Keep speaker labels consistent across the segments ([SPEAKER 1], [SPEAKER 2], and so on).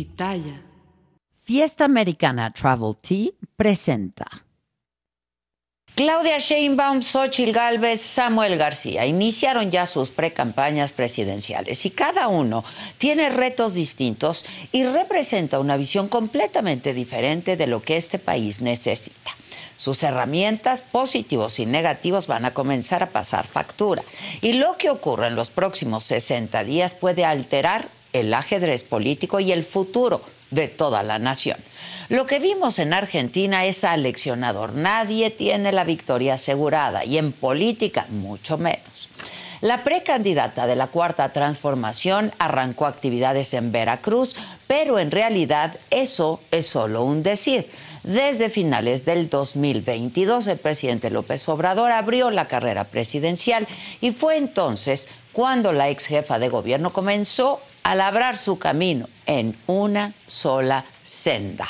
[SPEAKER 1] Pitaya.
[SPEAKER 2] Fiesta Americana Travel Tea presenta.
[SPEAKER 3] Claudia Sheinbaum, Xochitl Galvez, Samuel García iniciaron ya sus precampañas presidenciales y cada uno tiene retos distintos y representa una visión completamente diferente de lo que este país necesita. Sus herramientas, positivos y negativos, van a comenzar a pasar factura. Y lo que ocurra en los próximos 60 días puede alterar el ajedrez político y el futuro de toda la nación. Lo que vimos en Argentina es aleccionador. Nadie tiene la victoria asegurada y en política mucho menos. La precandidata de la Cuarta Transformación arrancó actividades en Veracruz, pero en realidad eso es solo un decir. Desde finales del 2022, el presidente López Obrador abrió la carrera presidencial y fue entonces cuando la ex jefa de gobierno comenzó a labrar su camino en una sola senda.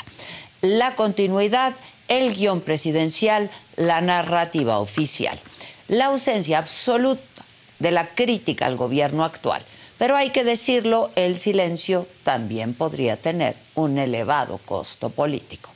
[SPEAKER 3] La continuidad, el guion presidencial, la narrativa oficial. La ausencia absoluta de la crítica al gobierno actual. Pero hay que decirlo, el silencio también podría tener un elevado costo político.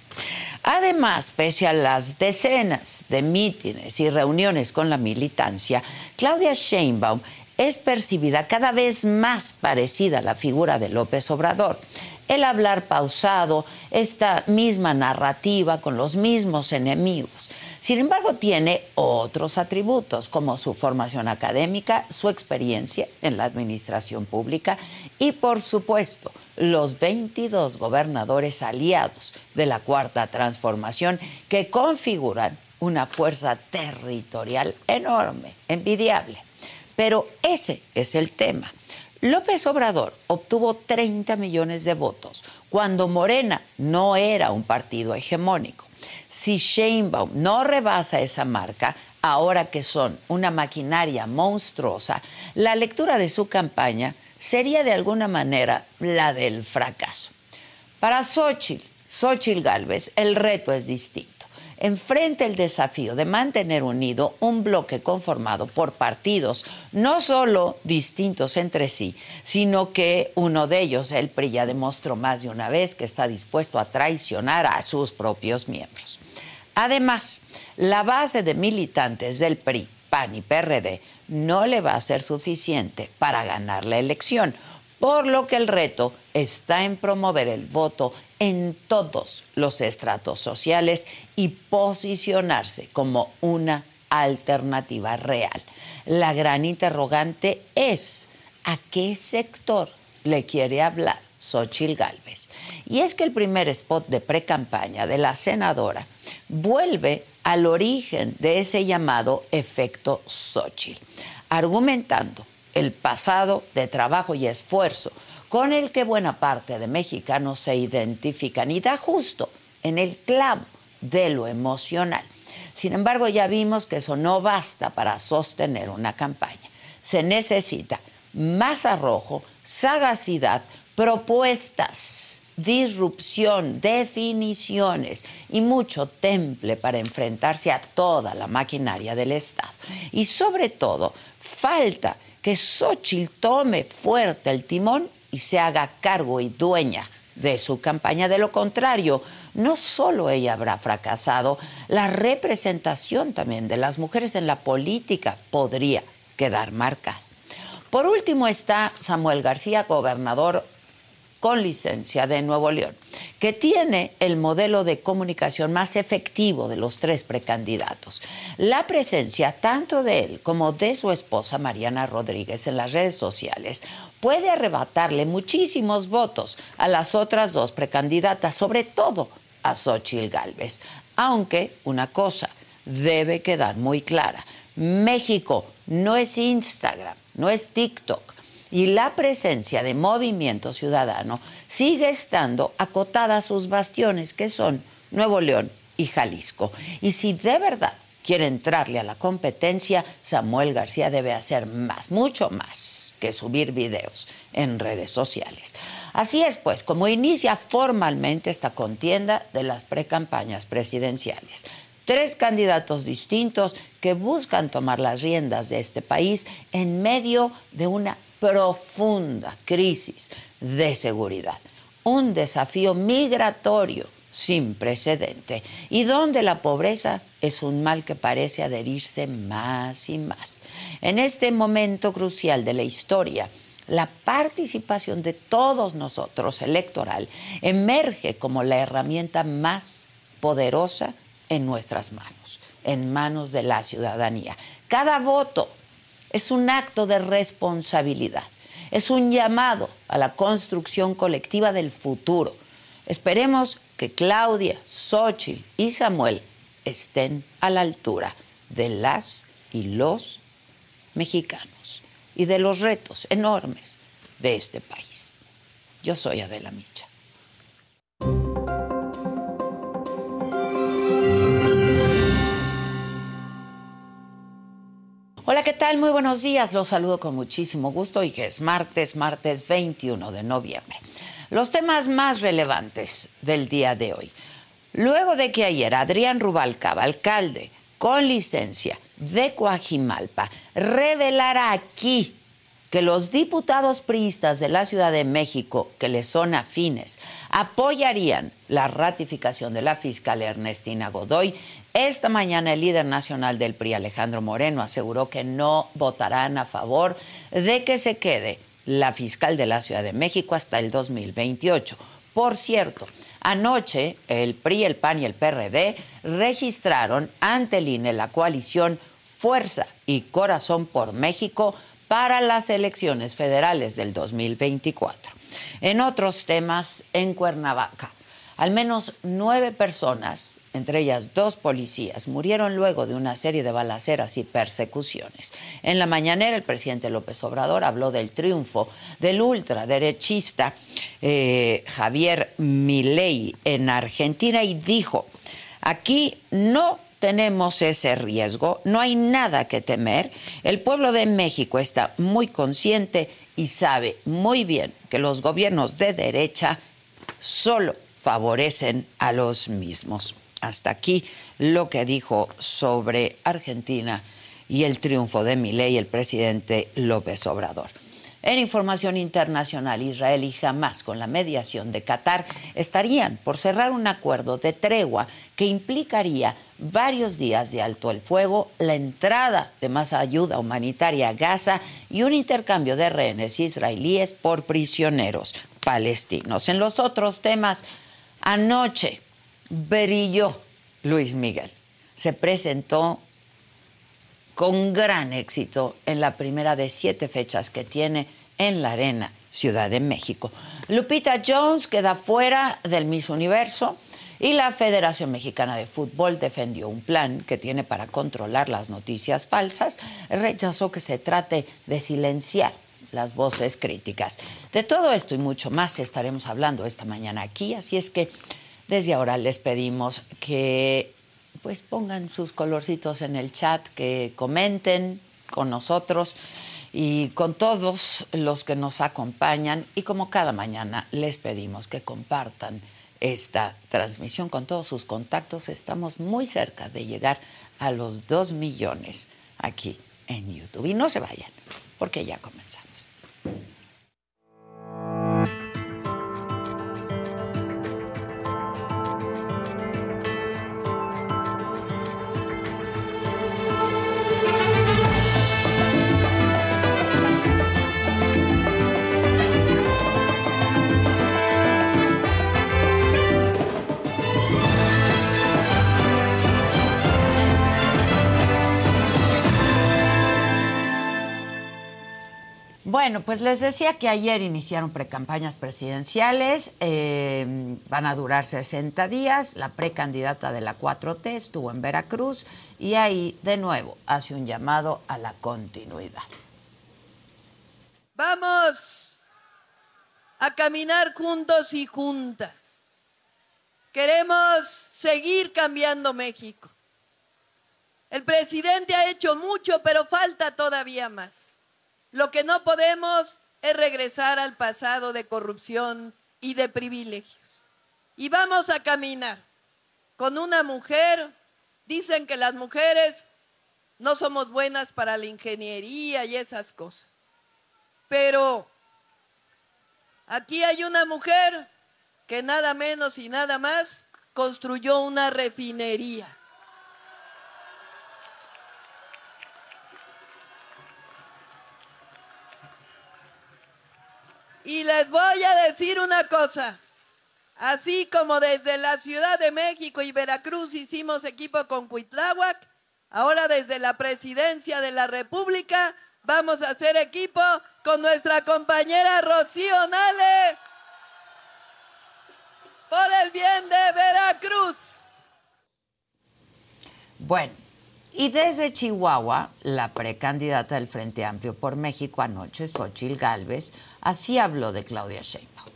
[SPEAKER 3] Además, pese a las decenas de mítines y reuniones con la militancia, Claudia Sheinbaum es percibida cada vez más parecida a la figura de López Obrador. El hablar pausado, esta misma narrativa con los mismos enemigos. Sin embargo, tiene otros atributos como su formación académica, su experiencia en la administración pública y, por supuesto, los 22 gobernadores aliados de la Cuarta Transformación que configuran una fuerza territorial enorme, envidiable. Pero ese es el tema. López Obrador obtuvo 30 millones de votos cuando Morena no era un partido hegemónico. Si Sheinbaum no rebasa esa marca, ahora que son una maquinaria monstruosa, la lectura de su campaña sería de alguna manera la del fracaso. Para Xochitl, Xochitl Gálvez, el reto es distinto enfrenta el desafío de mantener unido un bloque conformado por partidos no solo distintos entre sí, sino que uno de ellos, el PRI, ya demostró más de una vez que está dispuesto a traicionar a sus propios miembros. Además, la base de militantes del PRI, PAN y PRD no le va a ser suficiente para ganar la elección, por lo que el reto está en promover el voto en todos los estratos sociales y posicionarse como una alternativa real. La gran interrogante es a qué sector le quiere hablar Xochil Gálvez. Y es que el primer spot de precampaña de la senadora vuelve al origen de ese llamado efecto Xochitl, argumentando el pasado de trabajo y esfuerzo con el que buena parte de mexicanos se identifican y da justo en el clavo de lo emocional. Sin embargo, ya vimos que eso no basta para sostener una campaña. Se necesita más arrojo, sagacidad, propuestas, disrupción, definiciones y mucho temple para enfrentarse a toda la maquinaria del Estado. Y sobre todo, falta que Xochitl tome fuerte el timón y se haga cargo y dueña de su campaña. De lo contrario, no solo ella habrá fracasado, la representación también de las mujeres en la política podría quedar marcada. Por último está Samuel García, gobernador con licencia de Nuevo León, que tiene el modelo de comunicación más efectivo de los tres precandidatos. La presencia tanto de él como de su esposa Mariana Rodríguez en las redes sociales puede arrebatarle muchísimos votos a las otras dos precandidatas, sobre todo a Xochitl Gálvez. Aunque una cosa debe quedar muy clara, México no es Instagram, no es TikTok y la presencia de movimiento ciudadano sigue estando acotada a sus bastiones, que son Nuevo León y Jalisco. Y si de verdad quiere entrarle a la competencia, Samuel García debe hacer más, mucho más que subir videos en redes sociales. Así es, pues, como inicia formalmente esta contienda de las precampañas presidenciales. Tres candidatos distintos que buscan tomar las riendas de este país en medio de una profunda crisis de seguridad, un desafío migratorio sin precedente y donde la pobreza es un mal que parece adherirse más y más. En este momento crucial de la historia, la participación de todos nosotros electoral emerge como la herramienta más poderosa en nuestras manos, en manos de la ciudadanía. Cada voto es un acto de responsabilidad, es un llamado a la construcción colectiva del futuro. Esperemos que Claudia, Xochitl y Samuel estén a la altura de las y los mexicanos y de los retos enormes de este país. Yo soy Adela Micha. Hola, ¿qué tal? Muy buenos días. Los saludo con muchísimo gusto y que es martes, martes 21 de noviembre. Los temas más relevantes del día de hoy. Luego de que ayer Adrián Rubalcaba, alcalde con licencia de Coajimalpa, revelara aquí que los diputados priistas de la Ciudad de México, que le son afines, apoyarían la ratificación de la fiscal Ernestina Godoy, esta mañana el líder nacional del PRI, Alejandro Moreno, aseguró que no votarán a favor de que se quede la fiscal de la Ciudad de México hasta el 2028. Por cierto, anoche el PRI, el PAN y el PRD registraron ante el INE la coalición Fuerza y Corazón por México para las elecciones federales del 2024. En otros temas, en Cuernavaca, al menos nueve personas, entre ellas dos policías, murieron luego de una serie de balaceras y persecuciones. En la mañanera, el presidente López Obrador habló del triunfo del ultraderechista eh, Javier Milei en Argentina y dijo, aquí no tenemos ese riesgo, no hay nada que temer. El pueblo de México está muy consciente y sabe muy bien que los gobiernos de derecha solo favorecen a los mismos. Hasta aquí lo que dijo sobre Argentina y el triunfo de Milei el presidente López Obrador. En información internacional, Israel y Hamas, con la mediación de Qatar, estarían por cerrar un acuerdo de tregua que implicaría varios días de alto el fuego, la entrada de más ayuda humanitaria a Gaza y un intercambio de rehenes israelíes por prisioneros palestinos. En los otros temas, Anoche brilló Luis Miguel. Se presentó con gran éxito en la primera de siete fechas que tiene en la Arena Ciudad de México. Lupita Jones queda fuera del Miss Universo y la Federación Mexicana de Fútbol defendió un plan que tiene para controlar las noticias falsas. Rechazó que se trate de silenciar las voces críticas. De todo esto y mucho más estaremos hablando esta mañana aquí, así es que desde ahora les pedimos que pues pongan sus colorcitos en el chat, que comenten con nosotros y con todos los que nos acompañan y como cada mañana les pedimos que compartan esta transmisión con todos sus contactos. Estamos muy cerca de llegar a los dos millones aquí en YouTube. Y no se vayan, porque ya comenzamos. Bueno, pues les decía que ayer iniciaron precampañas presidenciales, eh, van a durar 60 días, la precandidata de la 4T estuvo en Veracruz y ahí de nuevo hace un llamado a la continuidad.
[SPEAKER 1] Vamos a caminar juntos y juntas. Queremos seguir cambiando México. El presidente ha hecho mucho, pero falta todavía más. Lo que no podemos es regresar al pasado de corrupción y de privilegios. Y vamos a caminar con una mujer. Dicen que las mujeres no somos buenas para la ingeniería y esas cosas. Pero aquí hay una mujer que nada menos y nada más construyó una refinería. Y les voy a decir una cosa. Así como desde la Ciudad de México y Veracruz hicimos equipo con Cuitláhuac, ahora desde la Presidencia de la República vamos a hacer equipo con nuestra compañera Rocío Nale por el bien de Veracruz.
[SPEAKER 3] Bueno, y desde Chihuahua, la precandidata del Frente Amplio por México anoche, Xochil Gálvez, así habló de Claudia Sheinbaum.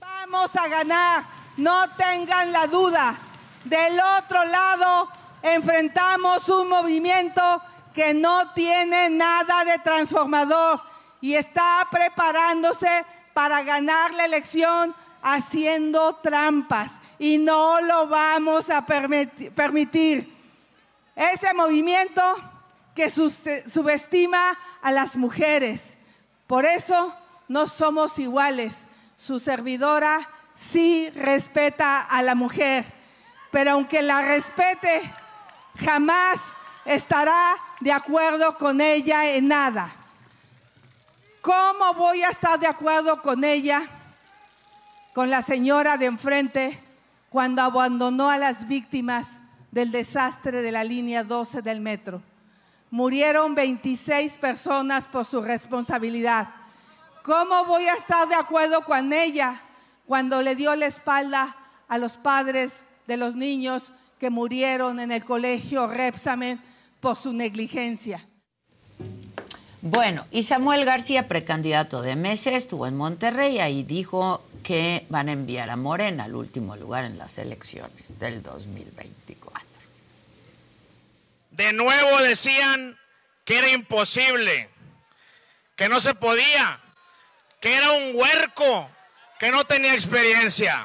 [SPEAKER 4] Vamos a ganar, no tengan la duda. Del otro lado enfrentamos un movimiento que no tiene nada de transformador y está preparándose para ganar la elección haciendo trampas y no lo vamos a permitir. Ese movimiento que subestima a las mujeres. Por eso no somos iguales. Su servidora sí respeta a la mujer, pero aunque la respete, jamás estará de acuerdo con ella en nada. ¿Cómo voy a estar de acuerdo con ella, con la señora de enfrente, cuando abandonó a las víctimas del desastre de la línea 12 del metro. Murieron 26 personas por su responsabilidad. ¿Cómo voy a estar de acuerdo con ella cuando le dio la espalda a los padres de los niños que murieron en el colegio Repsamen por su negligencia?
[SPEAKER 3] Bueno, y Samuel García, precandidato de Mese, estuvo en Monterrey y dijo que van a enviar a Morena al último lugar en las elecciones del 2024.
[SPEAKER 5] De nuevo decían que era imposible, que no se podía, que era un huerco, que no tenía experiencia.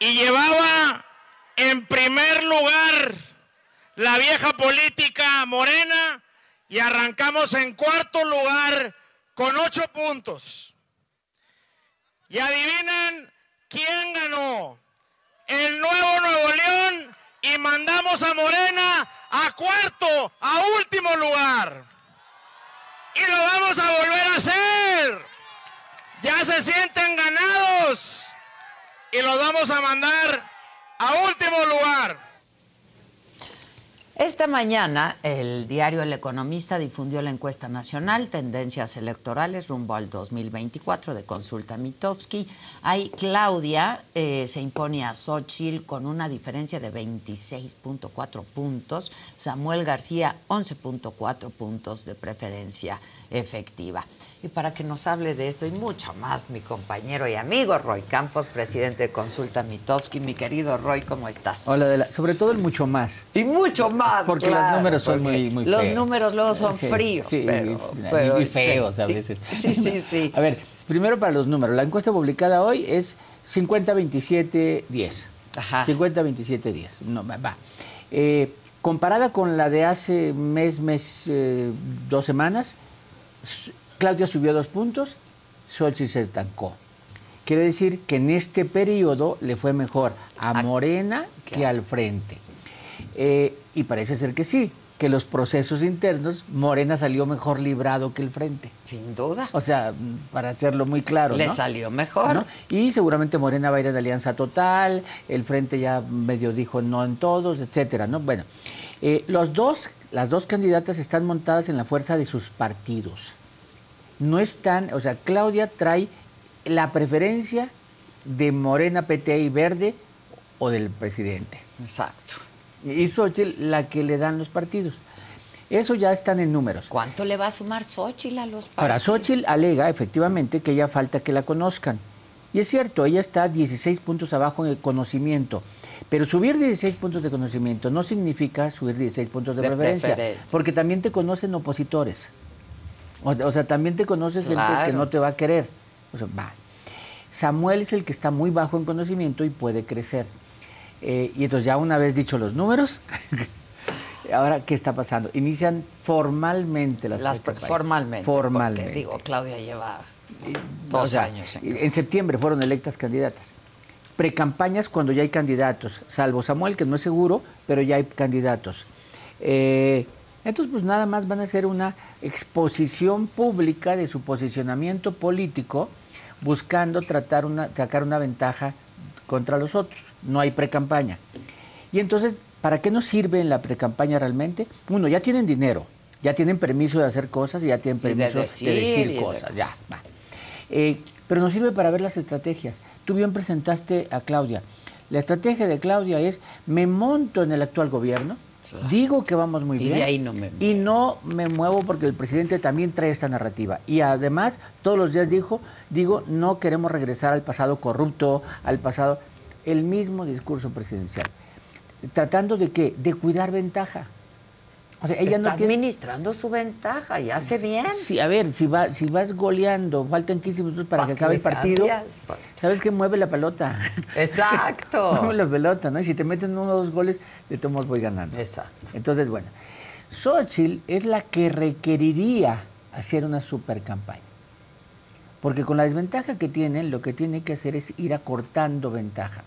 [SPEAKER 5] y llevaba en primer lugar la vieja política morena y arrancamos en cuarto lugar con ocho puntos. Y adivinen quién ganó. El nuevo Nuevo León y mandamos a Morena a cuarto, a último lugar. Y lo vamos a volver a hacer. Ya se sienten ganados y los vamos a mandar a último lugar.
[SPEAKER 3] Esta mañana el diario El Economista difundió la encuesta nacional Tendencias Electorales rumbo al 2024 de Consulta Mitofsky. Ahí Claudia eh, se impone a Xochitl con una diferencia de 26.4 puntos, Samuel García 11.4 puntos de preferencia efectiva. Y para que nos hable de esto y mucho más, mi compañero y amigo Roy Campos, presidente de Consulta Mitofsky. Mi querido Roy, ¿cómo estás?
[SPEAKER 6] Hola, sobre todo el mucho más.
[SPEAKER 3] Y mucho más.
[SPEAKER 6] Porque los números son muy, muy
[SPEAKER 3] Los números luego son fríos, pero,
[SPEAKER 6] y feos a veces.
[SPEAKER 3] Sí, sí, sí.
[SPEAKER 6] A ver, primero para los números. La encuesta publicada hoy es 50-27-10. Ajá. 50-27-10. No, va. Eh, comparada con la de hace mes, mes, eh, dos semanas, Claudia subió dos puntos, Xochitl se estancó. Quiere decir que en este periodo le fue mejor a Morena que al frente. Eh, y parece ser que sí. Que los procesos internos, Morena salió mejor librado que el frente.
[SPEAKER 3] Sin duda.
[SPEAKER 6] O sea, para hacerlo muy claro.
[SPEAKER 3] Le salió mejor.
[SPEAKER 6] Y seguramente Morena va a ir en alianza total, el frente ya medio dijo no en todos, etcétera, ¿no? Bueno, eh, los dos, las dos candidatas están montadas en la fuerza de sus partidos. No están, o sea, Claudia trae la preferencia de Morena, PT y Verde o del presidente.
[SPEAKER 3] Exacto
[SPEAKER 6] y Xochitl la que le dan los partidos. Eso ya están en números.
[SPEAKER 3] ¿Cuánto le va a sumar Xochitl a los partidos?
[SPEAKER 6] Ahora, Xochitl alega efectivamente que ella falta que la conozcan. Y es cierto, ella está 16 puntos abajo en el conocimiento. Pero subir 16 puntos de conocimiento no significa subir 16 puntos de, preferencia, Porque también te conocen opositores. O, sea, también te conoces gente que no te va a querer. O sea, va. Samuel es el que está muy bajo en conocimiento y puede crecer. Eh, y entonces ya una vez dicho los números, ahora ¿qué está pasando? Inician formalmente las,
[SPEAKER 3] las Formalmente.
[SPEAKER 6] Formalmente.
[SPEAKER 3] digo, Claudia lleva dos años.
[SPEAKER 6] En, septiembre fueron electas candidatas. Precampañas cuando ya hay candidatos, salvo Samuel, que no es seguro, pero ya hay candidatos. Eh, entonces, pues nada más van a hacer una exposición pública de su posicionamiento político, buscando tratar una, sacar una ventaja contra los otros no hay pre-campaña. Y entonces, ¿para qué nos sirve en la pre-campaña realmente? Uno, ya tienen dinero, ya tienen permiso de hacer cosas y ya tienen permiso de decir, cosas, ya. Eh, pero nos sirve para ver las estrategias. Tú bien presentaste a Claudia. La estrategia de Claudia es, me monto en el actual gobierno, digo que vamos muy bien.
[SPEAKER 3] Y ahí no me
[SPEAKER 6] Y no me muevo porque el presidente también trae esta narrativa. Y además, todos los días dijo, digo, no queremos regresar al pasado corrupto, al pasado el mismo discurso presidencial. ¿Tratando de qué? De cuidar ventaja.
[SPEAKER 3] O sea, ella Está no administrando su ventaja y hace bien.
[SPEAKER 6] Sí, a ver, si, va, si vas goleando, faltan 15 minutos para que acabe el partido, pues. ¿sabes qué? Mueve la pelota.
[SPEAKER 3] Exacto.
[SPEAKER 6] Mueve la pelota, ¿no? Y si te meten uno o dos goles, de todos voy ganando.
[SPEAKER 3] Exacto.
[SPEAKER 6] Entonces, bueno, Xochitl es la que requeriría hacer una super campaña. Porque con la desventaja que tienen, lo que tiene que hacer es ir acortando ventaja.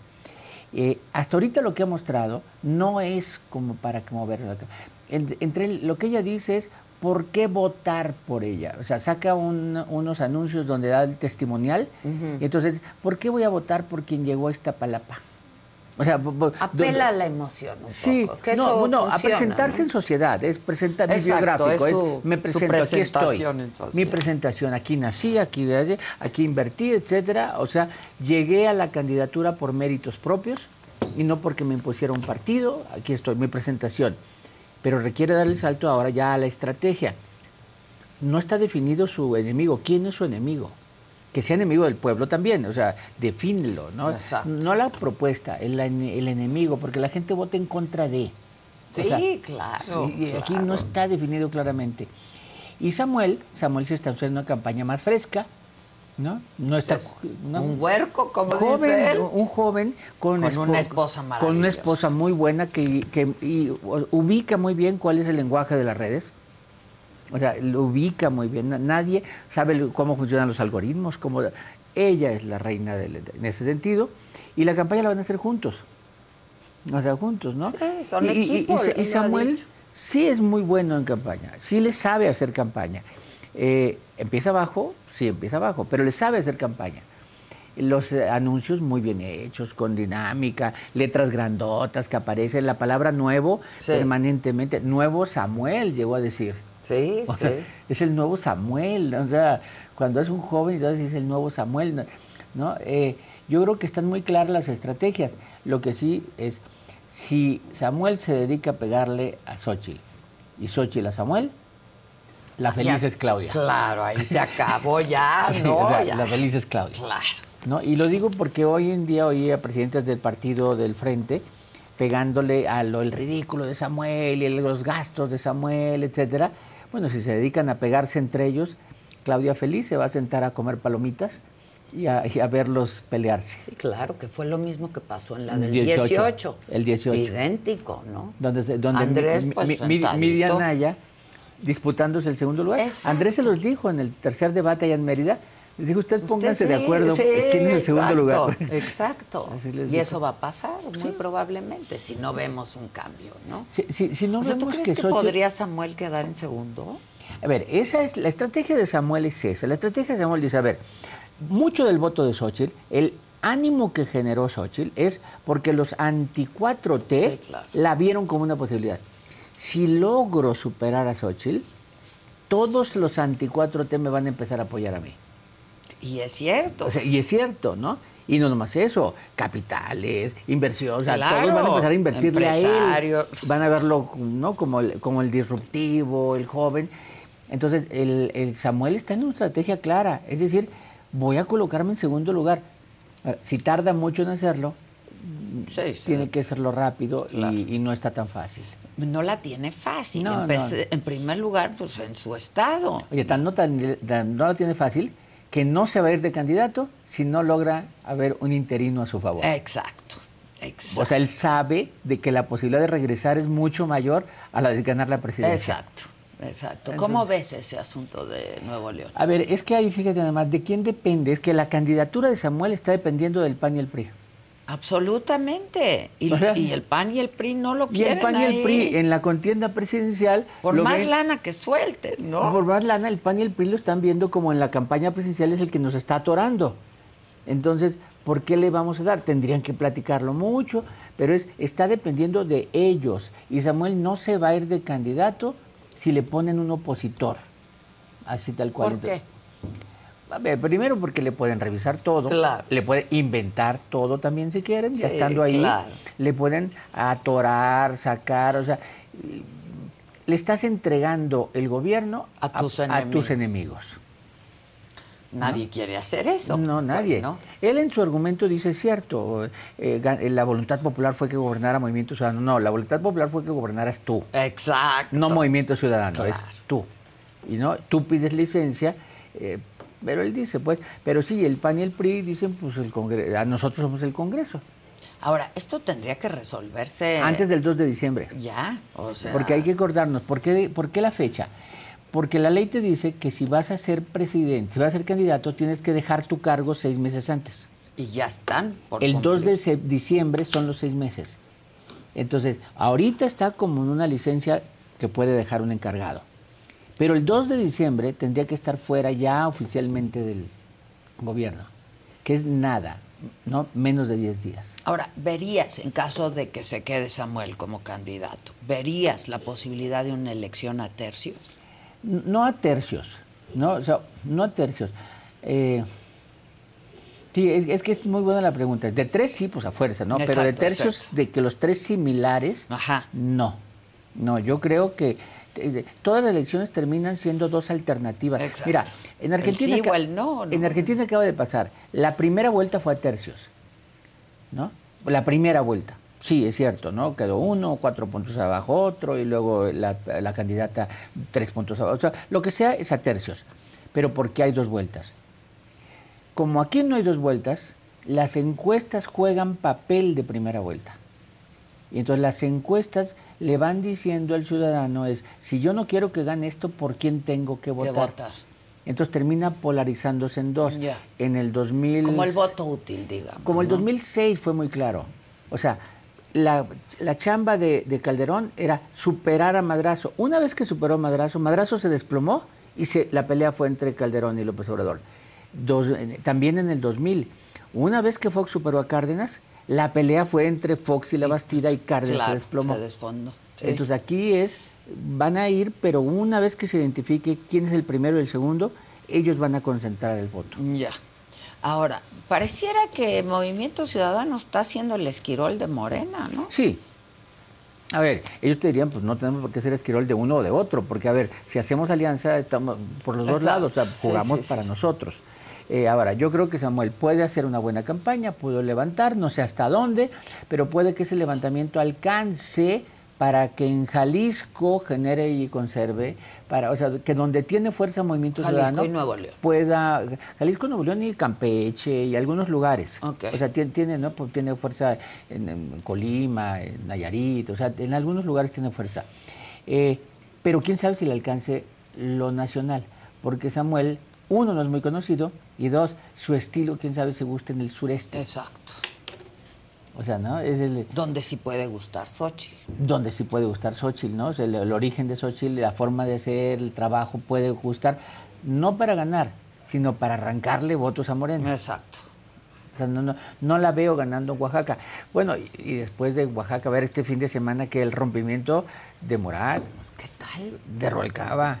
[SPEAKER 6] Eh, hasta ahorita lo que ha mostrado no es como para moverlo. Entre lo que ella dice es, ¿por qué votar por ella? O sea, saca unos anuncios donde da el testimonial. y entonces, ¿por qué voy a votar por quien llegó a esta palapa?
[SPEAKER 3] O sea, apela a la emoción un
[SPEAKER 6] sí,
[SPEAKER 3] poco.
[SPEAKER 6] no, no, a presentarse en sociedad, es presentar mi biográfico, es, me presento, aquí estoy. Mi presentación, aquí nací, aquí aquí invertí, etcétera. O sea, llegué a la candidatura por méritos propios y no porque me impusiera un partido, aquí estoy, mi presentación. Pero requiere dar el salto ahora ya a la estrategia. No está definido su enemigo. ¿Quién es su enemigo? Que sea enemigo del pueblo también, o sea, defínelo, ¿no? No la propuesta, el, el, enemigo, porque la gente vota en contra de.
[SPEAKER 3] Sí, claro.
[SPEAKER 6] Y, aquí no está definido claramente. Y Samuel, Samuel se está haciendo una campaña más fresca, ¿no? No está
[SPEAKER 3] un huerco, como
[SPEAKER 6] joven,
[SPEAKER 3] dice él.
[SPEAKER 6] Un joven con,
[SPEAKER 3] con una esposa maravillosa.
[SPEAKER 6] Con una esposa muy buena que, que ubica muy bien cuál es el lenguaje de las redes o sea, lo ubica muy bien. Nadie sabe cómo funcionan los algoritmos, cómo... Ella es la reina en ese sentido. Y la campaña la van a hacer juntos. O sea, juntos, ¿no?
[SPEAKER 3] Sí, son
[SPEAKER 6] y, y, Samuel sí es muy bueno en campaña, sí le sabe hacer campaña. Eh, empieza abajo, sí, empieza abajo, pero le sabe hacer campaña. Los eh, anuncios muy bien hechos, con dinámica, letras grandotas que aparecen, la palabra nuevo permanentemente. Nuevo Samuel llegó a decir.
[SPEAKER 3] Sí, sí.
[SPEAKER 6] es el nuevo Samuel, o sea, cuando es un joven, entonces es el nuevo Samuel, ¿no? Eh, yo creo que están muy claras las estrategias. Lo que sí es, si Samuel se dedica a pegarle a Xochitl y Xochitl a Samuel, la feliz es Claudia.
[SPEAKER 3] Claro, ahí se acabó ya, ¿no?
[SPEAKER 6] La feliz es Claudia.
[SPEAKER 3] Claro.
[SPEAKER 6] ¿no? Y lo digo porque hoy en día oí a presidentes del partido del Frente pegándole a lo el ridículo de Samuel y los gastos de Samuel, etcétera. Bueno, si se dedican a pegarse entre ellos, Claudia Feliz se va a sentar a comer palomitas y a, verlos pelearse.
[SPEAKER 3] Sí, claro, que fue lo mismo que pasó en la del 18.
[SPEAKER 6] el 18.
[SPEAKER 3] Idéntico, ¿no?
[SPEAKER 6] Donde, donde
[SPEAKER 3] Andrés, pues,
[SPEAKER 6] Miriam Naya disputándose el segundo lugar. Andrés se los dijo en el tercer debate allá en Mérida, Digo, usted pónganse de acuerdo quién es el segundo lugar.
[SPEAKER 3] Exacto. y eso va a pasar, muy probablemente, si no vemos un cambio, ¿no?
[SPEAKER 6] Si, no
[SPEAKER 3] ¿tú crees que, podría Samuel quedar en segundo?
[SPEAKER 6] A ver, esa es la estrategia de Samuel es esa. La estrategia de Samuel dice, a ver, mucho del voto de Xochitl, el ánimo que generó Xochitl es porque los anti-4T la vieron como una posibilidad. Si logro superar a Xochitl, todos los anti-4T me van a empezar a apoyar a mí.
[SPEAKER 3] Y es cierto.
[SPEAKER 6] y es cierto, ¿no? Y no nomás eso, capitales, inversiones, todos van a empezar a invertirle a él. Van a verlo ¿no? como, el, como el disruptivo, el joven. Entonces, el, Samuel está en una estrategia clara, es decir, voy a colocarme en segundo lugar. si tarda mucho en hacerlo, tiene que hacerlo rápido y, no está tan fácil.
[SPEAKER 3] No la tiene fácil. En primer lugar, pues en su estado.
[SPEAKER 6] Oye, tan no, tan, no la tiene fácil que no se va a ir de candidato si no logra haber un interino a su favor.
[SPEAKER 3] Exacto. Exacto.
[SPEAKER 6] O sea, él sabe de que la posibilidad de regresar es mucho mayor a la de ganar la presidencia.
[SPEAKER 3] Exacto. Exacto. ¿Cómo ves ese asunto de Nuevo León?
[SPEAKER 6] A ver, es que ahí fíjate además, ¿de quién depende? Es que la candidatura de Samuel está dependiendo del PAN y el PRI.
[SPEAKER 3] Absolutamente. Y, el PAN y el PRI no lo quieren.
[SPEAKER 6] Y el PAN y el PRI en la contienda presidencial.
[SPEAKER 3] Por más lana que suelten, ¿no?
[SPEAKER 6] Por más lana, el PAN y el PRI lo están viendo como en la campaña presidencial es el que nos está atorando. Entonces, ¿por qué le vamos a dar? Tendrían que platicarlo mucho, pero es, está dependiendo de ellos. Y Samuel no se va a ir de candidato si le ponen un opositor. Así tal cual.
[SPEAKER 3] ¿Por qué?
[SPEAKER 6] A ver, primero porque le pueden revisar todo, le pueden inventar todo también si quieren, ya estando ahí, le pueden atorar, sacar, o sea, le estás entregando el gobierno a tus enemigos.
[SPEAKER 3] Nadie quiere hacer eso.
[SPEAKER 6] No, pues, nadie. Él en su argumento dice, cierto, eh, la voluntad popular fue que gobernara Movimiento Ciudadano. No, la voluntad popular fue que gobernaras tú.
[SPEAKER 3] Exacto.
[SPEAKER 6] No Movimiento Ciudadano, es tú. Y no, tú pides licencia eh, pero él dice, pues, pero sí, el PAN y el PRI dicen, pues, el Congreso, a nosotros somos el Congreso.
[SPEAKER 3] Ahora, esto tendría que resolverse...
[SPEAKER 6] Antes del 2 de diciembre.
[SPEAKER 3] Ya, o sea...
[SPEAKER 6] Porque hay que acordarnos, ¿por qué, ¿por qué la fecha? Porque la ley te dice que si vas a ser presidente, si vas a ser candidato, tienes que dejar tu cargo seis meses antes.
[SPEAKER 3] Y ya están.
[SPEAKER 6] Por el 2 de diciembre son los seis meses. Entonces, ahorita está como en una licencia que puede dejar un encargado. Pero el 2 de diciembre tendría que estar fuera ya oficialmente del gobierno, que es nada, no menos de 10 días.
[SPEAKER 3] Ahora, ¿verías, en caso de que se quede Samuel como candidato, ¿verías la posibilidad de una elección a tercios?
[SPEAKER 6] No a tercios, no, o sea, no a tercios. Eh, sí, es, que es muy buena la pregunta. De tres sí, pues a fuerza, ¿no? Pero de tercios, de que los tres similares,
[SPEAKER 3] Ajá.
[SPEAKER 6] no. No, yo creo que todas las elecciones terminan siendo dos alternativas. Mira, en Argentina,
[SPEAKER 3] no,
[SPEAKER 6] en Argentina acaba de pasar. La primera vuelta fue a tercios, ¿no? La primera vuelta. Sí, es cierto, ¿no? Quedó uno, cuatro puntos abajo otro, y luego la, la candidata tres puntos abajo. O sea, lo que sea es a tercios. Pero ¿por qué hay dos vueltas? Como aquí no hay dos vueltas, las encuestas juegan papel de primera vuelta. Y entonces las encuestas le van diciendo al ciudadano es, si yo no quiero que gane esto, ¿por quién tengo que votar? Entonces termina polarizándose en dos. En el 2000...
[SPEAKER 3] Como el voto útil, digamos.
[SPEAKER 6] Como el 2006 fue muy claro. O sea, la, chamba de, Calderón era superar a Madrazo. Una vez que superó a Madrazo, Madrazo se desplomó y se, la pelea fue entre Calderón y López Obrador. también en el 2000. Una vez que Fox superó a Cárdenas, la pelea fue entre Fox y la Bastida y Cárdenas se desplomó. Entonces aquí es, van a ir, pero una vez que se identifique quién es el primero y el segundo, ellos van a concentrar el voto.
[SPEAKER 3] Ya. Ahora, pareciera que Movimiento Ciudadano está haciendo el esquirol de Morena, ¿no?
[SPEAKER 6] Sí. A ver, ellos te dirían, pues no tenemos por qué ser esquirol de uno o de otro, porque a ver, si hacemos alianza, estamos por los dos lados, o sea, jugamos para nosotros. Eh, ahora, yo creo que Samuel puede hacer una buena campaña, pudo levantar, no sé hasta dónde, pero puede que ese levantamiento alcance para que en Jalisco genere y conserve, para, o sea, que donde tiene fuerza Movimiento
[SPEAKER 3] Jalisco y Nuevo León.
[SPEAKER 6] pueda, Jalisco, Nuevo León y Campeche y algunos lugares. O sea, tiene, ¿no? Pues tiene fuerza en, Colima, en Nayarit, o sea, en algunos lugares tiene fuerza. Eh, pero quién sabe si le alcance lo nacional, porque Samuel uno, no es muy conocido, y dos, su estilo, quién sabe si gusta en el sureste.
[SPEAKER 3] Exacto.
[SPEAKER 6] O sea, ¿no? Es el...
[SPEAKER 3] Donde sí puede gustar Xochitl.
[SPEAKER 6] Donde sí puede gustar Xochitl, ¿no? O sea, el, el, origen de Xochitl, la forma de hacer, el trabajo puede gustar, no para ganar, sino para arrancarle votos a Morena.
[SPEAKER 3] Exacto.
[SPEAKER 6] O sea, no, no, no, la veo ganando en Oaxaca. Bueno, y, y, después de Oaxaca, a ver este fin de semana que el rompimiento de Moral.
[SPEAKER 3] ¿Qué tal?
[SPEAKER 6] De Rubalcaba.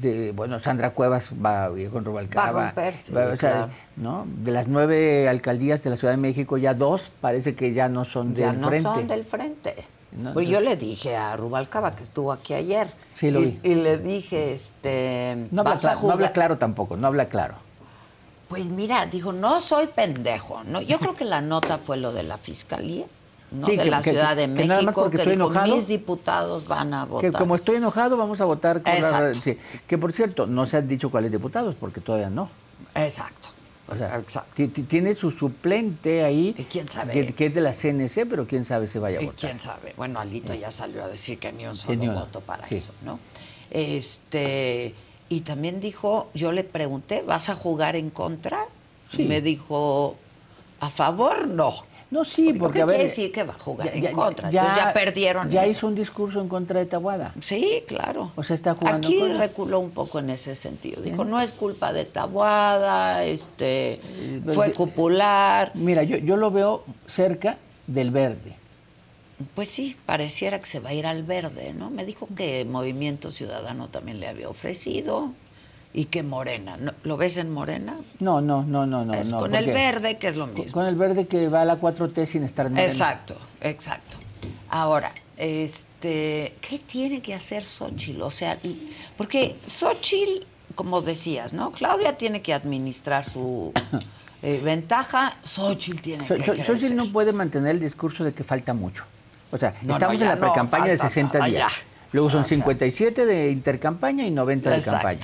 [SPEAKER 6] De, bueno, Sandra Cuevas va a ir con Rubalcaba.
[SPEAKER 3] Va a romperse,
[SPEAKER 6] va, o sea,
[SPEAKER 3] claro.
[SPEAKER 6] ¿no? De las nueve alcaldías de la Ciudad de México, ya dos parece que ya no son
[SPEAKER 3] ya
[SPEAKER 6] del
[SPEAKER 3] no
[SPEAKER 6] frente.
[SPEAKER 3] son del frente.
[SPEAKER 6] No,
[SPEAKER 3] pues
[SPEAKER 6] no.
[SPEAKER 3] yo le dije a Rubalcaba que estuvo aquí ayer.
[SPEAKER 6] Sí, lo
[SPEAKER 3] y,
[SPEAKER 6] vi.
[SPEAKER 3] y le dije, este.
[SPEAKER 6] No habla,
[SPEAKER 3] a
[SPEAKER 6] no habla claro tampoco, no habla claro.
[SPEAKER 3] Pues mira, dijo, no soy pendejo. No, yo creo que la nota fue lo de la fiscalía, no
[SPEAKER 6] Sí,
[SPEAKER 3] de
[SPEAKER 6] que-
[SPEAKER 3] la
[SPEAKER 6] que-
[SPEAKER 3] Ciudad de
[SPEAKER 6] que
[SPEAKER 3] México, que
[SPEAKER 6] estoy
[SPEAKER 3] dijo,
[SPEAKER 6] enojado.
[SPEAKER 3] mis diputados van a votar.
[SPEAKER 6] Que como estoy enojado, vamos a votar. con la- sí. Que por cierto, no se han dicho cuáles diputados, porque todavía no.
[SPEAKER 3] Exacto.
[SPEAKER 6] O sea,
[SPEAKER 3] Exacto.
[SPEAKER 6] ti- ti- tiene su suplente ahí.
[SPEAKER 3] ¿Y quién sabe?
[SPEAKER 6] Que, que es de la CNC, pero quién sabe si vaya a
[SPEAKER 3] Y
[SPEAKER 6] votar.
[SPEAKER 3] quién sabe. Bueno, Alito ya salió a decir que ni un solo voto para eso, ¿no? Este, y también dijo, yo le pregunté, ¿vas a jugar en contra?
[SPEAKER 6] Sí.
[SPEAKER 3] Me dijo, a favor, no.
[SPEAKER 6] No, sí,
[SPEAKER 3] Digo,
[SPEAKER 6] porque
[SPEAKER 3] ¿qué
[SPEAKER 6] a ver.
[SPEAKER 3] quiere decir que va a jugar en contra? Entonces ya perdieron
[SPEAKER 6] Ya hizo un discurso en contra de Tabuada.
[SPEAKER 3] Sí, claro.
[SPEAKER 6] O sea, está jugando
[SPEAKER 3] Aquí
[SPEAKER 6] con-
[SPEAKER 3] reculó un poco en ese sentido. Dijo, no es culpa de Tabuada, este,
[SPEAKER 6] pues,
[SPEAKER 3] fue cupular.
[SPEAKER 6] Mira, yo, yo lo veo cerca del verde.
[SPEAKER 3] Pues sí, pareciera que se va a ir al verde, ¿no? Me dijo que Movimiento Ciudadano también le había ofrecido y que Morena. ¿no? ¿Lo ves en Morena?
[SPEAKER 6] No, no, no, no, no.
[SPEAKER 3] es
[SPEAKER 6] no,
[SPEAKER 3] con el verde, que es lo mismo.
[SPEAKER 6] Con el verde que va a la 4T sin estar en
[SPEAKER 3] Exacto, exacto. Ahora, este, ¿qué tiene que hacer Xochitl? O sea, porque Xochitl, como decías, ¿no? Claudia tiene que administrar su eh, ventaja, Xochitl tiene
[SPEAKER 6] So-
[SPEAKER 3] que
[SPEAKER 6] so-
[SPEAKER 3] crecer.
[SPEAKER 6] Xochitl no puede mantener el discurso de que falta mucho. O sea,
[SPEAKER 3] No,
[SPEAKER 6] estamos
[SPEAKER 3] no,
[SPEAKER 6] en la pre-campaña de
[SPEAKER 3] falta
[SPEAKER 6] 60
[SPEAKER 3] nada,
[SPEAKER 6] días.
[SPEAKER 3] ya.
[SPEAKER 6] Luego son
[SPEAKER 3] O sea.
[SPEAKER 6] 57 de intercampaña y 90 de
[SPEAKER 3] Exacto.
[SPEAKER 6] campaña.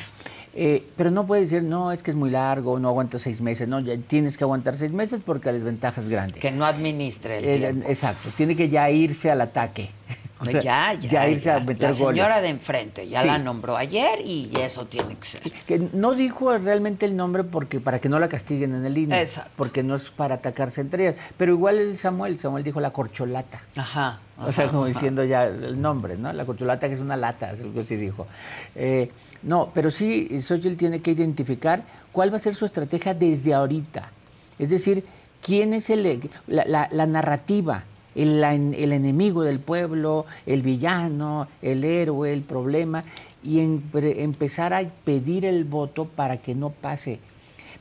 [SPEAKER 6] Eh, pero no puede decir, no, es que es muy largo, no aguanto seis meses. No, ya tienes que aguantar seis meses porque la desventaja es grande.
[SPEAKER 3] Que no administre el
[SPEAKER 6] Eh,
[SPEAKER 3] tiempo.
[SPEAKER 6] exacto, tiene que ya irse al ataque. O sea,
[SPEAKER 3] ya, ya,
[SPEAKER 6] irse a
[SPEAKER 3] ya.
[SPEAKER 6] meter
[SPEAKER 3] La señora
[SPEAKER 6] goles.
[SPEAKER 3] de enfrente ya
[SPEAKER 6] Sí.
[SPEAKER 3] la nombró ayer y eso tiene que ser.
[SPEAKER 6] Que no dijo realmente el nombre porque para que no la castiguen en el INE.
[SPEAKER 3] Exacto.
[SPEAKER 6] Porque no es para atacarse entre ellas. Pero igual el Samuel, Samuel dijo la corcholata.
[SPEAKER 3] Ajá.
[SPEAKER 6] O sea, como diciendo ya el nombre, ¿no? La corcholata que es una lata, es algo así dijo. Eh, no, pero sí, Xochitl tiene que identificar cuál va a ser su estrategia desde ahorita. Es decir, quién es el, la, la- la narrativa, el, la- el enemigo del pueblo, el villano, el héroe, el problema, y empezar a pedir el voto para que no pase.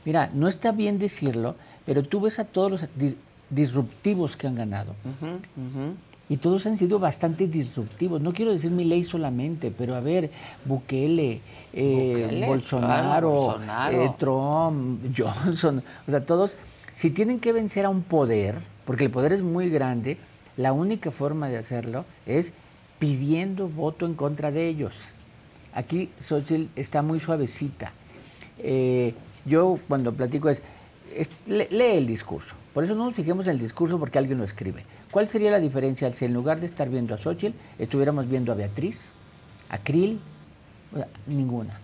[SPEAKER 6] Mira, no está bien decirlo, pero tú ves a todos los di- disruptivos que han ganado. Y todos han sido bastante disruptivos. No quiero decir mi ley solamente, pero a ver, Bukele, eh,
[SPEAKER 3] Bukele,
[SPEAKER 6] Bolsonaro,
[SPEAKER 3] claro, Bolsonaro.
[SPEAKER 6] eh, Trump, Johnson, o sea, todos, si tienen que vencer a un poder, porque el poder es muy grande, la única forma de hacerlo es pidiendo voto en contra de ellos. Aquí Xochitl está muy suavecita. Eh, yo cuando platico es, es- le- lee el discurso. Por eso no nos fijemos en el discurso porque alguien lo escribe. ¿Cuál sería la diferencia si en lugar de estar viendo a Xochitl, estuviéramos viendo a Beatriz, a Krill? O sea, ninguna.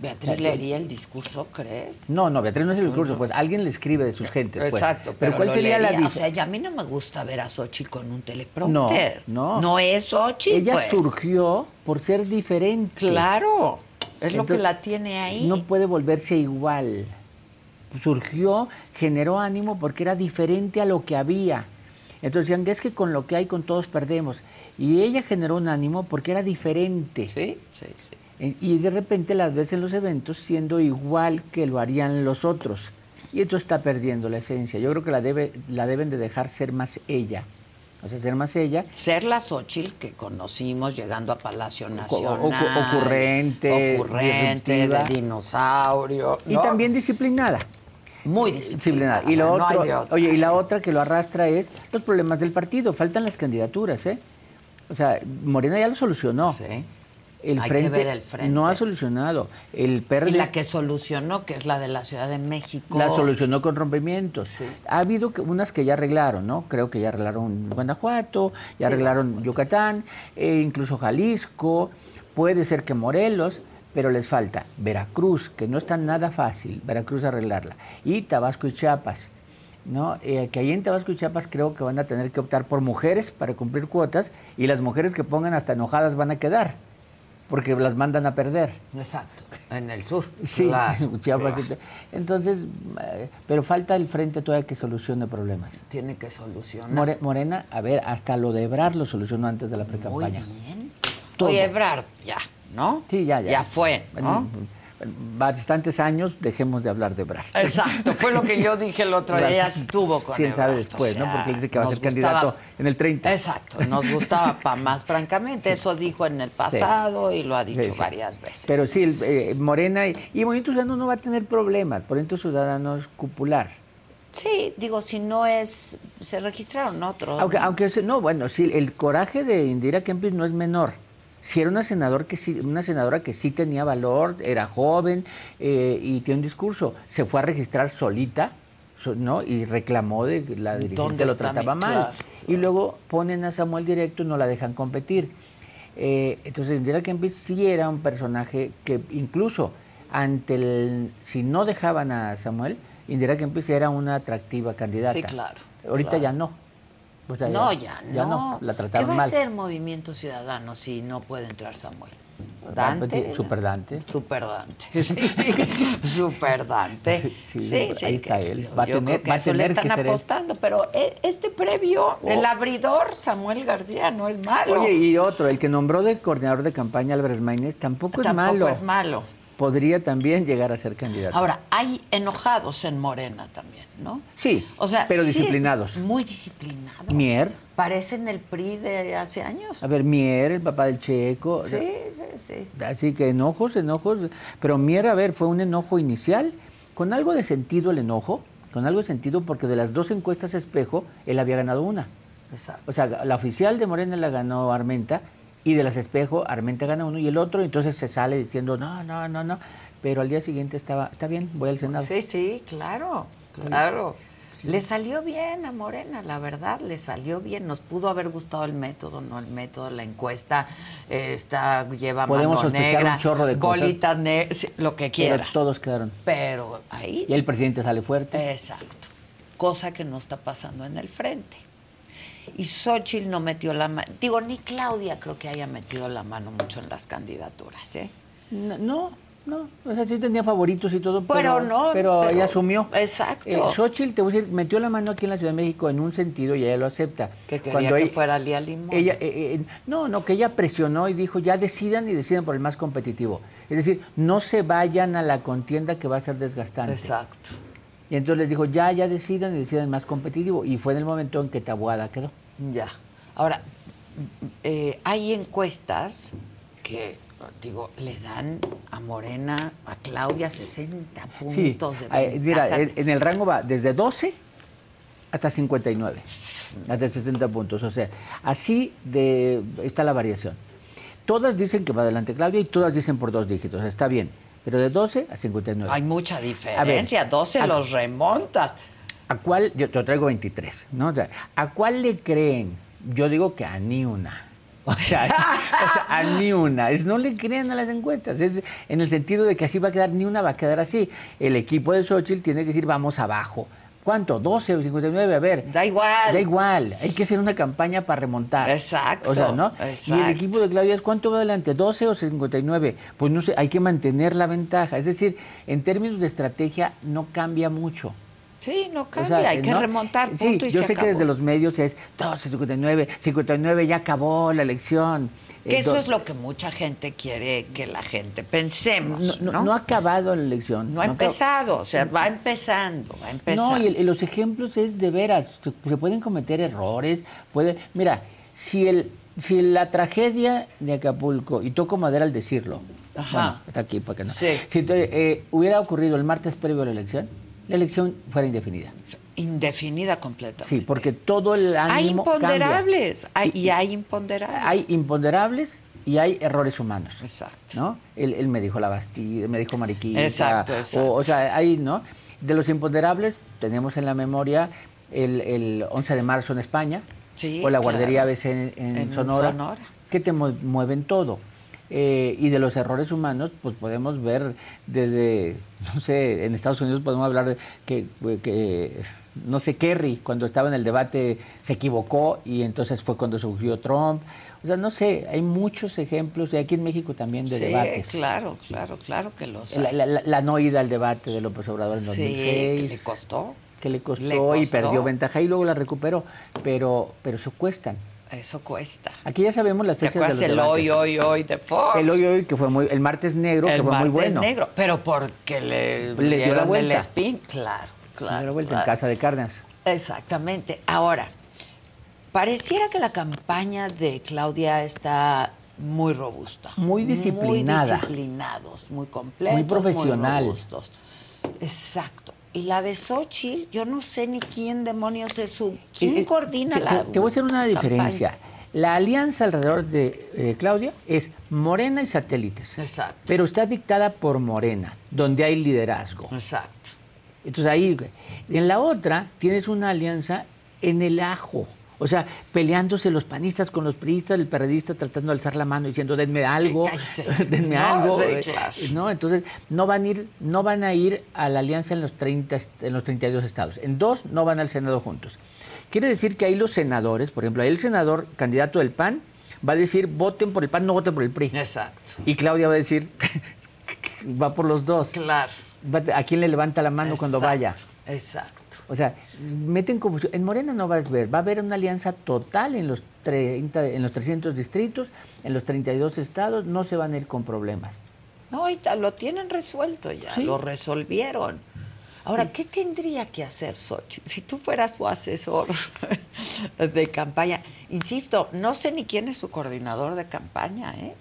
[SPEAKER 3] Beatriz leería el discurso, ¿crees?
[SPEAKER 6] No, no, Beatriz no es el discurso, pues alguien le escribe de sus gentes. pues.
[SPEAKER 3] Exacto, pero,
[SPEAKER 6] ¿cuál sería la
[SPEAKER 3] leería. O
[SPEAKER 6] diferencia?
[SPEAKER 3] sea, ya a mí no me gusta ver a Xochitl con un teleprompter.
[SPEAKER 6] No, no.
[SPEAKER 3] No es Xochitl,
[SPEAKER 6] Ella
[SPEAKER 3] pues.
[SPEAKER 6] surgió por ser diferente.
[SPEAKER 3] Claro, es lo que la tiene ahí.
[SPEAKER 6] No puede volverse igual. Surgió, generó ánimo porque era diferente a lo que había. Entonces decían, es que con lo que hay con todos perdemos. Y ella generó un ánimo porque era diferente.
[SPEAKER 3] Sí, sí, sí.
[SPEAKER 6] Y de repente las ves en los eventos siendo igual que lo harían los otros. Y entonces está perdiendo la esencia. Yo creo que la, debe, la deben de dejar ser más ella. O sea, ser más ella.
[SPEAKER 3] Ser la Xochitl que conocimos llegando a Palacio Nacional.
[SPEAKER 6] ocurrente,
[SPEAKER 3] Ocurrente, de dinosaurio.
[SPEAKER 6] Y también disciplinada.
[SPEAKER 3] Muy
[SPEAKER 6] disciplinada. Y lo
[SPEAKER 3] no hay
[SPEAKER 6] otro,
[SPEAKER 3] de otra.
[SPEAKER 6] oye, y la otra que lo arrastra es los problemas del partido. Faltan las candidaturas, ¿eh? O sea, Morena ya lo solucionó.
[SPEAKER 3] Sí.
[SPEAKER 6] El
[SPEAKER 3] Hay que
[SPEAKER 6] frente,
[SPEAKER 3] ver el frente.
[SPEAKER 6] no ha solucionado. El PRD
[SPEAKER 3] Y la que solucionó, que es la de la Ciudad de México.
[SPEAKER 6] la solucionó con rompimientos. Ha habido que- unas que ya arreglaron, ¿no? Creo que ya arreglaron Guanajuato, ya arreglaron Yucatán, eh, incluso Jalisco, puede ser que Morelos, pero les falta Veracruz, que no está nada fácil, Veracruz arreglarla, y Tabasco y Chiapas. ¿no? Eh, que ahí en Tabasco y Chiapas creo que van a tener que optar por mujeres para cumplir cuotas y las mujeres que pongan hasta enojadas van a quedar porque las mandan a perder.
[SPEAKER 3] Exacto, en el sur.
[SPEAKER 6] Sí, Chiapas. Entonces, eh, pero falta el frente todavía que solucione problemas.
[SPEAKER 3] Tiene que solucionar.
[SPEAKER 6] Morena, a ver, hasta lo de Ebrard lo solucionó antes de la precampaña.
[SPEAKER 3] Muy bien. Oye, Ebrard, ya, ¿no?
[SPEAKER 6] Sí, ya, ya.
[SPEAKER 3] Ya fue, ¿no?
[SPEAKER 6] bastantes años dejemos de hablar de Ebrard.
[SPEAKER 3] Exacto, fue lo que yo dije el otro día, ya estuvo con
[SPEAKER 6] Quién sabe después, ¿no? Porque dice que va a ser candidato en el 30.
[SPEAKER 3] Exacto, nos gustaba para más, francamente, eso dijo en el pasado y lo ha dicho varias veces.
[SPEAKER 6] Pero sí, eh, Morena y, y Movimiento Ciudadano no va a tener problemas, Movimiento Ciudadano es cupular.
[SPEAKER 3] Sí, digo, si no es, se registraron otros.
[SPEAKER 6] Aunque, aunque no, bueno, sí, el coraje de Indira Kempis no es menor si era una, senador que sí, una senadora que sí tenía valor, era joven eh, y tiene un discurso. Se fue a registrar solita, ¿no? Y reclamó de que la dirigente lo trataba mal. Y luego ponen a Samuel directo y no la dejan competir. Eh, entonces, Indira Kempis sí era un personaje que incluso ante el... Si no dejaban a Samuel, Indira Kempis era una atractiva candidata.
[SPEAKER 3] Sí, claro.
[SPEAKER 6] Ahorita ya no.
[SPEAKER 3] Pues no, ya, no.
[SPEAKER 6] La ¿Qué
[SPEAKER 3] va a ser Movimiento Ciudadano si no puede entrar Samuel? Dante.
[SPEAKER 6] Super Dante.
[SPEAKER 3] Super Dante. Super Dante. Sí,
[SPEAKER 6] sí, ahí está él. Va a tener,
[SPEAKER 3] que va a tener le están apostando, pero eh, este previo, el oh. abridor, Samuel García, no es malo.
[SPEAKER 6] Oye, y otro, el que nombró de coordinador de campaña Álvarez Maínez, tampoco, es malo.
[SPEAKER 3] Tampoco es malo
[SPEAKER 6] podría también llegar a ser candidato.
[SPEAKER 3] Ahora, hay enojados en Morena también, ¿no?
[SPEAKER 6] Sí, o sea, pero disciplinados.
[SPEAKER 3] muy disciplinados.
[SPEAKER 6] Mier.
[SPEAKER 3] Parecen el PRI de hace años.
[SPEAKER 6] A ver, Mier, el papá del Checo.
[SPEAKER 3] Sí, sí, sí.
[SPEAKER 6] Así que enojos, enojos. Pero Mier, a ver, fue un enojo inicial, con algo de sentido el enojo, con algo de sentido porque de las dos encuestas espejo, él había ganado una.
[SPEAKER 3] Exacto.
[SPEAKER 6] O sea, la oficial de Morena la ganó Armenta y de las espejo Armenta gana uno y el otro, entonces se sale diciendo, no, no, no, no, pero al día siguiente estaba, está bien, voy al Senado.
[SPEAKER 3] Sí, sí, claro, claro. Le salió bien a Morena, la verdad, le salió bien. Nos pudo haber gustado el método, no el método, la encuesta, está, lleva
[SPEAKER 6] Podemos
[SPEAKER 3] mano negra,
[SPEAKER 6] un chorro de
[SPEAKER 3] bolitas negras, lo que quieras.
[SPEAKER 6] todos quedaron.
[SPEAKER 3] Pero ahí...
[SPEAKER 6] Y el presidente sale fuerte.
[SPEAKER 3] Exacto. Cosa que no está pasando en el frente. Y Xochitl no metió la mano. Digo, ni Claudia creo que haya metido la mano mucho en las candidaturas, ¿eh?
[SPEAKER 6] No, no. O sea, sí tenía favoritos y todo, pero, no. Pero, ella asumió.
[SPEAKER 3] Exacto.
[SPEAKER 6] Eh, Xochitl, te voy a decir, metió la mano aquí en la Ciudad de México en un sentido y ella lo acepta.
[SPEAKER 3] Que quería que fuera Lía Limón.
[SPEAKER 6] Ella, eh, eh, no, no, que ella presionó y dijo, ya decidan y decidan por el más competitivo. Es decir, no se vayan a la contienda que va a ser desgastante.
[SPEAKER 3] Exacto.
[SPEAKER 6] Y entonces les dijo, ya, ya decidan y decidan más competitivo. Y fue en el momento en que Tabuada quedó.
[SPEAKER 3] Ya. Ahora, eh, hay encuestas que, digo, le dan a Morena, a Claudia 60 puntos de
[SPEAKER 6] ventaja. Mira, en el rango va desde 12 hasta 59, hasta 60 puntos. O sea, así de, está la variación. Todas dicen que va adelante Claudia y todas dicen por dos dígitos. Está bien. Pero de 12 a 59.
[SPEAKER 3] Hay mucha diferencia. 12 los remontas.
[SPEAKER 6] ¿A cuál? Yo te traigo 23, ¿no? ¿A cuál le creen? Yo digo que a ni una. O sea, a ni una. Es, no le creen a las encuestas. Es en el sentido de que así va a quedar, ni una va a quedar así. El equipo de Xochitl tiene que decir, vamos abajo. ¿Cuánto? ¿12 o 59? A ver.
[SPEAKER 3] Da igual.
[SPEAKER 6] Da igual. Hay que hacer una campaña para remontar.
[SPEAKER 3] Exacto.
[SPEAKER 6] O sea, ¿no? Y el equipo de Claudia, ¿cuánto va adelante? ¿12 o 59? Pues no sé, hay que mantener la ventaja. Es decir, en términos de estrategia no cambia mucho.
[SPEAKER 3] Sí, no cambia, hay que remontar, punto
[SPEAKER 6] sí, yo sé que desde los medios es 12, 59, 59, ya acabó la elección.
[SPEAKER 3] Que eso es lo que mucha gente quiere que la gente pensemos.
[SPEAKER 6] No, no, ha acabado la elección.
[SPEAKER 3] No, ha empezado, o sea, va empezando, va empezando.
[SPEAKER 6] No, y, los ejemplos es de veras, se, pueden cometer errores, puede, mira, si el si la tragedia de Acapulco, y toco madera al decirlo, Ajá. está aquí para que no.
[SPEAKER 3] Sí.
[SPEAKER 6] Si eh, hubiera ocurrido el martes previo a la elección, la elección fuera indefinida.
[SPEAKER 3] Indefinida completamente.
[SPEAKER 6] Sí, porque todo el ánimo
[SPEAKER 3] Hay imponderables, y, hay imponderables.
[SPEAKER 6] Hay imponderables y hay errores humanos.
[SPEAKER 3] Exacto.
[SPEAKER 6] ¿no? Él, me dijo la Bastilla, me dijo Mariquita.
[SPEAKER 3] Exacto, exacto.
[SPEAKER 6] O, sea, hay, ¿no? De los imponderables tenemos en la memoria el, 11 de marzo en España,
[SPEAKER 3] sí,
[SPEAKER 6] o la guardería ABC en, Sonora, que te mueven todo. Eh, y de los errores humanos, pues podemos ver desde, no sé, en Estados Unidos podemos hablar de que, que no sé, Kerry, cuando estaba en el debate, se equivocó y entonces fue cuando surgió Trump. O sea, no sé, hay muchos ejemplos, y aquí en México también de
[SPEAKER 3] sí,
[SPEAKER 6] debates.
[SPEAKER 3] claro, claro, claro que los
[SPEAKER 6] la, la, la, no ida al debate de López Obrador en 2006. Sí,
[SPEAKER 3] que le costó.
[SPEAKER 6] Que le costó, le costó, y perdió ventaja y luego la recuperó, pero, pero eso cuestan.
[SPEAKER 3] Eso cuesta.
[SPEAKER 6] Aquí ya sabemos las fechas
[SPEAKER 3] ¿Te acuerdas
[SPEAKER 6] de los
[SPEAKER 3] el
[SPEAKER 6] debates.
[SPEAKER 3] hoy, hoy, hoy de Fox?
[SPEAKER 6] El hoy, hoy, que fue muy, el martes negro,
[SPEAKER 3] el
[SPEAKER 6] que fue
[SPEAKER 3] martes
[SPEAKER 6] muy bueno.
[SPEAKER 3] negro, pero porque le,
[SPEAKER 6] Le dio la vuelta.
[SPEAKER 3] el spin, claro, claro.
[SPEAKER 6] dio la vuelta
[SPEAKER 3] claro.
[SPEAKER 6] en casa de Cárdenas.
[SPEAKER 3] Exactamente. Ahora, pareciera que la campaña de Claudia está muy robusta.
[SPEAKER 6] Muy disciplinada.
[SPEAKER 3] Muy disciplinados, muy completos.
[SPEAKER 6] Muy profesional.
[SPEAKER 3] Muy robustos. Exacto. Y la de Xochitl, yo no sé ni quién demonios es su... ¿Quién
[SPEAKER 6] Eh, eh,
[SPEAKER 3] coordina
[SPEAKER 6] te,
[SPEAKER 3] la
[SPEAKER 6] te, te voy a hacer una
[SPEAKER 3] campaña?
[SPEAKER 6] diferencia. La alianza alrededor de eh, Claudia es Morena y satélites.
[SPEAKER 3] Exacto.
[SPEAKER 6] Pero está dictada por Morena, donde hay liderazgo.
[SPEAKER 3] Exacto.
[SPEAKER 6] Entonces ahí, en la otra tienes una alianza en el ajo. O sea, peleándose los panistas con los priistas, el periodista tratando de alzar la mano diciendo denme algo, denme
[SPEAKER 3] No,
[SPEAKER 6] algo. eh. ¿no? Entonces, no van a ir, no van a ir a la alianza en los 30, est- en los 32 estados. En dos no van al Senado juntos. Quiere decir que ahí los senadores, por ejemplo, ahí el senador candidato del PAN va a decir voten por el PAN, no voten por el PRI.
[SPEAKER 3] Exacto.
[SPEAKER 6] Y Claudia va a decir va por los dos.
[SPEAKER 3] Claro.
[SPEAKER 6] ¿A quién le levanta la mano cuando vaya?
[SPEAKER 3] Exacto.
[SPEAKER 6] O sea, meten confusión. En Morena no vas a ver, va a haber una alianza total en los 30, en los 300 distritos, en los 32 estados, no se van a ir con problemas.
[SPEAKER 3] No, y lo tienen resuelto ya,
[SPEAKER 6] Sí.
[SPEAKER 3] lo resolvieron. Ahora, ¿qué tendría que hacer Xochitl? Si tú fueras su asesor de campaña, insisto, no sé ni quién es su coordinador de campaña, ¿eh?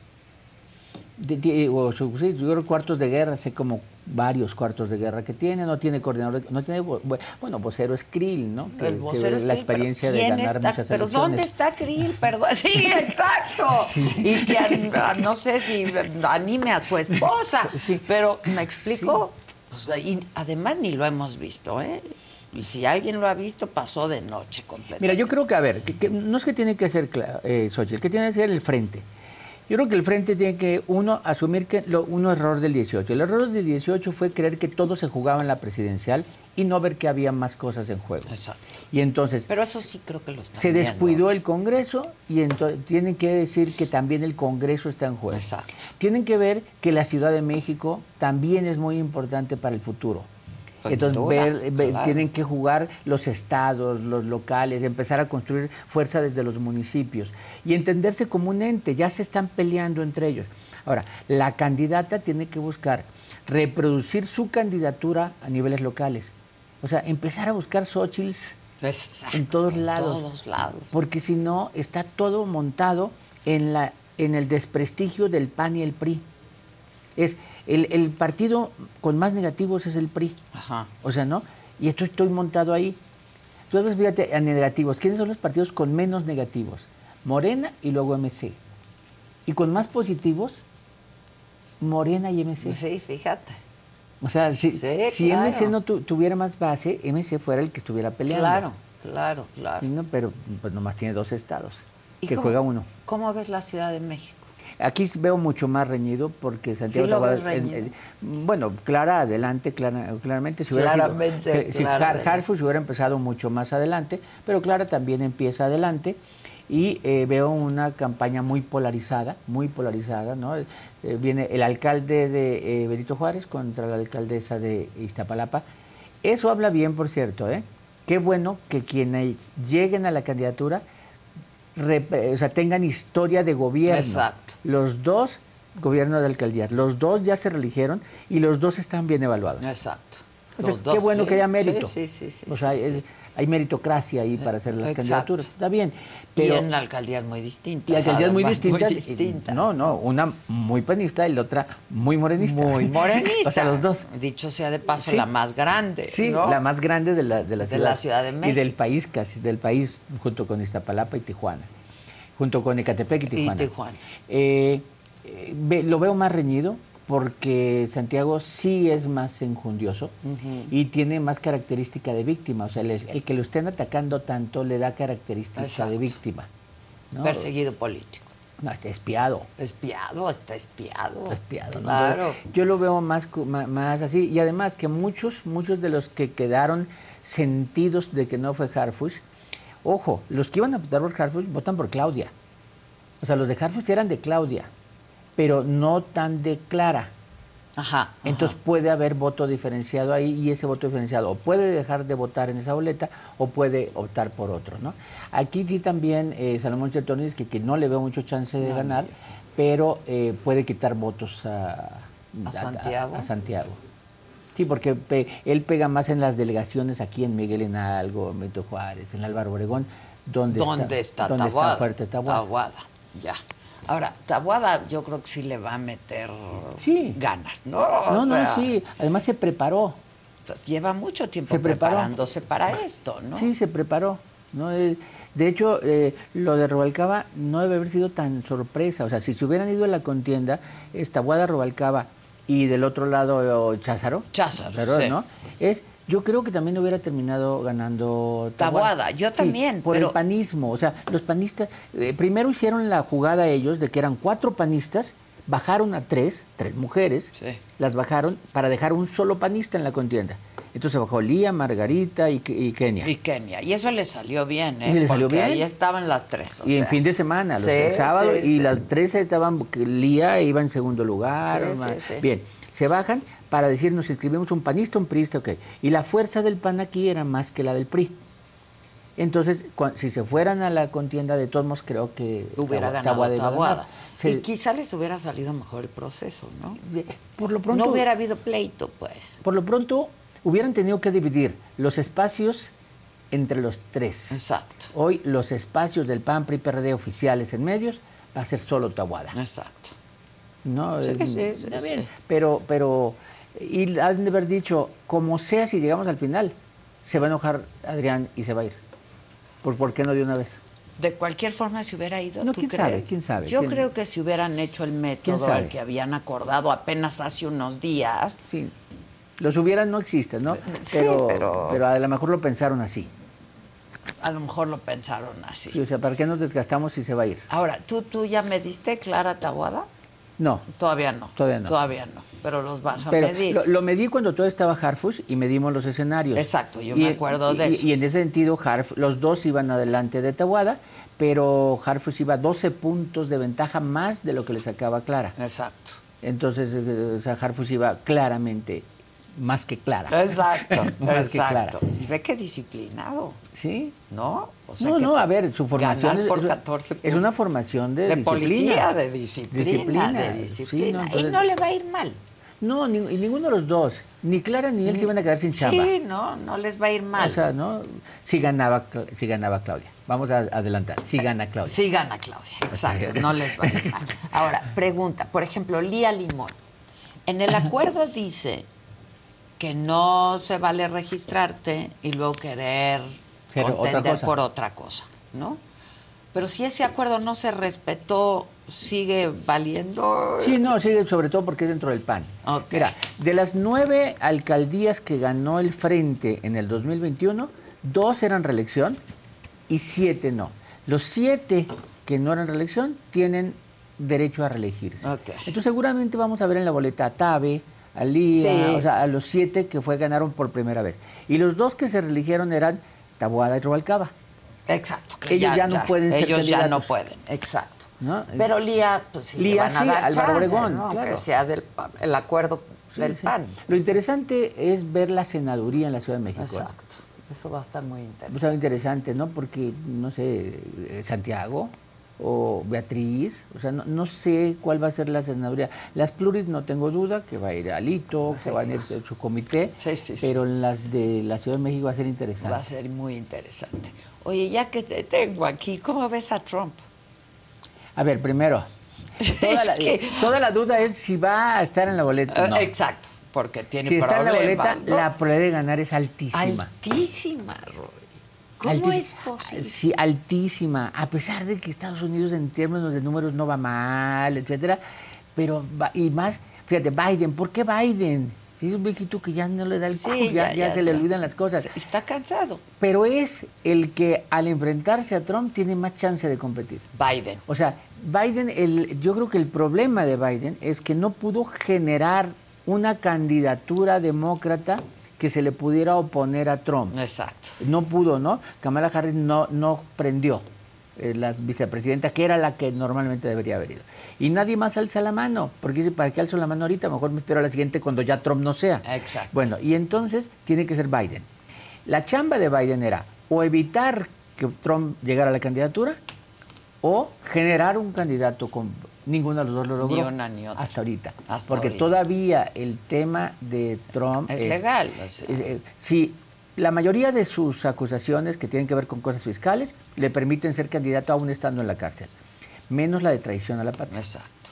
[SPEAKER 6] De- de- o su- sí, yo creo cuartos de guerra, sé como varios cuartos de guerra que tiene, no tiene coordinador, no tiene, bueno, vocero es Krill, ¿no? Que-
[SPEAKER 3] el
[SPEAKER 6] que
[SPEAKER 3] vocero es
[SPEAKER 6] la
[SPEAKER 3] Krill,
[SPEAKER 6] experiencia de
[SPEAKER 3] ¿quién
[SPEAKER 6] ganar
[SPEAKER 3] está?
[SPEAKER 6] muchas
[SPEAKER 3] Pero
[SPEAKER 6] elecciones.
[SPEAKER 3] ¿dónde está Krill? Perdón, sí, exacto.
[SPEAKER 6] Sí.
[SPEAKER 3] Y que no sé si anime a su esposa,
[SPEAKER 6] Sí.
[SPEAKER 3] pero ¿me explico? O sea, y además ni lo hemos visto, ¿eh? Y si alguien lo ha visto, pasó de noche completamente.
[SPEAKER 6] Mira, yo creo que, a ver, que- que no es que tiene que ser eh, Xochitl, que tiene que ser el frente. Yo creo que el frente tiene que, uno, asumir que lo, uno error del 18. El error del 18 fue creer que todo se jugaba en la presidencial y no ver que había más cosas en juego.
[SPEAKER 3] Exacto.
[SPEAKER 6] Y entonces
[SPEAKER 3] Pero eso sí creo que lo están
[SPEAKER 6] se
[SPEAKER 3] viendo.
[SPEAKER 6] descuidó el Congreso y entonces tienen que decir que también el Congreso está en juego.
[SPEAKER 3] Exacto.
[SPEAKER 6] Tienen que ver que la Ciudad de México también es muy importante para el futuro. Entonces ver- ver-
[SPEAKER 3] claro.
[SPEAKER 6] tienen que jugar los estados, los locales, empezar a construir fuerza desde los municipios y entenderse como un ente. Ya se están peleando entre ellos. Ahora, la candidata tiene que buscar reproducir su candidatura a niveles locales. O sea, empezar a buscar Xochitls
[SPEAKER 3] Exacto,
[SPEAKER 6] en todos
[SPEAKER 3] en
[SPEAKER 6] lados.
[SPEAKER 3] todos lados.
[SPEAKER 6] Porque si no, está todo montado en, la, en el desprestigio del PAN y el PRI. Es el, el partido con más negativos es el PRI.
[SPEAKER 3] Ajá.
[SPEAKER 6] O sea, ¿no? Y esto estoy montado ahí. Ves, fíjate, a negativos. ¿Quiénes son los partidos con menos negativos? Morena y luego MC. Y con más positivos, Morena y MC.
[SPEAKER 3] Sí, fíjate.
[SPEAKER 6] O sea, si,
[SPEAKER 3] Sí,
[SPEAKER 6] si
[SPEAKER 3] claro.
[SPEAKER 6] MC no tu- tuviera más base, MC fuera el que estuviera peleando.
[SPEAKER 3] Claro, claro, claro.
[SPEAKER 6] No, pero pues nomás tiene dos estados,
[SPEAKER 3] ¿Y
[SPEAKER 6] que
[SPEAKER 3] cómo-
[SPEAKER 6] juega uno.
[SPEAKER 3] ¿Cómo ves la Ciudad de México?
[SPEAKER 6] Aquí veo mucho más reñido porque Santiago
[SPEAKER 3] Sí ves
[SPEAKER 6] Taboada- eh, eh, bueno, Clara adelante, clara- claramente si hubiera
[SPEAKER 3] Claramente,
[SPEAKER 6] sido, si
[SPEAKER 3] claramente.
[SPEAKER 6] Har- Harfuch hubiera empezado mucho más adelante, pero Clara también empieza adelante y eh, veo una campaña muy polarizada, muy polarizada, ¿no? Eh, viene el alcalde de eh, Benito Juárez contra la alcaldesa de Iztapalapa. Eso habla bien, por cierto, ¿eh? Qué bueno que quienes lleguen a la candidatura o sea, tengan historia de gobierno.
[SPEAKER 3] Exacto.
[SPEAKER 6] Los dos gobiernos de alcaldías, los dos ya se reeligieron y los dos están bien evaluados.
[SPEAKER 3] Exacto.
[SPEAKER 6] Qué bueno
[SPEAKER 3] sí.
[SPEAKER 6] que haya mérito.
[SPEAKER 3] Sí, sí, sí.
[SPEAKER 6] o sea,
[SPEAKER 3] sí.
[SPEAKER 6] Hay meritocracia ahí para hacer las
[SPEAKER 3] Exacto.
[SPEAKER 6] candidaturas. Está bien.
[SPEAKER 3] y
[SPEAKER 6] Pero,
[SPEAKER 3] en alcaldías muy distintas.
[SPEAKER 6] y alcaldías muy distintas. y-
[SPEAKER 3] distintas.
[SPEAKER 6] No, no, una muy panista y la otra muy morenista.
[SPEAKER 3] Muy morenista.
[SPEAKER 6] o sea, los dos.
[SPEAKER 3] Dicho sea de paso,
[SPEAKER 6] Sí.
[SPEAKER 3] la más grande.
[SPEAKER 6] Sí,
[SPEAKER 3] ¿no?
[SPEAKER 6] la más grande de la, de la
[SPEAKER 3] De
[SPEAKER 6] ciudad.
[SPEAKER 3] la Ciudad de
[SPEAKER 6] Y del
[SPEAKER 3] México.
[SPEAKER 6] país casi, del país, junto con Iztapalapa y Tijuana. Junto con Ecatepec y Tijuana.
[SPEAKER 3] Tijuana.
[SPEAKER 6] Eh, eh, lo veo más reñido porque Santiago sí es más enjundioso y tiene más característica de víctima. O sea, el, el que lo estén atacando tanto le da característica
[SPEAKER 3] Exacto.
[SPEAKER 6] de víctima. ¿no?
[SPEAKER 3] Perseguido político.
[SPEAKER 6] No, está espiado.
[SPEAKER 3] Espiado, está espiado.
[SPEAKER 6] espiado.
[SPEAKER 3] Claro.
[SPEAKER 6] Yo, lo veo más, más, así. Y además que muchos, muchos de los que quedaron sentidos de que no fue Harfush, ojo, los que iban a votar por Harfush votan por Claudia. O sea, los de Harfush eran de Claudia, pero no tan de Clara.
[SPEAKER 3] Ajá,
[SPEAKER 6] Entonces puede haber voto diferenciado ahí y ese voto diferenciado o puede dejar de votar en esa boleta o puede optar por otro, ¿no? Aquí sí también eh, Salomón Chertonis, que, que no le veo mucho chance de ganar, pero eh, puede quitar votos a,
[SPEAKER 3] Santiago.
[SPEAKER 6] A, Santiago. Sí, porque él pega más en las delegaciones aquí en Miguel Hidalgo, en Benito Juárez, en Álvaro Obregón, donde,
[SPEAKER 3] ¿Dónde está,
[SPEAKER 6] está,
[SPEAKER 3] está
[SPEAKER 6] fuerte
[SPEAKER 3] Tabuada, ya. Ahora, Tabuada yo creo que sí le va a meter ganas, ¿no?
[SPEAKER 6] no, no, sí. Además se preparó.
[SPEAKER 3] Pues, lleva mucho tiempo preparándose para esto, ¿no?
[SPEAKER 6] Sí, se preparó. ¿no? Eh, de hecho, eh, lo de Robalcaba no debe haber sido tan sorpresa. O sea, si se hubieran ido a la contienda, Tabuada, Robalcaba y del otro lado Cházaro.
[SPEAKER 3] Cházaro, sí.
[SPEAKER 6] ¿no? Es yo creo que también hubiera terminado ganando
[SPEAKER 3] Tabuada. yo también.
[SPEAKER 6] por el panismo. O sea, los panistas, eh, primero hicieron la jugada ellos de que eran cuatro panistas, bajaron a tres, tres mujeres, las bajaron para dejar un solo panista en la contienda. Entonces bajó Lía, Margarita y, Kenia.
[SPEAKER 3] Y Kenia. Y eso le salió bien, ¿eh?
[SPEAKER 6] Y le salió bien.
[SPEAKER 3] ahí estaban las tres.
[SPEAKER 6] y en fin de semana, los el sábado, y las tres estaban, Lía iba en segundo lugar. Bien, se bajan para decir nos inscribimos un panista, un priista, ok. Y la fuerza del PAN aquí era más que la del PRI. Entonces, si se fueran a la contienda de todos creo que
[SPEAKER 3] hubiera ganado Tabuada. y quizá les hubiera salido mejor el proceso, ¿no?
[SPEAKER 6] Por lo pronto,
[SPEAKER 3] no hubiera habido pleito, pues.
[SPEAKER 6] Por lo pronto, hubieran tenido que dividir los espacios entre los tres.
[SPEAKER 3] Exacto.
[SPEAKER 6] Hoy los espacios del PAN, PRI, PRD oficiales en medios va a ser solo Tabuada.
[SPEAKER 3] Exacto.
[SPEAKER 6] No, sí, sí, bien. Pero, pero y han de haber dicho, como sea, si llegamos al final, se va a enojar Adrián y se va a ir. ¿Por, ¿por qué no de una vez?
[SPEAKER 3] De cualquier forma se hubiera ido,
[SPEAKER 6] no,
[SPEAKER 3] ¿tú
[SPEAKER 6] ¿quién
[SPEAKER 3] crees?
[SPEAKER 6] Sabe, ¿quién sabe?
[SPEAKER 3] Yo creo que si hubieran hecho el método al que habían acordado apenas hace unos días...
[SPEAKER 6] Sí. Los hubieran no existen, ¿no?
[SPEAKER 3] Pero, pero...
[SPEAKER 6] pero a lo mejor lo pensaron así.
[SPEAKER 3] A lo mejor lo pensaron así.
[SPEAKER 6] o sea, ¿para qué nos desgastamos si se va a ir?
[SPEAKER 3] Ahora, ¿tú, tú ya me diste Clara Tabuada?
[SPEAKER 6] No.
[SPEAKER 3] Todavía no.
[SPEAKER 6] Todavía no.
[SPEAKER 3] Todavía no. Pero los vas a medir.
[SPEAKER 6] Lo, lo, medí cuando todo estaba Harfush y medimos los escenarios.
[SPEAKER 3] Exacto, yo me acuerdo de eso.
[SPEAKER 6] Y, en ese sentido, los dos iban adelante de Tabuada, pero Harfush iba 12 puntos de ventaja más de lo que le sacaba Clara.
[SPEAKER 3] Exacto.
[SPEAKER 6] Entonces, eh, o sea, Harfush iba claramente más que clara.
[SPEAKER 3] Exacto, más Que clara. Y ve qué disciplinado.
[SPEAKER 6] Sí.
[SPEAKER 3] ¿No?
[SPEAKER 6] O sea no, no, a ver, su formación es,
[SPEAKER 3] por 14
[SPEAKER 6] es una formación de,
[SPEAKER 3] de
[SPEAKER 6] disciplina.
[SPEAKER 3] policía, de disciplina. De disciplina. y no le va a ir mal.
[SPEAKER 6] No, ni, y ninguno de los dos, ni Clara ni él se iban a quedar sin chamba.
[SPEAKER 3] Sí, no, no les va a ir mal.
[SPEAKER 6] O sea, ¿no? Si ganaba, si ganaba Claudia. Vamos a adelantar. Si gana Claudia.
[SPEAKER 3] Si gana Claudia, exacto. no les va a ir mal. Ahora, pregunta, por ejemplo, Lía Limón. En el acuerdo dice que no se vale registrarte y luego querer contender por otra cosa, ¿no? Pero si ese acuerdo no se respetó, ¿sigue valiendo?
[SPEAKER 6] Sí, no, sigue sobre todo porque es dentro del PAN. Mira, de las nueve alcaldías que ganó el Frente en el 2021, dos eran reelección y siete no. Los siete que no eran reelección tienen derecho a reelegirse. Entonces seguramente vamos a ver en la boleta a Tabe, a Lía, o sea, a los siete que fue ganaron por primera vez. Y los dos que se reeligieron eran Tabuada y Robalcaba.
[SPEAKER 3] Exacto.
[SPEAKER 6] ellos ya, no pueden ser
[SPEAKER 3] Ellos ya no pueden, exacto. Pero Lía, pues sí, Lía, van a dar Álvaro Obregón, ¿no? que sea del el acuerdo del PAN.
[SPEAKER 6] Lo interesante es ver la senaduría en la Ciudad de México.
[SPEAKER 3] Exacto. Eso va a estar muy interesante.
[SPEAKER 6] Va a estar interesante, ¿no? Porque, no sé, eh, Santiago o Beatriz, o sea, no, sé cuál va a ser la senaduría. Las pluris no tengo duda que va a ir Alito, que va a ir su comité,
[SPEAKER 3] sí, sí,
[SPEAKER 6] pero las de la Ciudad de México va a ser interesante.
[SPEAKER 3] Va a ser muy interesante. Oye, ya que te tengo aquí, ¿cómo ves a Trump?
[SPEAKER 6] A ver, primero, toda, la, duda es si va a estar en la boleta. No.
[SPEAKER 3] Exacto, porque tiene
[SPEAKER 6] si
[SPEAKER 3] problemas.
[SPEAKER 6] Si está en la boleta, la probabilidad de ganar es altísima.
[SPEAKER 3] Altísima. ¿Cómo es posible?
[SPEAKER 6] Sí, altísima. A pesar de que Estados Unidos en términos de números no va mal, etcétera, pero y más, fíjate, Biden, ¿por qué Biden? Es un viejito que ya no le da el sí, ya, ya, se le olvidan las cosas.
[SPEAKER 3] Está cansado.
[SPEAKER 6] Pero es el que al enfrentarse a Trump tiene más chance de competir.
[SPEAKER 3] Biden.
[SPEAKER 6] O sea, Biden, el, yo creo que el problema de Biden es que no pudo generar una candidatura demócrata que se le pudiera oponer a Trump.
[SPEAKER 3] Exacto.
[SPEAKER 6] No pudo, ¿no? Kamala Harris no, no prendió eh, la vicepresidenta, que era la que normalmente debería haber ido. Y nadie más alza la mano, porque dice, ¿para qué alzo la mano ahorita? Mejor me espero a la siguiente cuando ya Trump no sea.
[SPEAKER 3] Exacto.
[SPEAKER 6] Bueno, y entonces tiene que ser Biden. La chamba de Biden era o evitar que Trump llegara a la candidatura o generar un candidato con ninguno de los dos lo logró
[SPEAKER 3] Ni una ni otra.
[SPEAKER 6] hasta ahorita
[SPEAKER 3] Hasta
[SPEAKER 6] porque
[SPEAKER 3] ahorita.
[SPEAKER 6] todavía el tema de Trump
[SPEAKER 3] Es legal, o sea.
[SPEAKER 6] es- eh, sí la mayoría de sus acusaciones que tienen que ver con cosas fiscales le permiten ser candidato aún estando en la cárcel menos la de traición a la patria
[SPEAKER 3] Exacto.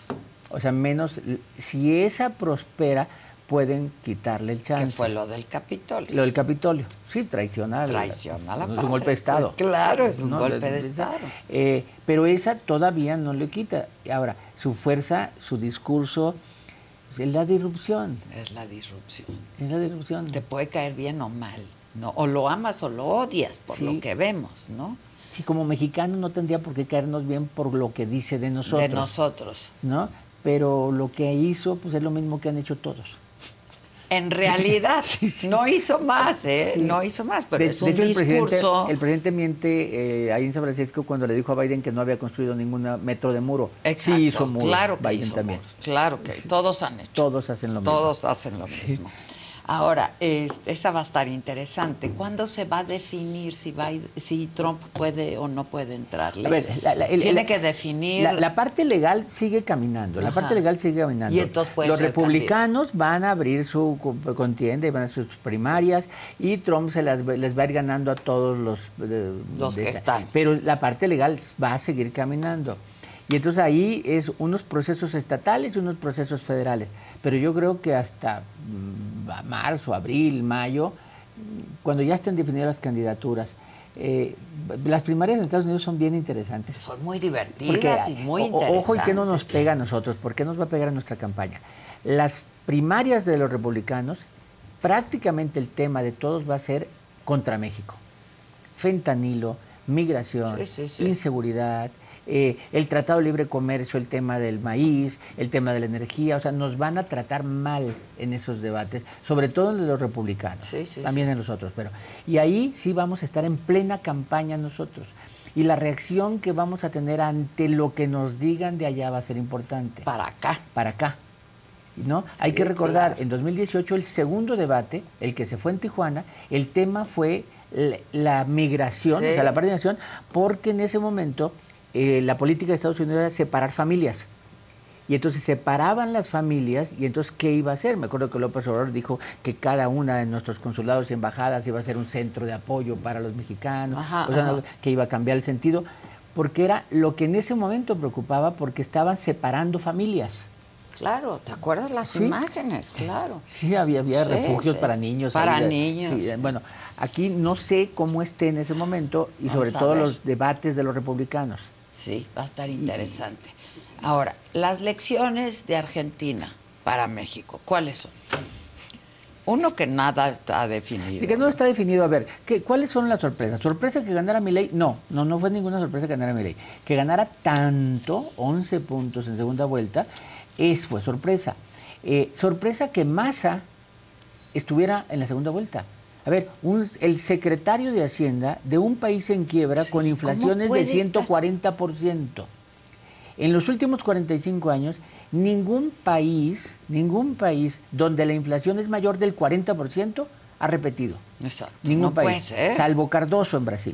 [SPEAKER 6] o sea menos si esa prospera pueden quitarle el chance
[SPEAKER 3] Que fue lo del Capitolio.
[SPEAKER 6] lo del Capitolio, sí, traición a la,
[SPEAKER 3] la
[SPEAKER 6] es
[SPEAKER 3] patria.
[SPEAKER 6] un golpe de Estado.
[SPEAKER 3] Pues claro, es un
[SPEAKER 6] No,
[SPEAKER 3] golpe
[SPEAKER 6] de-
[SPEAKER 3] Estado.
[SPEAKER 6] Eh, pero esa todavía no le quita. Ahora, su fuerza, su discurso, es la disrupción.
[SPEAKER 3] Es la disrupción.
[SPEAKER 6] Es la disrupción.
[SPEAKER 3] Te puede caer bien o mal, ¿no? O lo amas o lo odias, por
[SPEAKER 6] Sí.
[SPEAKER 3] lo que vemos, ¿no?
[SPEAKER 6] Sí, como mexicano no tendría por qué caernos bien por lo que dice de nosotros.
[SPEAKER 3] De nosotros.
[SPEAKER 6] ¿No? Pero lo que hizo, pues es lo mismo que han hecho todos.
[SPEAKER 3] En realidad, no hizo más, ¿eh?
[SPEAKER 6] Sí.
[SPEAKER 3] No hizo más, pero
[SPEAKER 6] De-
[SPEAKER 3] es un
[SPEAKER 6] hecho, el presidente-
[SPEAKER 3] discurso.
[SPEAKER 6] El presidente, miente eh, ahí en San Francisco cuando le dijo a Biden que no había construido ningún metro de muro.
[SPEAKER 3] Exacto,
[SPEAKER 6] Sí hizo muro.
[SPEAKER 3] Claro que
[SPEAKER 6] Biden
[SPEAKER 3] hizo
[SPEAKER 6] también.
[SPEAKER 3] muros, Claro que todos han hecho.
[SPEAKER 6] Todos hacen lo mismo.
[SPEAKER 3] Todos hacen lo mismo. Ahora, es- esa va a estar interesante. ¿Cuándo se va a definir si, Biden- si Trump puede o no puede entrarle?
[SPEAKER 6] A ver, la- la- el-
[SPEAKER 3] Tiene
[SPEAKER 6] el-
[SPEAKER 3] que definir.
[SPEAKER 6] La, la parte legal sigue caminando, la
[SPEAKER 3] Ajá.
[SPEAKER 6] parte legal sigue caminando.
[SPEAKER 3] Y entonces puede
[SPEAKER 6] Los
[SPEAKER 3] ser
[SPEAKER 6] republicanos van a abrir su co- contienda y van a hacer sus primarias y Trump se las, les va a ir ganando a todos los... eh,
[SPEAKER 3] Los que están.
[SPEAKER 6] Pero la parte legal va a seguir caminando. Y entonces ahí es unos procesos estatales y unos procesos federales. Pero yo creo que hasta mm, marzo, abril, mayo, cuando ya estén definidas las candidaturas, eh, las primarias en Estados Unidos son bien interesantes.
[SPEAKER 3] Son muy
[SPEAKER 6] Porque,
[SPEAKER 3] divertidas y muy
[SPEAKER 6] o-
[SPEAKER 3] interesantes.
[SPEAKER 6] Ojo, ¿y qué no nos pega a nosotros? ¿Por qué nos va a pegar a nuestra campaña? Las primarias de los republicanos, prácticamente el tema de todos va a ser contra México. Fentanilo, migración,
[SPEAKER 3] Sí, sí, sí.
[SPEAKER 6] inseguridad, eh, el Tratado de Libre Comercio, el tema del maíz, el tema de la energía, o sea, nos van a tratar mal en esos debates, sobre todo en los republicanos,
[SPEAKER 3] Sí, sí,
[SPEAKER 6] también en los otros, pero y ahí sí vamos a estar en plena campaña nosotros. Y la reacción que vamos a tener ante lo que nos digan de allá va a ser importante.
[SPEAKER 3] Para acá.
[SPEAKER 6] Para acá. ¿No? Hay que recordar, en 2018 el segundo debate, el que se fue en Tijuana, el tema fue la, la migración,
[SPEAKER 3] Sí.
[SPEAKER 6] o sea, la parte de migración, porque en ese momento eh, la política de Estados Unidos era separar familias. Y entonces separaban las familias y entonces ¿qué iba a hacer? Me acuerdo que López Obrador dijo que cada una de nuestros consulados y embajadas iba a ser un centro de apoyo para los mexicanos,
[SPEAKER 3] Ajá,
[SPEAKER 6] o sea,
[SPEAKER 3] ajá.
[SPEAKER 6] que iba a cambiar el sentido, porque era lo que en ese momento preocupaba porque estaban separando familias.
[SPEAKER 3] Claro, ¿te acuerdas las
[SPEAKER 6] Sí.
[SPEAKER 3] imágenes? Claro.
[SPEAKER 6] Sí, había, había
[SPEAKER 3] Sí,
[SPEAKER 6] refugios
[SPEAKER 3] sí.
[SPEAKER 6] para niños.
[SPEAKER 3] Para
[SPEAKER 6] había-
[SPEAKER 3] niños.
[SPEAKER 6] bueno, aquí no sé cómo esté en ese momento y
[SPEAKER 3] Vamos
[SPEAKER 6] sobre todo los debates de los republicanos.
[SPEAKER 3] Sí, va a estar interesante. Ahora, las lecciones de Argentina para México, ¿cuáles son? Uno que nada está definido.
[SPEAKER 6] Y que no está definido. A ver, ¿qué, ¿cuáles son las sorpresas? ¿Sorpresa que ganara Milei? No, no, no fue ninguna sorpresa que ganara Milei. Que ganara tanto, 11 puntos en segunda vuelta, es fue sorpresa. Eh, sorpresa que Massa estuviera en la segunda vuelta. A ver, un- el secretario de Hacienda de un país en quiebra
[SPEAKER 3] Sí,
[SPEAKER 6] con
[SPEAKER 3] ¿cómo
[SPEAKER 6] inflaciones de
[SPEAKER 3] puede estar?
[SPEAKER 6] 140%. En los últimos 45 años, ningún país, ningún país donde la inflación es mayor del 40% ha repetido.
[SPEAKER 3] Exacto.
[SPEAKER 6] Ningún
[SPEAKER 3] no puede
[SPEAKER 6] país,
[SPEAKER 3] ser.
[SPEAKER 6] salvo Cardoso en Brasil.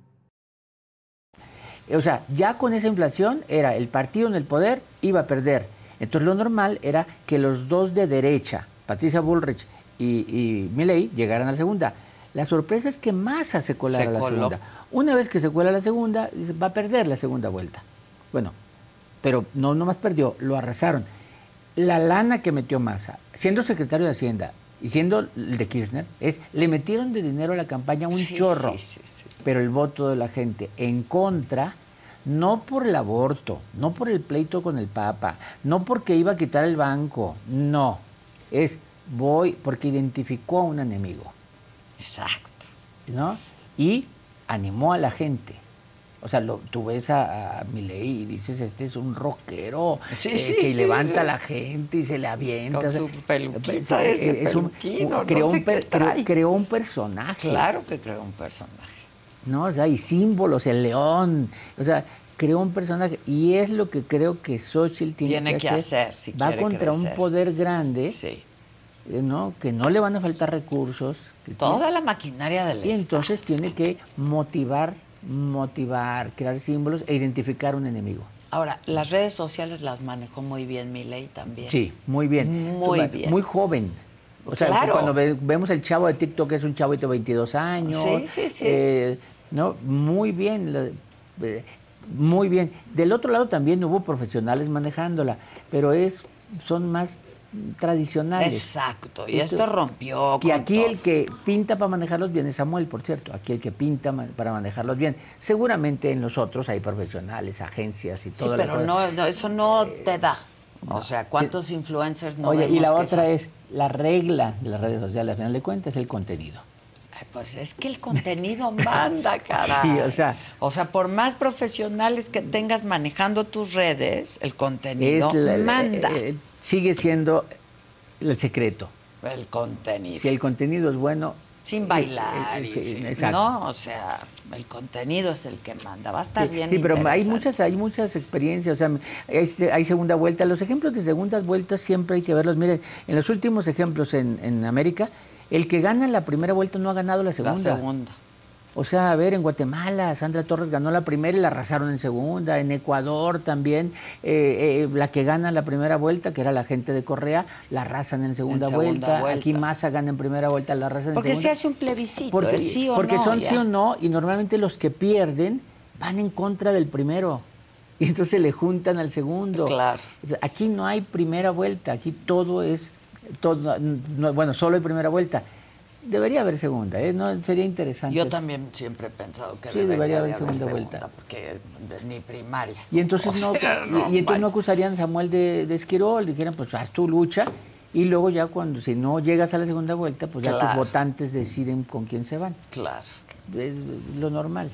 [SPEAKER 6] O sea, ya con esa inflación era el partido en el poder iba a perder. Entonces lo normal era que los dos de derecha, Patricia Bullrich y, y Milei, llegaran a la segunda. La sorpresa es que Massa se colara
[SPEAKER 3] Se
[SPEAKER 6] a la
[SPEAKER 3] coló.
[SPEAKER 6] segunda. Una vez que se cuela la segunda, va a perder la segunda vuelta. Bueno, pero no nomás perdió, lo arrasaron. La lana que metió Massa, siendo secretario de Hacienda y siendo el de Kirchner, es le metieron de dinero a la campaña un chorro. Pero el voto de la gente en contra, no por el aborto, no por el pleito con el Papa, no porque iba a quitar el banco, no. Es voy porque identificó a un enemigo.
[SPEAKER 3] Exacto.
[SPEAKER 6] ¿No? Y animó a la gente. O sea, lo, tú ves a, Milei y dices, este es un rockero eh, que levanta a la gente y se le avienta.
[SPEAKER 3] Con su peluquita ese es un,
[SPEAKER 6] creó, un creó, un personaje.
[SPEAKER 3] Claro que creó un personaje.
[SPEAKER 6] ¿No? O sea, y símbolos, el león. O sea, creó un personaje. Y es lo que creo que Xochitl tiene,
[SPEAKER 3] que, hacer.
[SPEAKER 6] Va contra un poder grande. Sí. Eh, ¿no? que no le van a faltar recursos.
[SPEAKER 3] Toda la maquinaria del
[SPEAKER 6] Y entonces tiene que motivar motivar, crear símbolos e identificar un enemigo.
[SPEAKER 3] Ahora, las redes sociales las manejó muy bien Milei también.
[SPEAKER 6] Sí, muy bien.
[SPEAKER 3] Muy bien.
[SPEAKER 6] Muy joven. O sea, cuando vemos el chavo de TikTok es un chavo de 22 años.
[SPEAKER 3] Sí, sí, sí.
[SPEAKER 6] Eh, ¿no? Muy bien, eh, muy bien. Del otro lado también hubo profesionales manejándola, pero es son más tradicionales.
[SPEAKER 3] Exacto, y esto, rompió.
[SPEAKER 6] Y aquí el que pinta para manejarlos bien es Samuel, por cierto, aquí el que pinta para manejarlos bien. Seguramente en los otros hay profesionales, agencias y todo.
[SPEAKER 3] Sí, pero no, eso no te da. O sea, ¿cuántos influencers no
[SPEAKER 6] Oye, y la otra es, la regla de las redes sociales, al final de cuentas, es el contenido.
[SPEAKER 3] Pues es que el contenido manda, cara.
[SPEAKER 6] Sí, o sea.
[SPEAKER 3] O sea, por más profesionales que tengas manejando tus redes, el contenido manda. Eh,
[SPEAKER 6] sigue siendo el secreto.
[SPEAKER 3] El contenido.
[SPEAKER 6] Si el contenido es bueno.
[SPEAKER 3] Sin bailar. no, o sea, el contenido es el que manda. Va a estar bien.
[SPEAKER 6] Sí, pero hay muchas, hay muchas experiencias. O sea, este, hay segunda vuelta. Los ejemplos de segundas vueltas siempre hay que verlos. Miren, en los últimos ejemplos en, en América, el que gana en la primera vuelta no ha ganado la segunda.
[SPEAKER 3] La segunda.
[SPEAKER 6] O sea, a ver, en Guatemala, Sandra Torres ganó la primera y la arrasaron en segunda. En Ecuador también, eh, eh, la que gana la primera vuelta, que era la gente de Correa, la arrasan en segunda, vuelta. Aquí Massa gana en primera vuelta, la arrasan en
[SPEAKER 3] segunda.
[SPEAKER 6] Porque
[SPEAKER 3] se hace un plebiscito,
[SPEAKER 6] porque,
[SPEAKER 3] sí o
[SPEAKER 6] porque son
[SPEAKER 3] sí
[SPEAKER 6] o no, y normalmente los que pierden van en contra del primero. Y entonces le juntan al segundo.
[SPEAKER 3] Claro.
[SPEAKER 6] Aquí no hay primera vuelta, aquí todo es, todo, bueno, solo hay primera vuelta. Debería haber segunda, ¿eh? No, sería interesante.
[SPEAKER 3] Yo también siempre he pensado que
[SPEAKER 6] sí, debería, haber, segunda, vuelta.
[SPEAKER 3] Porque ni primarias.
[SPEAKER 6] Y entonces, no, y, entonces no acusarían a Samuel de, de Esquirol, dijeran, pues haz tu lucha, y luego ya cuando, si no llegas a la segunda vuelta, pues ya tus votantes deciden con quién se van.
[SPEAKER 3] Claro.
[SPEAKER 6] Es lo normal.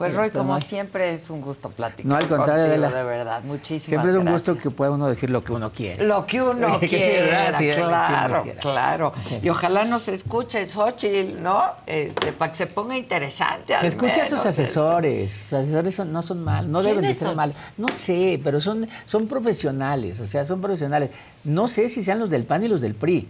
[SPEAKER 3] Pues Roy, como siempre, es un gusto platicar
[SPEAKER 6] no, al contrario,
[SPEAKER 3] contigo, de, verdad. Muchísimas
[SPEAKER 6] Siempre
[SPEAKER 3] es
[SPEAKER 6] un gusto que pueda uno decir lo que uno quiere.
[SPEAKER 3] Lo que uno quiera, claro, claro. Y ojalá nos escuche Xochitl, ¿no? Este, para que se ponga interesante al
[SPEAKER 6] Escucha a sus asesores. Sus asesores no son mal, no deben de ser mal. No sé, pero son, son profesionales, o sea, son profesionales. No sé si sean los del PAN y los del PRI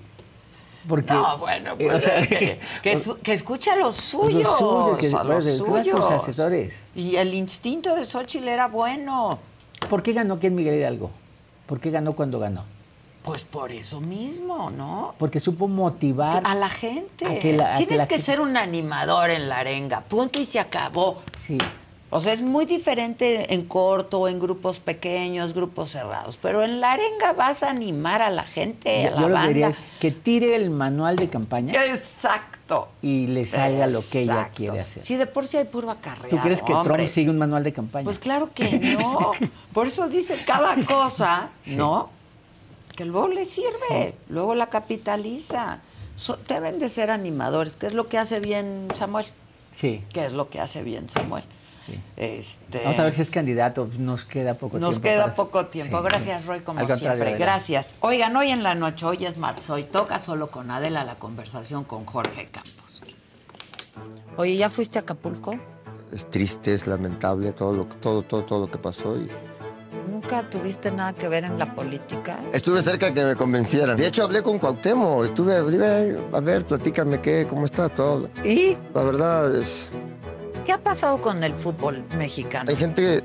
[SPEAKER 3] no, bueno, pues, que, que, escucha los suyos, los a los suyos.
[SPEAKER 6] asesores.
[SPEAKER 3] Y el instinto de Xochitl era bueno.
[SPEAKER 6] ¿Por qué ganó quién Miguel Hidalgo? ¿Por qué ganó cuando ganó?
[SPEAKER 3] Pues por eso mismo, ¿no?
[SPEAKER 6] Porque supo motivar
[SPEAKER 3] a la gente. Tienes que, ser un animador en la arenga, punto y se acabó.
[SPEAKER 6] Sí.
[SPEAKER 3] O sea, es muy diferente en corto, en grupos pequeños, grupos cerrados. Pero en la arenga vas a animar a la gente, a la yo banda.
[SPEAKER 6] que tire el manual de campaña.
[SPEAKER 3] Exacto.
[SPEAKER 6] Y le salga lo que ella quiere hacer.
[SPEAKER 3] Sí, de por sí hay puro acarreado.
[SPEAKER 6] ¿Tú crees que Trump sigue un manual de campaña?
[SPEAKER 3] Pues claro que no. por eso dice cada cosa, ¿no? Que luego le sirve, luego la capitaliza. deben de ser animadores, que es lo que hace bien Samuel.
[SPEAKER 6] Sí.
[SPEAKER 3] ¿Qué es lo que hace bien Samuel? Este,
[SPEAKER 6] Vamos a ver si es candidato. Nos queda poco
[SPEAKER 3] tiempo.
[SPEAKER 6] Nos
[SPEAKER 3] queda poco tiempo. Gracias, Roy, como siempre. Gracias. Oigan, hoy en la noche, hoy es marzo, hoy toca solo con Adela la conversación con Jorge Campos. Oye, ¿ya fuiste a Acapulco?
[SPEAKER 7] Es triste, es lamentable todo lo, todo, todo, todo lo que pasó. Y...
[SPEAKER 3] ¿Nunca tuviste nada que ver en la política?
[SPEAKER 7] Estuve cerca de que me convencieran. De hecho, hablé con Cuauhtémoc. Estuve, a ver, platícame qué, cómo está todo.
[SPEAKER 3] ¿Y?
[SPEAKER 7] La verdad es...
[SPEAKER 3] ¿Qué ha pasado con el fútbol mexicano?
[SPEAKER 7] Hay gente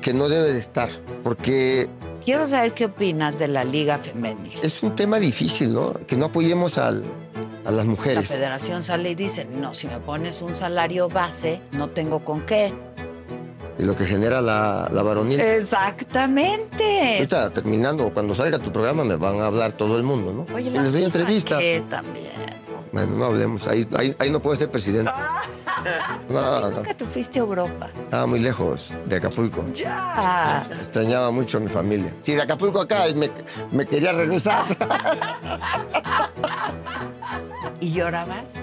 [SPEAKER 7] que no debe de estar, porque...
[SPEAKER 3] Quiero saber qué opinas de la Liga Femenil.
[SPEAKER 7] Es un tema difícil, ¿no? Que no apoyemos a las mujeres.
[SPEAKER 3] La federación sale y dice, no, si me pones un salario base, no tengo con qué.
[SPEAKER 7] y lo que genera la, la varonil.
[SPEAKER 3] Exactamente.
[SPEAKER 7] Ahorita terminando, cuando salga tu programa me van a hablar todo el mundo, ¿no?
[SPEAKER 3] Oye, la
[SPEAKER 7] les doy
[SPEAKER 3] FIFA,
[SPEAKER 7] entrevista.
[SPEAKER 3] ¿qué también?
[SPEAKER 7] Bueno, no hablemos, ahí, ahí, ahí no puedo ser presidente. No, no,
[SPEAKER 3] Nunca tú fuiste a Europa.
[SPEAKER 7] estaba muy lejos de Acapulco.
[SPEAKER 3] Ya.
[SPEAKER 7] Extrañaba mucho a mi familia. Si de Acapulco acá me, me quería regresar.
[SPEAKER 3] ¿Y llorabas?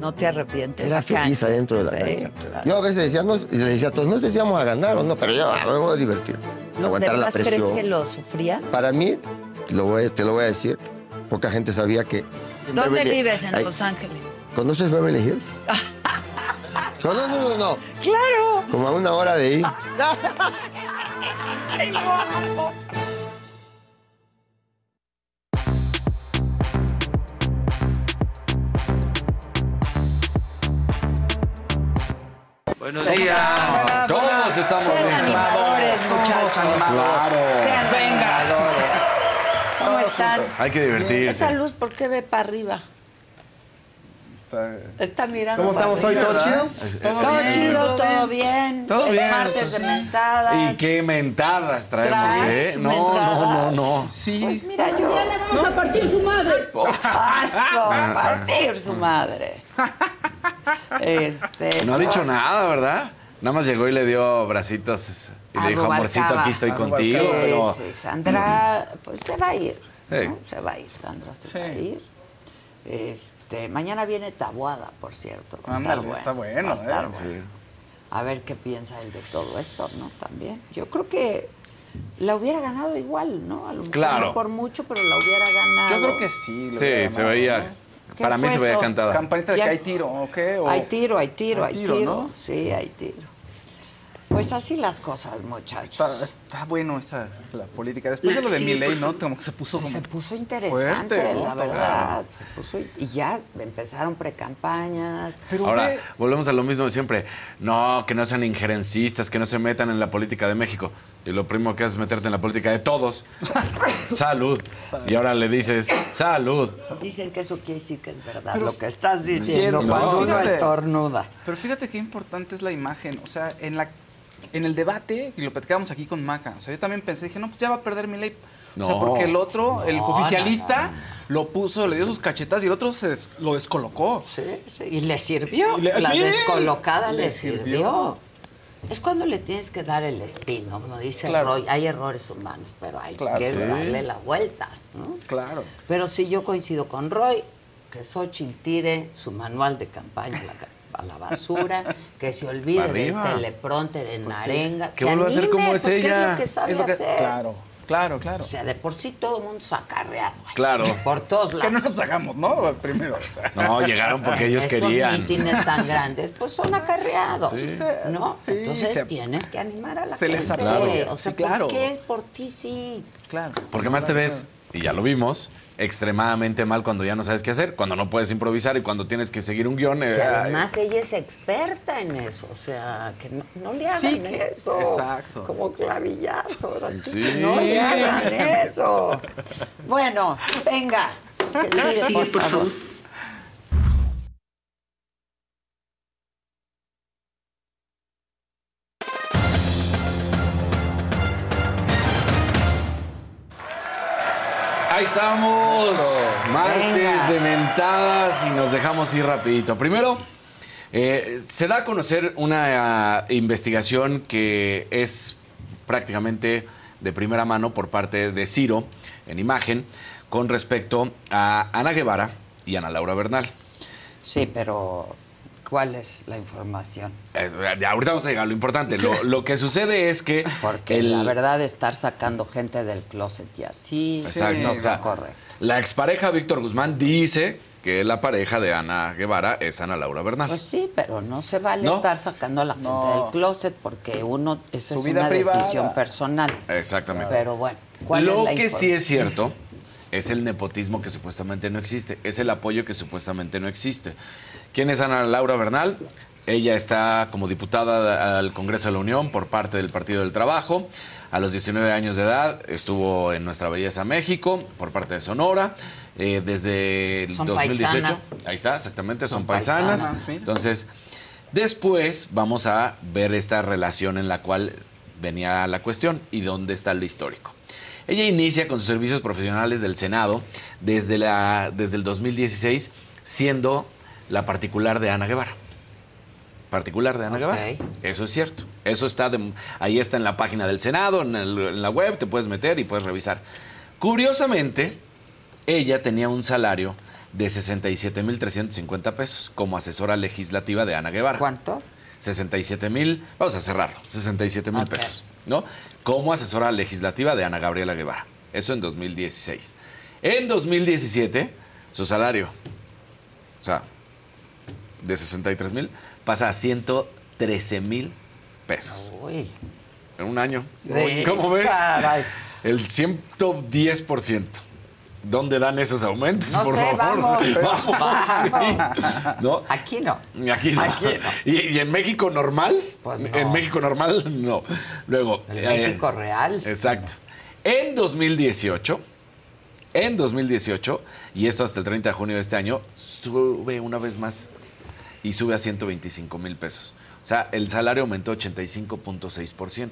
[SPEAKER 3] ¿No te arrepientes?
[SPEAKER 7] Era feliz adentro de la
[SPEAKER 3] Sí,
[SPEAKER 7] cancha.
[SPEAKER 3] claro.
[SPEAKER 7] Yo a veces decía, no, le decía a todos, no sé si vamos a ganar o no, pero yo ah, me voy a divertir.
[SPEAKER 3] ¿De
[SPEAKER 7] Aguantar la
[SPEAKER 3] verdad crees
[SPEAKER 7] presión.
[SPEAKER 3] que lo sufrían?
[SPEAKER 7] Para mí, lo voy- te lo voy a decir, poca gente sabía que...
[SPEAKER 3] ¿Dónde
[SPEAKER 7] Beverly-
[SPEAKER 3] vives en
[SPEAKER 7] Ay,
[SPEAKER 3] Los Ángeles?
[SPEAKER 7] ¿Conoces Beverly Hills? No, no, no, no, no.
[SPEAKER 3] ¡Claro!
[SPEAKER 7] Como a una hora de ahí.
[SPEAKER 3] ¡Ay, guapo!
[SPEAKER 8] Buenos días. Todos estamos
[SPEAKER 3] Sean
[SPEAKER 8] listos.
[SPEAKER 3] animadores, muchachos.
[SPEAKER 8] Claro.
[SPEAKER 3] Sean animadores.
[SPEAKER 8] Hay que divertirse.
[SPEAKER 3] Esa luz, ¿por qué ve para arriba? Está mirando
[SPEAKER 9] ¿Cómo estamos hoy? ¿Todo chido?
[SPEAKER 3] Todo chido, todo bien.
[SPEAKER 8] Todo
[SPEAKER 3] Es
[SPEAKER 8] bien.
[SPEAKER 3] martes de mentadas.
[SPEAKER 8] Y qué mentadas traemos,
[SPEAKER 3] ¿Traes
[SPEAKER 8] ¿eh? No, no, no, no.
[SPEAKER 3] Pues mira yo.
[SPEAKER 10] vamos a partir su madre.
[SPEAKER 3] Paso, a partir su madre. Este.
[SPEAKER 8] No ha dicho nada, ¿verdad? Nada más llegó y le dio bracitos y le dijo, amorcito, aquí estoy
[SPEAKER 3] A
[SPEAKER 8] contigo,
[SPEAKER 3] Sí,
[SPEAKER 8] pero...
[SPEAKER 3] sí, Sandra, pues se va a ir.
[SPEAKER 8] Sí.
[SPEAKER 3] ¿no? Se va a ir, Sandra se va a ir. Este, mañana viene Tabuada, por cierto. Va a estar
[SPEAKER 9] Ándale,
[SPEAKER 3] bueno.
[SPEAKER 9] está bueno,
[SPEAKER 3] va a estar
[SPEAKER 9] ¿eh?
[SPEAKER 3] bueno. A ver qué piensa él de todo esto, ¿no? También. Yo creo que la hubiera ganado igual, ¿no? A lo mejor
[SPEAKER 8] Claro.
[SPEAKER 3] no por mucho, pero la hubiera ganado.
[SPEAKER 9] Yo creo que sí. lo
[SPEAKER 8] Sí, se veía...
[SPEAKER 9] ¿no?
[SPEAKER 3] ¿Qué
[SPEAKER 8] Para mí se veía cantada.
[SPEAKER 9] Campanita de
[SPEAKER 3] Ya-
[SPEAKER 9] que hay tiro, ¿o qué? O-
[SPEAKER 3] Hay tiro, hay tiro, hay
[SPEAKER 9] Hay
[SPEAKER 3] tiro.
[SPEAKER 9] tiro, ¿no?
[SPEAKER 3] Sí, hay tiro. Pues así las cosas, muchachos.
[SPEAKER 9] Está, está bueno esa la política. Después de lo de
[SPEAKER 3] Sí,
[SPEAKER 9] Milei,
[SPEAKER 3] pues,
[SPEAKER 9] ¿no? Como que se puso como...
[SPEAKER 3] Se puso interesante,
[SPEAKER 9] fuerte, ¿no?
[SPEAKER 3] la verdad. Se puso, y ya empezaron precampañas.
[SPEAKER 9] Pero
[SPEAKER 8] Ahora,
[SPEAKER 9] ve-
[SPEAKER 8] volvemos a lo mismo de siempre. No, que no sean injerencistas, que no se metan en la política de México. Y lo primero que haces es meterte en la política de todos. salud. Y ahora le dices, salud.
[SPEAKER 3] Dicen que eso quiere decir que es verdad
[SPEAKER 9] Pero-
[SPEAKER 3] lo que estás diciendo
[SPEAKER 9] no,
[SPEAKER 3] cuando uno estornuda.
[SPEAKER 9] Pero fíjate qué importante es la imagen. O sea, en la en el debate, y lo platicábamos aquí con Maca, o sea, yo también pensé, dije, no, pues ya va a perder mi ley. O sea,
[SPEAKER 8] No.
[SPEAKER 9] porque el otro, el
[SPEAKER 3] No,
[SPEAKER 9] oficialista,
[SPEAKER 3] no, no.
[SPEAKER 9] lo puso, le dio sus cachetas y el otro se des- lo descolocó.
[SPEAKER 3] Sí, sí. Y le sirvió.
[SPEAKER 9] Y le-
[SPEAKER 3] la
[SPEAKER 9] sí,
[SPEAKER 3] descolocada le,
[SPEAKER 9] le
[SPEAKER 3] sirvió.
[SPEAKER 9] sirvió.
[SPEAKER 3] Es cuando le tienes que dar el spin, ¿no? Como dice
[SPEAKER 9] Claro.
[SPEAKER 3] Roy, hay errores humanos, pero hay
[SPEAKER 9] Claro.
[SPEAKER 3] que
[SPEAKER 9] Sí.
[SPEAKER 3] darle la vuelta, ¿no?
[SPEAKER 9] Claro.
[SPEAKER 3] Pero sí, yo coincido con Roy, que Xochitl tire su manual de campaña a la, ca- a la basura, que se olvide del teleprompter en
[SPEAKER 9] Pues
[SPEAKER 3] arenga.
[SPEAKER 8] Que vuelva a ser como es ella.
[SPEAKER 3] Es lo que sabe
[SPEAKER 9] Es lo que-
[SPEAKER 3] hacer.
[SPEAKER 9] claro, claro, claro.
[SPEAKER 3] O sea, de por sí todo el mundo se ha carreado. ahí,
[SPEAKER 8] Claro.
[SPEAKER 3] Por todos
[SPEAKER 9] que
[SPEAKER 3] lados.
[SPEAKER 9] no nos hagamos, ¿no? Primero. o sea.
[SPEAKER 8] No, llegaron porque ellos
[SPEAKER 3] Estos
[SPEAKER 8] querían.
[SPEAKER 3] mítines tan grandes, pues son acarreados,
[SPEAKER 8] Sí.
[SPEAKER 3] ¿no?
[SPEAKER 9] Sí,
[SPEAKER 3] Entonces
[SPEAKER 9] se-
[SPEAKER 3] tienes que animar a la
[SPEAKER 9] se les
[SPEAKER 3] gente.
[SPEAKER 9] aplaude.
[SPEAKER 3] O sea,
[SPEAKER 9] Sí, claro.
[SPEAKER 3] ¿por qué por ti sí?
[SPEAKER 9] Claro.
[SPEAKER 8] Porque más te ves, y ya lo vimos, extremadamente mal cuando ya no sabes qué hacer, cuando no puedes improvisar y cuando tienes que seguir un guion. eh,
[SPEAKER 3] además ella es experta en eso, o sea, que no, no le hagan
[SPEAKER 9] Sí, que-
[SPEAKER 3] eso.
[SPEAKER 9] exacto.
[SPEAKER 3] Como clavillazo. sí,
[SPEAKER 8] Sí.
[SPEAKER 3] que No le hagan eso. Bueno, venga. Que sigue, por favor.
[SPEAKER 8] Y nos dejamos ir rapidito. Primero, eh, se da a conocer una ah, investigación que es prácticamente de primera mano por parte de Ciro en imagen con respecto a Ana Guevara y Ana Laura Bernal.
[SPEAKER 3] Sí, pero ¿cuál es la información?
[SPEAKER 8] Eh, ahorita vamos a llegar a lo importante. Lo, lo que sucede es que
[SPEAKER 3] Porque
[SPEAKER 8] el-
[SPEAKER 3] la verdad estar sacando gente del closet y así
[SPEAKER 8] Exacto.
[SPEAKER 3] no
[SPEAKER 8] o sea,
[SPEAKER 3] correcto.
[SPEAKER 8] La expareja Víctor Guzmán dice que la pareja de Ana Guevara es Ana Laura Bernal.
[SPEAKER 3] Pues sí, pero no se vale
[SPEAKER 8] ¿No?
[SPEAKER 3] estar sacando a la gente
[SPEAKER 9] No.
[SPEAKER 3] del closet porque uno, esa
[SPEAKER 9] Su
[SPEAKER 3] es
[SPEAKER 9] vida
[SPEAKER 3] una
[SPEAKER 9] privada.
[SPEAKER 3] decisión personal.
[SPEAKER 8] Exactamente.
[SPEAKER 3] Pero bueno, ¿cuál
[SPEAKER 8] Lo
[SPEAKER 3] es la
[SPEAKER 8] que sí es cierto es el nepotismo que supuestamente no existe, es el apoyo que supuestamente no existe. ¿Quién es Ana Laura Bernal? Ella está como diputada al Congreso de la Unión por parte del Partido del Trabajo. A los 19 años de edad estuvo en Nuestra Belleza México por parte de Sonora. Eh, desde el
[SPEAKER 3] Son
[SPEAKER 8] 2018.
[SPEAKER 3] paisanas.
[SPEAKER 8] Ahí está, exactamente, son,
[SPEAKER 3] Son
[SPEAKER 8] paisanas. Entonces, Después vamos a ver esta relación en la cual venía la cuestión y dónde está lo histórico. Ella inicia con sus servicios profesionales del Senado desde, la, desde el 2016, siendo la particular de Ana Guevara. Particular de Ana Guevara. Eso es cierto. Eso está de- ahí está en la página del Senado, en, el- en la web, te puedes meter y puedes revisar. Curiosamente, ella tenía un salario de 67.350 pesos como asesora legislativa de Ana Guevara.
[SPEAKER 3] ¿Cuánto?
[SPEAKER 8] 67 mil, vamos a cerrarlo, 67 mil pesos, ¿no? Como asesora legislativa de Ana Gabriela Guevara. Eso en 2016. En 2017, su salario, o sea, de 63 mil, pasa a 113 mil pesos.
[SPEAKER 3] Uy.
[SPEAKER 8] En un año.
[SPEAKER 3] Sí,
[SPEAKER 8] ¿Cómo ves?
[SPEAKER 3] caray.
[SPEAKER 8] El 110%. ¿Dónde dan esos aumentos?
[SPEAKER 3] No
[SPEAKER 8] por
[SPEAKER 3] sé,
[SPEAKER 8] favor?
[SPEAKER 3] vamos.
[SPEAKER 8] Vamos, sí. ¿No?
[SPEAKER 3] Aquí no.
[SPEAKER 8] Aquí no.
[SPEAKER 3] Aquí no.
[SPEAKER 8] ¿Y, y en México normal?
[SPEAKER 3] Pues no.
[SPEAKER 8] En México normal, no. Luego.
[SPEAKER 3] En
[SPEAKER 8] eh,
[SPEAKER 3] México real.
[SPEAKER 8] Exacto. En 2018, en 2018, y esto hasta el 30 de junio de este año, sube una vez más y sube a 125 mil pesos. O sea, el salario aumentó 85.6%.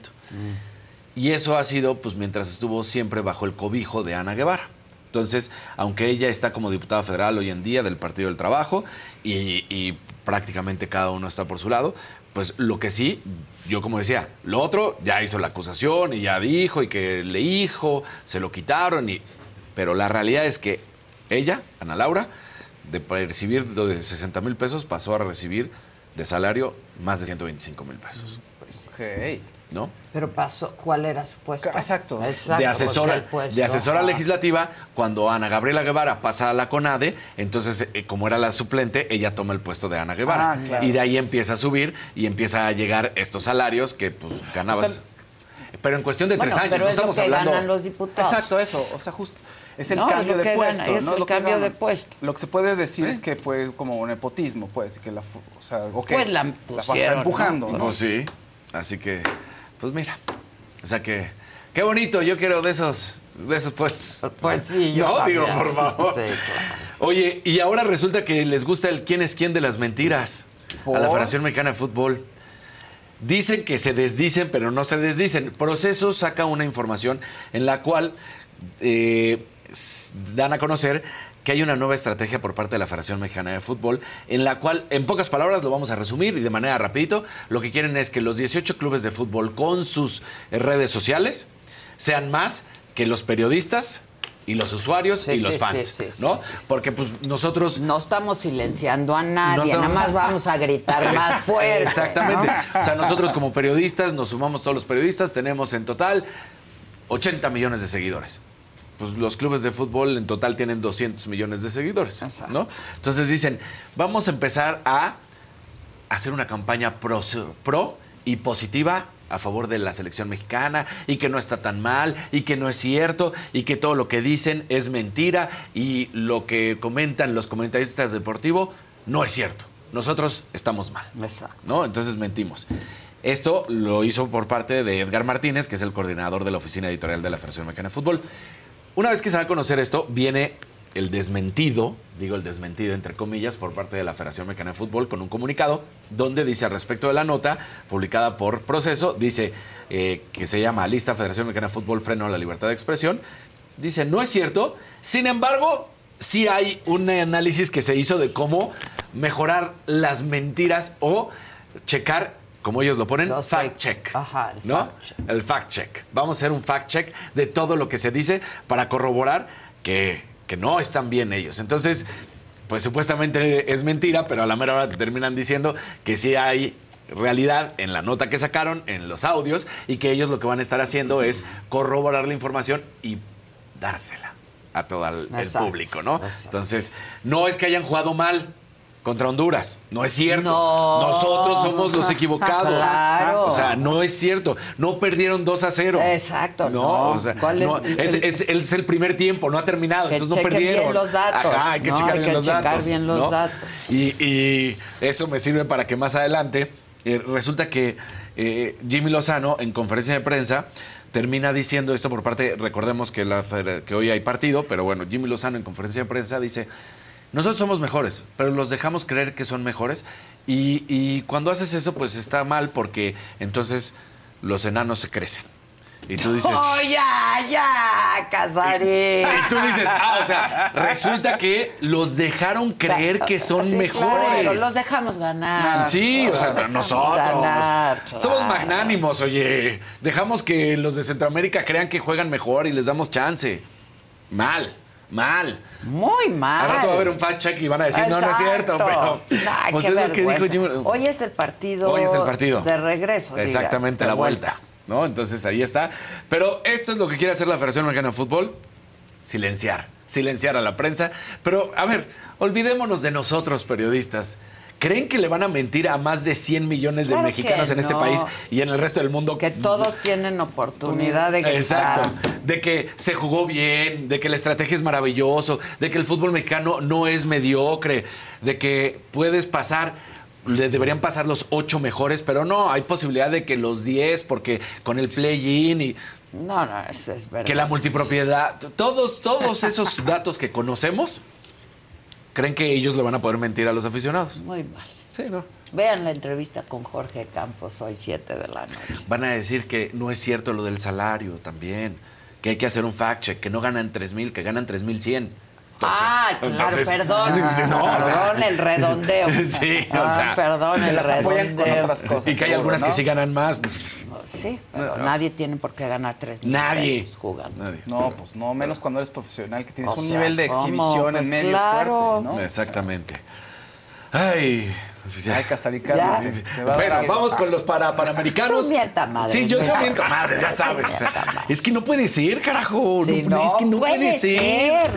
[SPEAKER 8] Y eso ha sido, pues, mientras estuvo siempre bajo el cobijo de Ana Guevara. Entonces, aunque ella está como diputada federal hoy en día del Partido del Trabajo y, prácticamente cada uno está por su lado, pues lo que sí, yo como decía, lo otro ya hizo la acusación y ya dijo y que le dijo, se lo quitaron, y, pero la realidad es que ella, Ana Laura, de recibir de 60 mil pesos pasó a recibir de salario más de 125 mil pesos.
[SPEAKER 9] Ok.
[SPEAKER 8] ¿No?
[SPEAKER 3] Pero pasó, ¿cuál era su puesto?
[SPEAKER 9] Exacto.
[SPEAKER 3] Exacto,
[SPEAKER 8] de asesora,
[SPEAKER 3] puesto-
[SPEAKER 8] de asesora
[SPEAKER 3] Ajá.
[SPEAKER 8] legislativa, cuando Ana Gabriela Guevara pasa a la CONADE, entonces, eh, como era la suplente, ella toma el puesto de Ana Guevara.
[SPEAKER 9] Ah, claro.
[SPEAKER 8] Y de ahí empieza a subir y empieza a llegar estos salarios que pues ganabas.
[SPEAKER 9] O sea,
[SPEAKER 8] pero en cuestión de tres
[SPEAKER 3] Bueno,
[SPEAKER 8] años,
[SPEAKER 3] pero
[SPEAKER 8] no
[SPEAKER 3] es lo
[SPEAKER 8] estamos
[SPEAKER 3] que
[SPEAKER 8] hablando.
[SPEAKER 3] ganan los diputados.
[SPEAKER 9] Exacto, eso. O sea, justo. Es el
[SPEAKER 3] No,
[SPEAKER 9] cambio de puesto.
[SPEAKER 3] gana, es
[SPEAKER 9] ¿no?
[SPEAKER 3] el
[SPEAKER 9] Lo que
[SPEAKER 3] cambio de puesto.
[SPEAKER 9] Lo que se puede decir es que fue como nepotismo, pues, que la, o sea,
[SPEAKER 3] Pues la pusieron,
[SPEAKER 9] empujando,
[SPEAKER 3] ¿no?
[SPEAKER 9] ¿no?
[SPEAKER 8] Pues sí. Así que, pues mira. O sea que, qué bonito, yo quiero de esos, de esos puestos.
[SPEAKER 3] Pues sí, yo
[SPEAKER 8] No,
[SPEAKER 3] también.
[SPEAKER 8] digo, por favor.
[SPEAKER 3] Sí, claro.
[SPEAKER 8] Oye, y ahora resulta que les gusta el quién es quién de las mentiras a la. Federación Mexicana de Fútbol. Dicen que se desdicen, pero no se desdicen. Proceso saca una información en la cual eh, dan a conocer que hay una nueva estrategia por parte de la Federación Mexicana de Fútbol, en la cual, en pocas palabras, lo vamos a resumir y de manera rapidito, lo que quieren es que los 18 clubes de fútbol con sus eh, redes sociales sean más que los periodistas y los usuarios
[SPEAKER 3] Sí,
[SPEAKER 8] y los
[SPEAKER 3] sí,
[SPEAKER 8] fans,
[SPEAKER 3] sí,
[SPEAKER 8] ¿no? Porque pues nosotros
[SPEAKER 3] No estamos silenciando a nadie,
[SPEAKER 8] No estamos-
[SPEAKER 3] nada más vamos a gritar más fuerte.
[SPEAKER 8] Exactamente.
[SPEAKER 3] ¿no?
[SPEAKER 8] O sea, nosotros como periodistas, nos sumamos todos los periodistas, tenemos en total 80 millones de seguidores. Pues los clubes de fútbol en total tienen 200 millones de seguidores, ¿no? Entonces dicen, vamos a empezar a hacer una campaña pro, pro y positiva a favor de la selección mexicana y que no está tan mal y que no es cierto y que todo lo que dicen es mentira y lo que comentan los comentaristas deportivos no es cierto. Nosotros estamos mal.
[SPEAKER 3] Exacto.
[SPEAKER 8] ¿no? Entonces mentimos. Esto lo hizo por parte de Edgar Martínez, que es el coordinador de la oficina editorial de la Federación Mexicana de Fútbol. Una vez que se va a conocer esto, viene el desmentido, digo el desmentido entre comillas, por parte de la Federación Mexicana de Fútbol con un comunicado donde dice al respecto de la nota publicada por Proceso, dice eh, que se llama Lista Federación Mexicana de Fútbol Freno a la Libertad de Expresión. Dice, no es cierto, sin embargo, sí hay un análisis que se hizo de cómo mejorar las mentiras o checar, como ellos lo ponen,
[SPEAKER 3] Los
[SPEAKER 8] fact check.
[SPEAKER 3] Ajá, el
[SPEAKER 8] ¿no?
[SPEAKER 3] fact check.
[SPEAKER 8] El fact check. Vamos a hacer un fact check de todo lo que se dice para corroborar que, que no están bien ellos. Entonces, pues supuestamente es mentira, pero a la mera hora te terminan diciendo que sí hay realidad en la nota que sacaron, en los audios, y que ellos lo que van a estar haciendo es corroborar la información y dársela a todo el, público, ¿no?
[SPEAKER 3] exacto.
[SPEAKER 8] Entonces, no es que hayan jugado mal contra Honduras, no es cierto.
[SPEAKER 3] No.
[SPEAKER 8] Nosotros somos los equivocados.
[SPEAKER 3] Claro.
[SPEAKER 8] O sea, no es cierto. No perdieron 2 a 0.
[SPEAKER 3] Exacto,
[SPEAKER 8] No,
[SPEAKER 3] no.
[SPEAKER 8] o sea,
[SPEAKER 3] ¿Cuál es el-
[SPEAKER 8] es, es- es el primer tiempo, no ha terminado,
[SPEAKER 3] Que
[SPEAKER 8] entonces no perdieron.
[SPEAKER 3] bien los datos.
[SPEAKER 8] Ajá, hay que
[SPEAKER 3] No,
[SPEAKER 8] checar
[SPEAKER 3] hay
[SPEAKER 8] bien
[SPEAKER 3] que
[SPEAKER 8] los
[SPEAKER 3] checar
[SPEAKER 8] datos.
[SPEAKER 3] bien los datos.
[SPEAKER 8] Y, y eso me sirve para que más adelante eh, resulta que eh, Jimmy Lozano en conferencia de prensa termina diciendo esto por parte, recordemos que, la, que hoy hay partido, pero bueno, Jimmy Lozano en conferencia de prensa dice, nosotros somos mejores, pero los dejamos creer que son mejores. Y, y cuando haces eso, pues está mal porque entonces los enanos se crecen. Y tú dices.
[SPEAKER 3] ¡Oh, ya, ya, Casarín!
[SPEAKER 8] Y tú dices, ah, o sea, resulta que los dejaron creer que son
[SPEAKER 3] Sí,
[SPEAKER 8] mejores.
[SPEAKER 3] claro, los dejamos ganar.
[SPEAKER 8] Sí, o sea, nosotros.
[SPEAKER 3] ganar,
[SPEAKER 8] Somos magnánimos, oye. Dejamos que los de Centroamérica crean que juegan mejor y les damos chance. Mal, mal.
[SPEAKER 3] Muy mal.
[SPEAKER 8] Al rato va a haber un fact check y van a decir, no, no es cierto, pero.
[SPEAKER 3] Ay,
[SPEAKER 8] pues
[SPEAKER 3] qué
[SPEAKER 8] es lo que dijo. Jimmy.
[SPEAKER 3] Hoy es el partido.
[SPEAKER 8] Hoy es el partido.
[SPEAKER 3] De regreso. diga,
[SPEAKER 8] Exactamente,
[SPEAKER 3] de
[SPEAKER 8] la vuelta. ¿No? Entonces ahí está. Pero esto es lo que quiere hacer la Federación Mexicana de Fútbol: silenciar. Silenciar a la prensa. Pero, a ver, olvidémonos de nosotros, periodistas. ¿Creen que le van a mentir a más de 100 millones
[SPEAKER 3] Claro
[SPEAKER 8] de mexicanos en este
[SPEAKER 3] no.
[SPEAKER 8] país y en el resto del mundo?
[SPEAKER 3] Que todos tienen oportunidad de
[SPEAKER 8] Exacto.
[SPEAKER 3] gritar.
[SPEAKER 8] De que se jugó bien, de que la estrategia es maravilloso, de que el fútbol mexicano no es mediocre, de que puedes pasar, le deberían pasar los ocho mejores, pero no, hay posibilidad de que los 10, porque con el play-in y
[SPEAKER 3] No, no, es, es verdad.
[SPEAKER 8] que la multipropiedad, todos, todos esos datos que conocemos, creen que ellos le van a poder mentir a los aficionados.
[SPEAKER 3] Muy mal.
[SPEAKER 8] Sí, ¿no?
[SPEAKER 3] Vean la entrevista con Jorge Campos hoy, 7 de la noche.
[SPEAKER 8] Van a decir que no es cierto lo del salario también, que hay que hacer un fact check, que no ganan 3 mil, que ganan 3 mil 100.
[SPEAKER 3] ah, claro,
[SPEAKER 8] entonces-
[SPEAKER 3] perdón.
[SPEAKER 8] No, o sea-
[SPEAKER 3] perdón el redondeo.
[SPEAKER 8] Sí, o
[SPEAKER 3] Ah,
[SPEAKER 8] sea,
[SPEAKER 3] perdón el
[SPEAKER 9] con
[SPEAKER 3] redondeo.
[SPEAKER 9] otras cosas.
[SPEAKER 8] Y que hay
[SPEAKER 9] seguro,
[SPEAKER 8] algunas
[SPEAKER 9] ¿no?
[SPEAKER 8] que sí ganan más. pues,
[SPEAKER 3] Sí, pero
[SPEAKER 8] No,
[SPEAKER 3] nadie tiene por qué ganar 3 mil
[SPEAKER 8] Nadie.
[SPEAKER 3] pesos jugando.
[SPEAKER 8] Nadie.
[SPEAKER 9] No, pues no, menos cuando eres profesional, que tienes
[SPEAKER 3] O
[SPEAKER 9] un
[SPEAKER 3] sea,
[SPEAKER 9] nivel de
[SPEAKER 3] ¿cómo?
[SPEAKER 9] exhibición
[SPEAKER 3] Pues
[SPEAKER 9] en medios
[SPEAKER 3] claro.
[SPEAKER 9] fuerte, ¿no?
[SPEAKER 8] Exactamente. Ay, ya.
[SPEAKER 9] Ay, Casarín,
[SPEAKER 3] Ya.
[SPEAKER 9] cálmate, te va a dar
[SPEAKER 8] Bueno,
[SPEAKER 9] algo.
[SPEAKER 8] vamos con los para panamericanos.
[SPEAKER 3] Tú mienta madre,
[SPEAKER 8] Sí, yo, yo miento
[SPEAKER 3] madre.
[SPEAKER 8] ya sabes. o sea, es que no puede ser, carajo.
[SPEAKER 3] Sí,
[SPEAKER 8] no,
[SPEAKER 3] no
[SPEAKER 8] es que no puede,
[SPEAKER 3] puede
[SPEAKER 8] ser.
[SPEAKER 3] ser.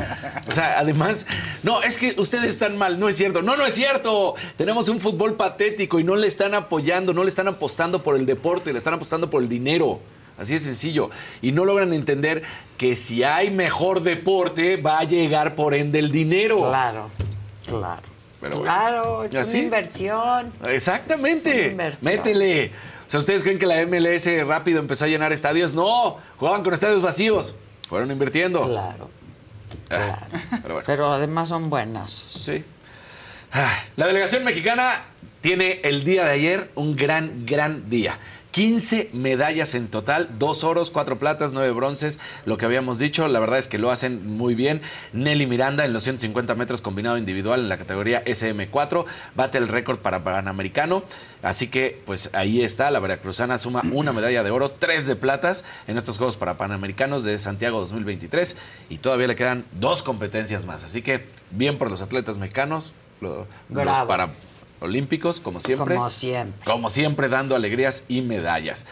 [SPEAKER 8] O sea, además, no, es que ustedes están mal, no es cierto. No, no es cierto. Tenemos un fútbol patético y no le están apoyando, no le están apostando por el deporte, le están apostando por el dinero. Así de sencillo. Y no logran entender que si hay mejor deporte, va a llegar por ende el dinero.
[SPEAKER 3] Claro, claro.
[SPEAKER 8] Pero bueno.
[SPEAKER 3] claro, es una inversión. Es
[SPEAKER 8] Exactamente.
[SPEAKER 3] una inversión.
[SPEAKER 8] Métele. O sea, ¿ustedes creen que la MLS rápido empezó a llenar estadios? No, jugaban con estadios vacíos. Fueron invirtiendo.
[SPEAKER 3] Claro.
[SPEAKER 8] Ah, pero bueno.
[SPEAKER 3] Pero además son buenas.
[SPEAKER 8] Sí. Ah, La delegación mexicana tiene el día de ayer un gran, gran día. 15 medallas en total, dos oros, cuatro platas, nueve bronces, lo que habíamos dicho, la verdad es que lo hacen muy bien. Nelly Miranda en los 150 metros combinado individual en la categoría SM4, bate el récord para Panamericano, así que pues ahí está, la veracruzana suma una medalla de oro, tres de platas en estos Juegos para Panamericanos de Santiago 2023 y todavía le quedan dos competencias más, así que bien por los atletas mexicanos, lo- los
[SPEAKER 3] Bravo.
[SPEAKER 8] para olímpicos, como siempre.
[SPEAKER 3] Como siempre.
[SPEAKER 8] Como siempre, dando alegrías y medallas.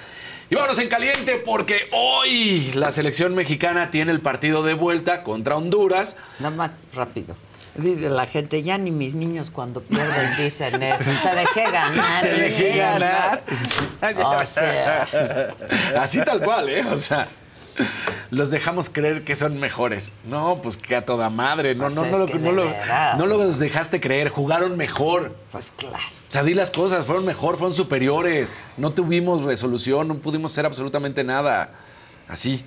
[SPEAKER 8] Y vámonos en caliente porque hoy la selección mexicana tiene el partido de vuelta contra Honduras.
[SPEAKER 3] Nada más rápido. Dice la gente, ya ni mis niños cuando pierden dicen esto. Te dejé ganar.
[SPEAKER 8] Te dejé ganar.
[SPEAKER 3] O sea,
[SPEAKER 8] Así tal cual, ¿eh? O sea, los dejamos creer que son mejores. No, pues que a toda madre. No,
[SPEAKER 3] Pues
[SPEAKER 8] no, no, lo, no, lo,
[SPEAKER 3] veras.
[SPEAKER 8] no los dejaste creer. Jugaron mejor.
[SPEAKER 3] pues claro.
[SPEAKER 8] O sea, di las cosas, fueron mejor, fueron superiores. No tuvimos resolución, no pudimos hacer absolutamente nada. Así.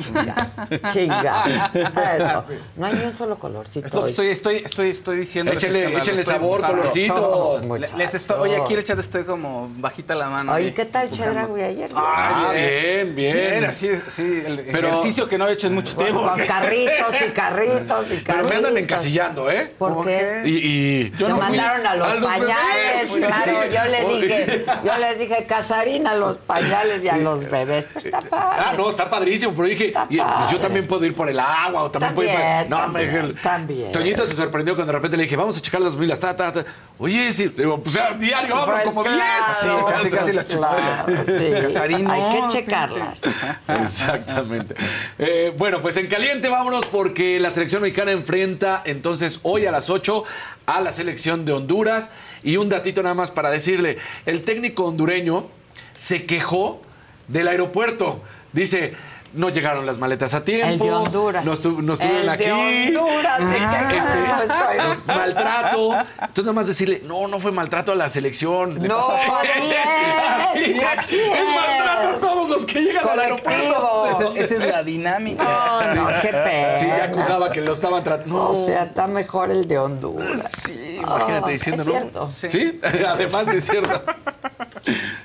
[SPEAKER 8] Chinga.
[SPEAKER 3] Chinga. Eso. No hay ni un solo colorcito.
[SPEAKER 9] Es lo que
[SPEAKER 3] hoy.
[SPEAKER 9] estoy, estoy, estoy, estoy diciendo.
[SPEAKER 8] Échale- échale sabor, colorcitos.
[SPEAKER 9] Le- Les estoy, oye, aquí el chat estoy como bajita la mano.
[SPEAKER 3] Oye, ¿qué tal
[SPEAKER 9] buscando.
[SPEAKER 3] Chedraui ayer?
[SPEAKER 8] Ah, bien, bien.
[SPEAKER 9] Bien, así, sí, el
[SPEAKER 8] Pero-
[SPEAKER 9] ejercicio que no he hecho en mucho tiempo.
[SPEAKER 3] Los carritos y carritos y
[SPEAKER 8] Pero
[SPEAKER 3] carritos.
[SPEAKER 8] me andan encasillando, ¿eh?
[SPEAKER 3] ¿Por
[SPEAKER 9] ¿Por
[SPEAKER 3] qué?
[SPEAKER 8] Y, y-
[SPEAKER 3] Te mandaron a los pañales, claro.
[SPEAKER 8] Sí.
[SPEAKER 3] Yo le dije, yo les dije, Casarín a los pañales y a los bebés. Pues está padre.
[SPEAKER 8] Ah, no, está padrísimo, pero dije, Y, pues, yo también puedo ir por el agua o también, puedo ir por... No,
[SPEAKER 3] también,
[SPEAKER 8] me dije,
[SPEAKER 3] también.
[SPEAKER 8] Toñito se sorprendió cuando de repente le dije, vamos a checar las milas, ta, ta, ta. Oye, sí, le digo, pues a diario hablo
[SPEAKER 3] Pues
[SPEAKER 8] como 10.
[SPEAKER 3] claro,
[SPEAKER 9] Sí, casi, casi las
[SPEAKER 3] claro, sí.
[SPEAKER 9] Casarín, no,
[SPEAKER 3] Hay que checarlas.
[SPEAKER 8] Exactamente. Eh, bueno, pues en caliente vámonos porque la selección mexicana enfrenta entonces hoy a las 8 a la selección de Honduras. Y un datito nada más para decirle, el técnico hondureño se quejó del aeropuerto. Dice, no llegaron las maletas a tiempo.
[SPEAKER 3] El de Honduras.
[SPEAKER 8] No, estu- no estuvieron
[SPEAKER 3] El
[SPEAKER 8] aquí.
[SPEAKER 3] de Honduras, sí, que
[SPEAKER 8] Este,
[SPEAKER 3] no estoy-
[SPEAKER 8] maltrato. Entonces nada más decirle, no, no fue maltrato a la selección. Le
[SPEAKER 3] No,
[SPEAKER 8] pasa-
[SPEAKER 3] así es,
[SPEAKER 8] Así es.
[SPEAKER 3] así
[SPEAKER 8] Es
[SPEAKER 3] es.
[SPEAKER 8] maltrato a todos los que llegan al aeropuerto.
[SPEAKER 9] Esa, esa es la dinámica.
[SPEAKER 3] No, no, qué pena.
[SPEAKER 8] Sí, ya acusaba que lo estaban tratando. No.
[SPEAKER 3] O sea, está mejor el de Honduras.
[SPEAKER 8] Sí, imagínate
[SPEAKER 3] Ah,
[SPEAKER 8] diciendo,
[SPEAKER 3] es
[SPEAKER 8] ¿no?
[SPEAKER 3] cierto.
[SPEAKER 8] Sí, además es cierto.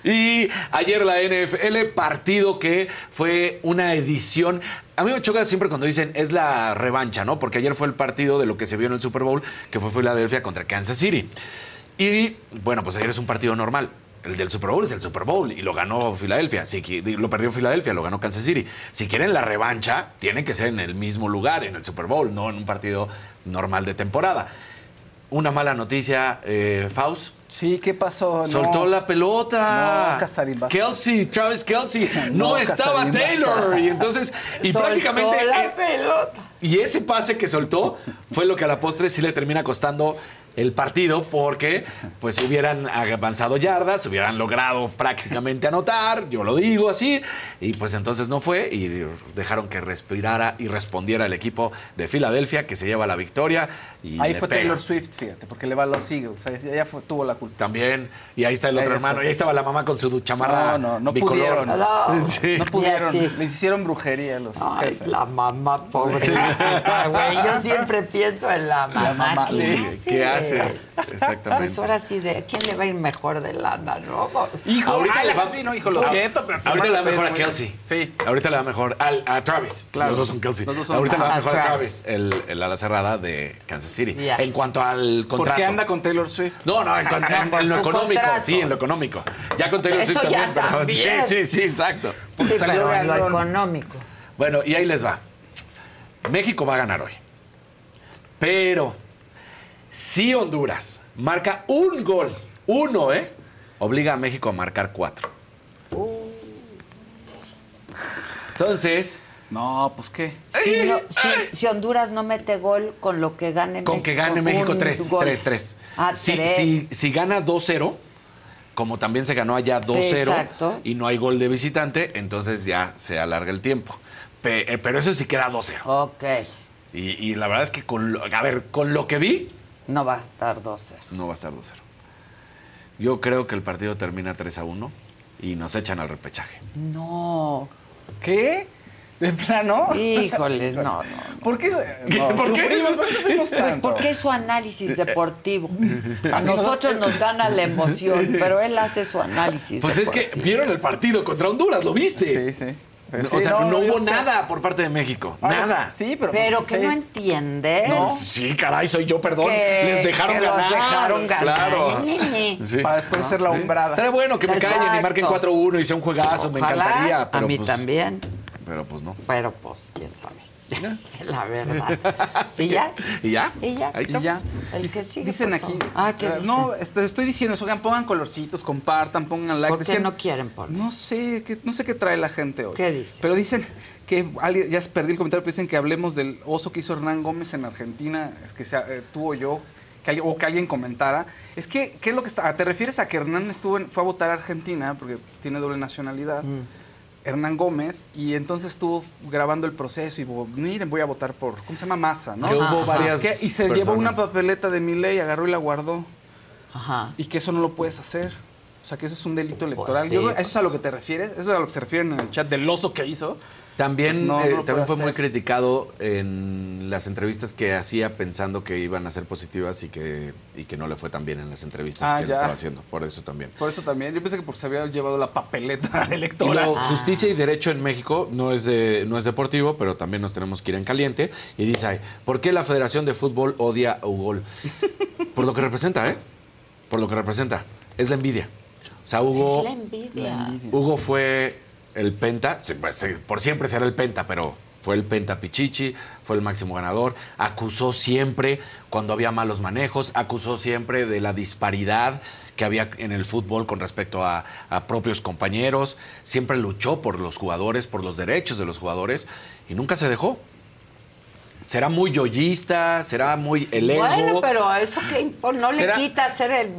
[SPEAKER 8] Y ayer la NFL, partido que fue una edición. A mí me choca siempre cuando dicen es la revancha, ¿no? Porque ayer fue el partido de lo que se vio en el Super Bowl, que fue Filadelfia contra Kansas City. Y bueno, pues ayer es un partido normal. El del Super Bowl es el Super Bowl y lo ganó Filadelfia. Si lo perdió Filadelfia, lo ganó Kansas City. Si quieren la revancha, tiene que ser en el mismo lugar, en el Super Bowl, no en un partido normal de temporada. Una mala noticia, eh, Faust.
[SPEAKER 9] Sí, ¿qué pasó? No.
[SPEAKER 8] Soltó la pelota.
[SPEAKER 9] No.
[SPEAKER 8] Kelsey, Travis Kelsey. No,
[SPEAKER 9] No,
[SPEAKER 8] estaba Taylor.
[SPEAKER 9] basta.
[SPEAKER 8] Y entonces, y
[SPEAKER 3] Soltó
[SPEAKER 8] prácticamente.
[SPEAKER 3] la
[SPEAKER 8] eh,
[SPEAKER 3] pelota.
[SPEAKER 8] y ese pase que soltó fue lo que a la postre sí le termina costando el partido porque pues hubieran avanzado yardas, hubieran logrado prácticamente anotar, yo lo digo así, y pues entonces no fue y dejaron que respirara y respondiera el equipo de Filadelfia que se lleva la victoria. Y
[SPEAKER 9] Ahí fue
[SPEAKER 8] pega.
[SPEAKER 9] Taylor Swift, fíjate, porque le va a los Eagles. Ella fue- tuvo la culpa.
[SPEAKER 8] También, y ahí está el
[SPEAKER 9] Ahí
[SPEAKER 8] otro
[SPEAKER 9] fue.
[SPEAKER 8] hermano, y ahí estaba la mamá con su chamarra
[SPEAKER 9] No, no, no
[SPEAKER 8] bicolor.
[SPEAKER 9] pudieron.
[SPEAKER 3] No.
[SPEAKER 8] Sí.
[SPEAKER 9] No pudieron.
[SPEAKER 3] Sí.
[SPEAKER 9] Les hicieron brujería a los
[SPEAKER 3] Ay,
[SPEAKER 9] jefes.
[SPEAKER 3] la mamá pobrecita, güey. Yo siempre pienso en la mamá.
[SPEAKER 9] mamá,
[SPEAKER 3] ¿Qué,
[SPEAKER 9] sí.
[SPEAKER 3] haces?
[SPEAKER 8] ¿Qué haces? Exactamente.
[SPEAKER 3] Pues ahora sí, ¿de quién le va a ir mejor de lana, no?
[SPEAKER 9] Hijo,
[SPEAKER 8] Ahorita le va-
[SPEAKER 9] sí, no, hijo, lo siento, pero
[SPEAKER 8] Ahorita le va mejor a Kelsey.
[SPEAKER 9] Sí.
[SPEAKER 8] Ahorita le va mejor al- a Travis.
[SPEAKER 9] Claro.
[SPEAKER 8] Los dos son Kelsey.
[SPEAKER 9] Los dos son-
[SPEAKER 8] Ahorita le va mejor a
[SPEAKER 3] Travis.
[SPEAKER 8] Travis, el, el ala cerrada de Kansas City. En cuanto al contrato.
[SPEAKER 9] ¿Por qué anda con Taylor Swift?
[SPEAKER 8] No, no, en, cuanto-
[SPEAKER 3] No,
[SPEAKER 8] en-
[SPEAKER 3] por
[SPEAKER 8] en lo económico.
[SPEAKER 3] contrato.
[SPEAKER 8] Sí, en lo económico. Ya con Taylor
[SPEAKER 3] Eso
[SPEAKER 8] Swift
[SPEAKER 3] ya
[SPEAKER 8] también. pero-. Sí, sí, sí, exacto.
[SPEAKER 3] Sí,
[SPEAKER 9] salió
[SPEAKER 3] pero en lo económico.
[SPEAKER 8] Bueno, y ahí les va. México va a ganar hoy. Pero si Honduras marca un gol, uno, ¿eh? Obliga a México a marcar cuatro. Entonces,
[SPEAKER 9] No, pues qué.
[SPEAKER 3] Si, no- si- si Honduras no mete gol con lo que gane México.
[SPEAKER 8] con que gane México
[SPEAKER 3] un
[SPEAKER 8] 3,
[SPEAKER 3] gol.
[SPEAKER 8] 3-3.
[SPEAKER 3] Ah,
[SPEAKER 8] si,
[SPEAKER 3] tres.
[SPEAKER 8] si, si gana 2-0, como también se ganó allá 2-0
[SPEAKER 3] exacto.
[SPEAKER 8] y no hay gol de visitante, entonces ya se alarga el tiempo. Pe- eh, pero eso sí queda 2-0.
[SPEAKER 3] Ok.
[SPEAKER 8] Y, y la verdad es que con lo, a ver, con lo que vi,
[SPEAKER 3] No va a estar 12.
[SPEAKER 8] no va a estar 2-0. Yo creo que el partido termina 3-1 y nos echan al repechaje.
[SPEAKER 3] No.
[SPEAKER 9] ¿Qué? ¿De plano?
[SPEAKER 3] Híjoles, no, no. no.
[SPEAKER 9] ¿Por qué?
[SPEAKER 8] ¿Qué?
[SPEAKER 9] No,
[SPEAKER 8] ¿Por qué?
[SPEAKER 9] sufrimos, ¿por qué
[SPEAKER 3] Pues porque es su análisis deportivo. A
[SPEAKER 9] Así nos-
[SPEAKER 3] nosotros nos gana la emoción, pero él hace su análisis
[SPEAKER 8] Pues es que
[SPEAKER 3] deportivo.
[SPEAKER 8] vieron el partido contra Honduras, ¿lo viste?
[SPEAKER 9] Sí, sí.
[SPEAKER 8] O sea, no, hubo
[SPEAKER 9] sé.
[SPEAKER 8] nada por parte de México. Nada.
[SPEAKER 9] Sí, pero.
[SPEAKER 3] Pero que
[SPEAKER 9] sí.
[SPEAKER 3] no entiendes.
[SPEAKER 8] Sí, caray, soy yo, perdón.
[SPEAKER 3] Que-
[SPEAKER 8] Les dejaron
[SPEAKER 3] que los
[SPEAKER 8] ganar.
[SPEAKER 3] dejaron ganar.
[SPEAKER 8] Claro. Sí.
[SPEAKER 9] Para después hacer la
[SPEAKER 8] Sí.
[SPEAKER 9] hombrada.
[SPEAKER 8] Estaría bueno que me callen y
[SPEAKER 3] Exacto.
[SPEAKER 8] marquen 4-1 y sea un juegazo, me encantaría. Pero
[SPEAKER 3] a mí
[SPEAKER 8] pues,
[SPEAKER 3] también.
[SPEAKER 8] Pero pues no.
[SPEAKER 3] Pero pues, quién sabe. la verdad. ¿Y ya?
[SPEAKER 8] ¿Y ya?
[SPEAKER 3] ¿Y ya?
[SPEAKER 8] Ahí
[SPEAKER 9] ya.
[SPEAKER 3] El que sigue,
[SPEAKER 9] dicen
[SPEAKER 3] por
[SPEAKER 9] aquí.
[SPEAKER 3] Ah, ¿qué dicen?
[SPEAKER 9] No, este, estoy diciendo eso. oigan, Pongan colorcitos, compartan, pongan like.
[SPEAKER 3] ¿Por qué no quieren poner?
[SPEAKER 9] No sé, qué, no sé qué trae la gente hoy.
[SPEAKER 3] ¿Qué dice?
[SPEAKER 9] Pero dicen que alguien, ya perdí el comentario, pero dicen que hablemos del oso que hizo Hernán Gómez en Argentina, es que sea, eh, tuvo yo, que alguien- o que alguien comentara. Es que, ¿qué es lo que está? ¿Te refieres a que Hernán estuvo en- fue a votar a Argentina porque tiene doble nacionalidad?
[SPEAKER 3] Mm.
[SPEAKER 9] Hernán Gómez, y entonces estuvo grabando el proceso y miren, voy a votar por, ¿cómo se llama? Massa, ¿no?
[SPEAKER 8] Que hubo
[SPEAKER 3] Ajá.
[SPEAKER 8] varias
[SPEAKER 9] Que- y se
[SPEAKER 8] personas.
[SPEAKER 9] llevó una papeleta de mi ley, agarró y la guardó.
[SPEAKER 3] Ajá.
[SPEAKER 9] Y que eso no lo puedes hacer. O sea, que eso es un delito electoral.
[SPEAKER 3] Pues sí,
[SPEAKER 9] Yo creo-. ¿Eso es a lo que te refieres? ¿Eso es a lo que se refieren en el chat del oso que hizo?
[SPEAKER 8] También,
[SPEAKER 9] Pues no,
[SPEAKER 8] eh,
[SPEAKER 9] no
[SPEAKER 8] también fue muy criticado en las entrevistas que hacía pensando que iban a ser positivas y que, y que no le fue tan bien en las entrevistas
[SPEAKER 9] Ah,
[SPEAKER 8] que él estaba haciendo. Por eso también.
[SPEAKER 9] Por eso también. Yo pensé que porque se había llevado la papeleta
[SPEAKER 8] Y
[SPEAKER 9] electoral.
[SPEAKER 8] luego, justicia y derecho en México no es, de, no es deportivo, pero también nos tenemos que ir en caliente. Y dice ahí, ¿por qué la Federación de Fútbol odia a Hugo? Por lo que representa, ¿eh? Por lo que representa. Es la envidia. O sea, Hugo...
[SPEAKER 3] Es la envidia.
[SPEAKER 8] Hugo fue el penta, pues, por siempre será el penta, pero fue el penta Pichichi, fue el máximo ganador, acusó siempre cuando había malos manejos, acusó siempre de la disparidad que había en el fútbol con respecto a, a propios compañeros, siempre luchó por los jugadores, por los derechos de los jugadores y nunca se dejó. Será muy yoyista, será muy el ego.
[SPEAKER 3] Bueno, pero eso que no le
[SPEAKER 9] Será-
[SPEAKER 3] quita ser el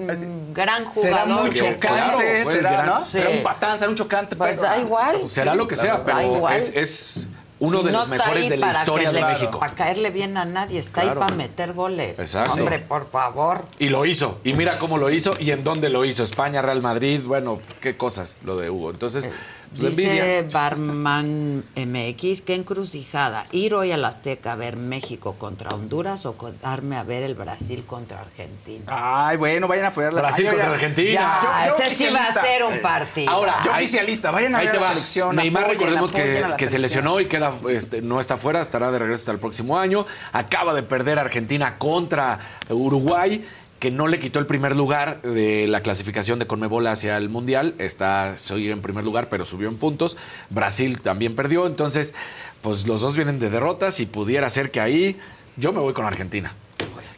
[SPEAKER 3] gran jugador.
[SPEAKER 9] Será muy chocante,
[SPEAKER 8] Claro,
[SPEAKER 9] será,
[SPEAKER 8] gran-
[SPEAKER 9] ¿no?
[SPEAKER 3] Sí.
[SPEAKER 9] será un patán, será un chocante.
[SPEAKER 3] Pues
[SPEAKER 9] pero-
[SPEAKER 3] da igual.
[SPEAKER 8] será lo que sea,
[SPEAKER 3] Da
[SPEAKER 8] pero
[SPEAKER 3] igual.
[SPEAKER 8] es, es uno
[SPEAKER 3] Si
[SPEAKER 8] de
[SPEAKER 3] no
[SPEAKER 8] los
[SPEAKER 3] está
[SPEAKER 8] mejores de la
[SPEAKER 3] para
[SPEAKER 8] historia
[SPEAKER 3] que
[SPEAKER 8] de
[SPEAKER 3] le-
[SPEAKER 8] México.
[SPEAKER 3] Para caerle bien a nadie, está
[SPEAKER 8] Claro.
[SPEAKER 3] ahí para meter goles.
[SPEAKER 8] Exacto.
[SPEAKER 3] Hombre, por favor.
[SPEAKER 8] Y lo hizo. Y mira cómo lo hizo y en dónde lo hizo. España, Real Madrid, bueno, qué cosas lo de Hugo. Entonces, pues.
[SPEAKER 3] Dice Barman MX, qué encrucijada. Ir hoy al Azteca a ver México contra Honduras o darme a ver el Brasil contra Argentina.
[SPEAKER 9] Ay, bueno, vayan a apoyar la
[SPEAKER 8] Brasil contra Argentina.
[SPEAKER 3] Ya,
[SPEAKER 9] Yo- yo
[SPEAKER 3] ese sí va a ser un partido.
[SPEAKER 8] Ahora,
[SPEAKER 9] Yo
[SPEAKER 8] ahí-
[SPEAKER 9] oficialista, vayan a
[SPEAKER 8] ahí
[SPEAKER 9] ver
[SPEAKER 8] te
[SPEAKER 9] la
[SPEAKER 8] va.
[SPEAKER 9] selección,
[SPEAKER 8] Neymar, recordemos que, se lesionó y queda, este, no está fuera, estará de regreso hasta el próximo año. Acaba de perder Argentina contra Uruguay, que no le quitó el primer lugar de la clasificación de Conmebol hacia el Mundial. Está, sigue en primer lugar, pero subió en puntos. Brasil también perdió. Entonces, pues los dos vienen de derrotas y pudiera ser que ahí yo me voy con Argentina.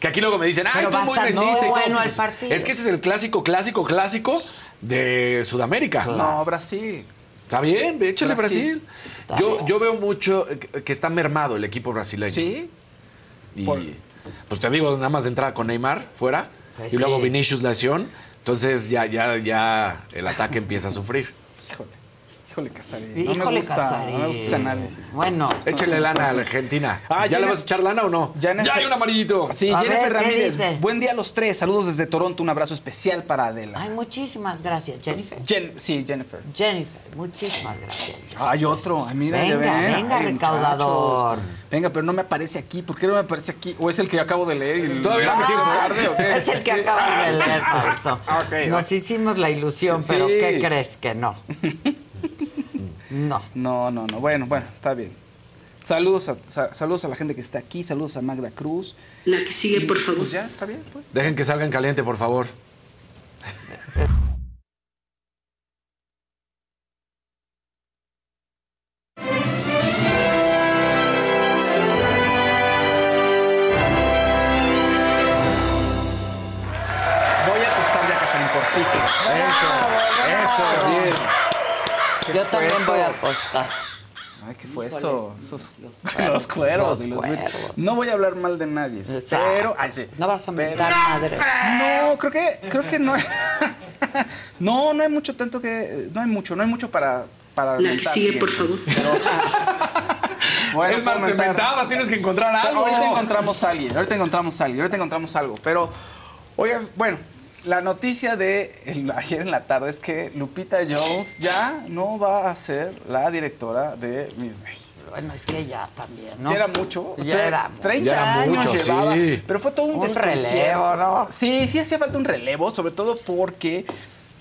[SPEAKER 8] Que aquí luego me dicen, ay, tú muy
[SPEAKER 3] estar muy
[SPEAKER 8] mesista y todo".
[SPEAKER 3] bueno el
[SPEAKER 8] Pues,
[SPEAKER 3] partido.
[SPEAKER 8] Es que ese es el clásico, clásico, clásico de Sudamérica.
[SPEAKER 9] No, Brasil.
[SPEAKER 8] Está bien, échale Brasil.
[SPEAKER 9] Brasil.
[SPEAKER 8] Yo, yo veo mucho que que está mermado el equipo brasileño.
[SPEAKER 9] Sí.
[SPEAKER 8] Y
[SPEAKER 9] Por-
[SPEAKER 8] pues te digo, nada más de entrada con Neymar fuera
[SPEAKER 3] Pues
[SPEAKER 8] y luego. Vinicius lesión. Entonces ya, ya, ya el ataque empieza a sufrir.
[SPEAKER 9] Híjole. Híjole, Casarín. No
[SPEAKER 3] Híjole,
[SPEAKER 9] me gusta,
[SPEAKER 3] Casarín.
[SPEAKER 9] No me gusta ese análisis.
[SPEAKER 3] Bueno.
[SPEAKER 8] Échale lana a la Argentina.
[SPEAKER 9] Ah,
[SPEAKER 8] ¿Ya le
[SPEAKER 9] Jennifer-
[SPEAKER 8] vas a echar lana o no?
[SPEAKER 9] Jennifer-
[SPEAKER 8] Ya hay un amarillito.
[SPEAKER 9] Sí,
[SPEAKER 3] A
[SPEAKER 9] Jennifer
[SPEAKER 3] ver, ¿qué
[SPEAKER 9] Ramírez.
[SPEAKER 3] dice?
[SPEAKER 9] Buen día a los tres. Saludos desde Toronto. Un abrazo especial para Adela.
[SPEAKER 3] Ay, muchísimas gracias, Jennifer.
[SPEAKER 9] Jen- sí, Jennifer.
[SPEAKER 3] Jennifer, muchísimas gracias. Jennifer.
[SPEAKER 9] Hay otro. Ay, mira, ya
[SPEAKER 3] Venga,
[SPEAKER 9] ven.
[SPEAKER 3] venga,
[SPEAKER 9] Ay,
[SPEAKER 3] recaudador.
[SPEAKER 9] muchachos. Venga, pero no me aparece aquí. ¿Por qué no me aparece aquí? ¿O es el que acabo de leer? y-
[SPEAKER 8] Todavía no me tiempo.
[SPEAKER 9] tarde, ¿o qué?
[SPEAKER 3] Es el que
[SPEAKER 9] Sí.
[SPEAKER 3] acabas de leer, Fausto.
[SPEAKER 9] Ah, ok,
[SPEAKER 3] Nos hicimos la ilusión,
[SPEAKER 9] Sí.
[SPEAKER 3] pero ¿qué crees que no? No.
[SPEAKER 9] No, no, no. Bueno, bueno, está bien. Saludos a, sa- saludos a la gente que está aquí. Saludos a Magda Cruz.
[SPEAKER 10] La que sigue,
[SPEAKER 9] Y,
[SPEAKER 10] por favor.
[SPEAKER 9] Pues ya, está bien, pues.
[SPEAKER 8] Dejen que salgan caliente, por favor.
[SPEAKER 9] ¿Qué
[SPEAKER 3] Yo
[SPEAKER 9] fue
[SPEAKER 3] también
[SPEAKER 9] eso?
[SPEAKER 3] voy a apostar.
[SPEAKER 9] Ay, ¿qué fue eso? Esos- los cuervos.
[SPEAKER 3] Los
[SPEAKER 9] y los
[SPEAKER 3] cuervos.
[SPEAKER 9] Beats. No voy a hablar mal de nadie.
[SPEAKER 3] Exacto.
[SPEAKER 9] Pero. Ay, sí.
[SPEAKER 3] No vas a
[SPEAKER 9] Pero-
[SPEAKER 3] mentar madre.
[SPEAKER 9] No, creo que, creo que no. no, no hay mucho tanto que. No hay mucho, no hay mucho para. para
[SPEAKER 10] La que sigue, por favor.
[SPEAKER 9] Bueno,
[SPEAKER 8] es más, mentabas, tienes que encontrar algo.
[SPEAKER 9] Ahorita encontramos a alguien, ahorita encontramos a alguien, ahorita encontramos algo. Pero, oiga, bueno, la noticia de el- ayer en la tarde es que Lupita Jones ya no va a ser la directora de Miss México.
[SPEAKER 3] Bueno, es que ya también, ¿no?
[SPEAKER 9] Ya era mucho.
[SPEAKER 3] Ya era mucho.
[SPEAKER 9] 30
[SPEAKER 8] Ya era
[SPEAKER 9] años
[SPEAKER 8] mucho,
[SPEAKER 9] llevaba.
[SPEAKER 8] sí.
[SPEAKER 9] Pero fue todo un,
[SPEAKER 3] Un relevo, ¿no?
[SPEAKER 9] Sí, sí hacía falta un relevo, sobre todo porque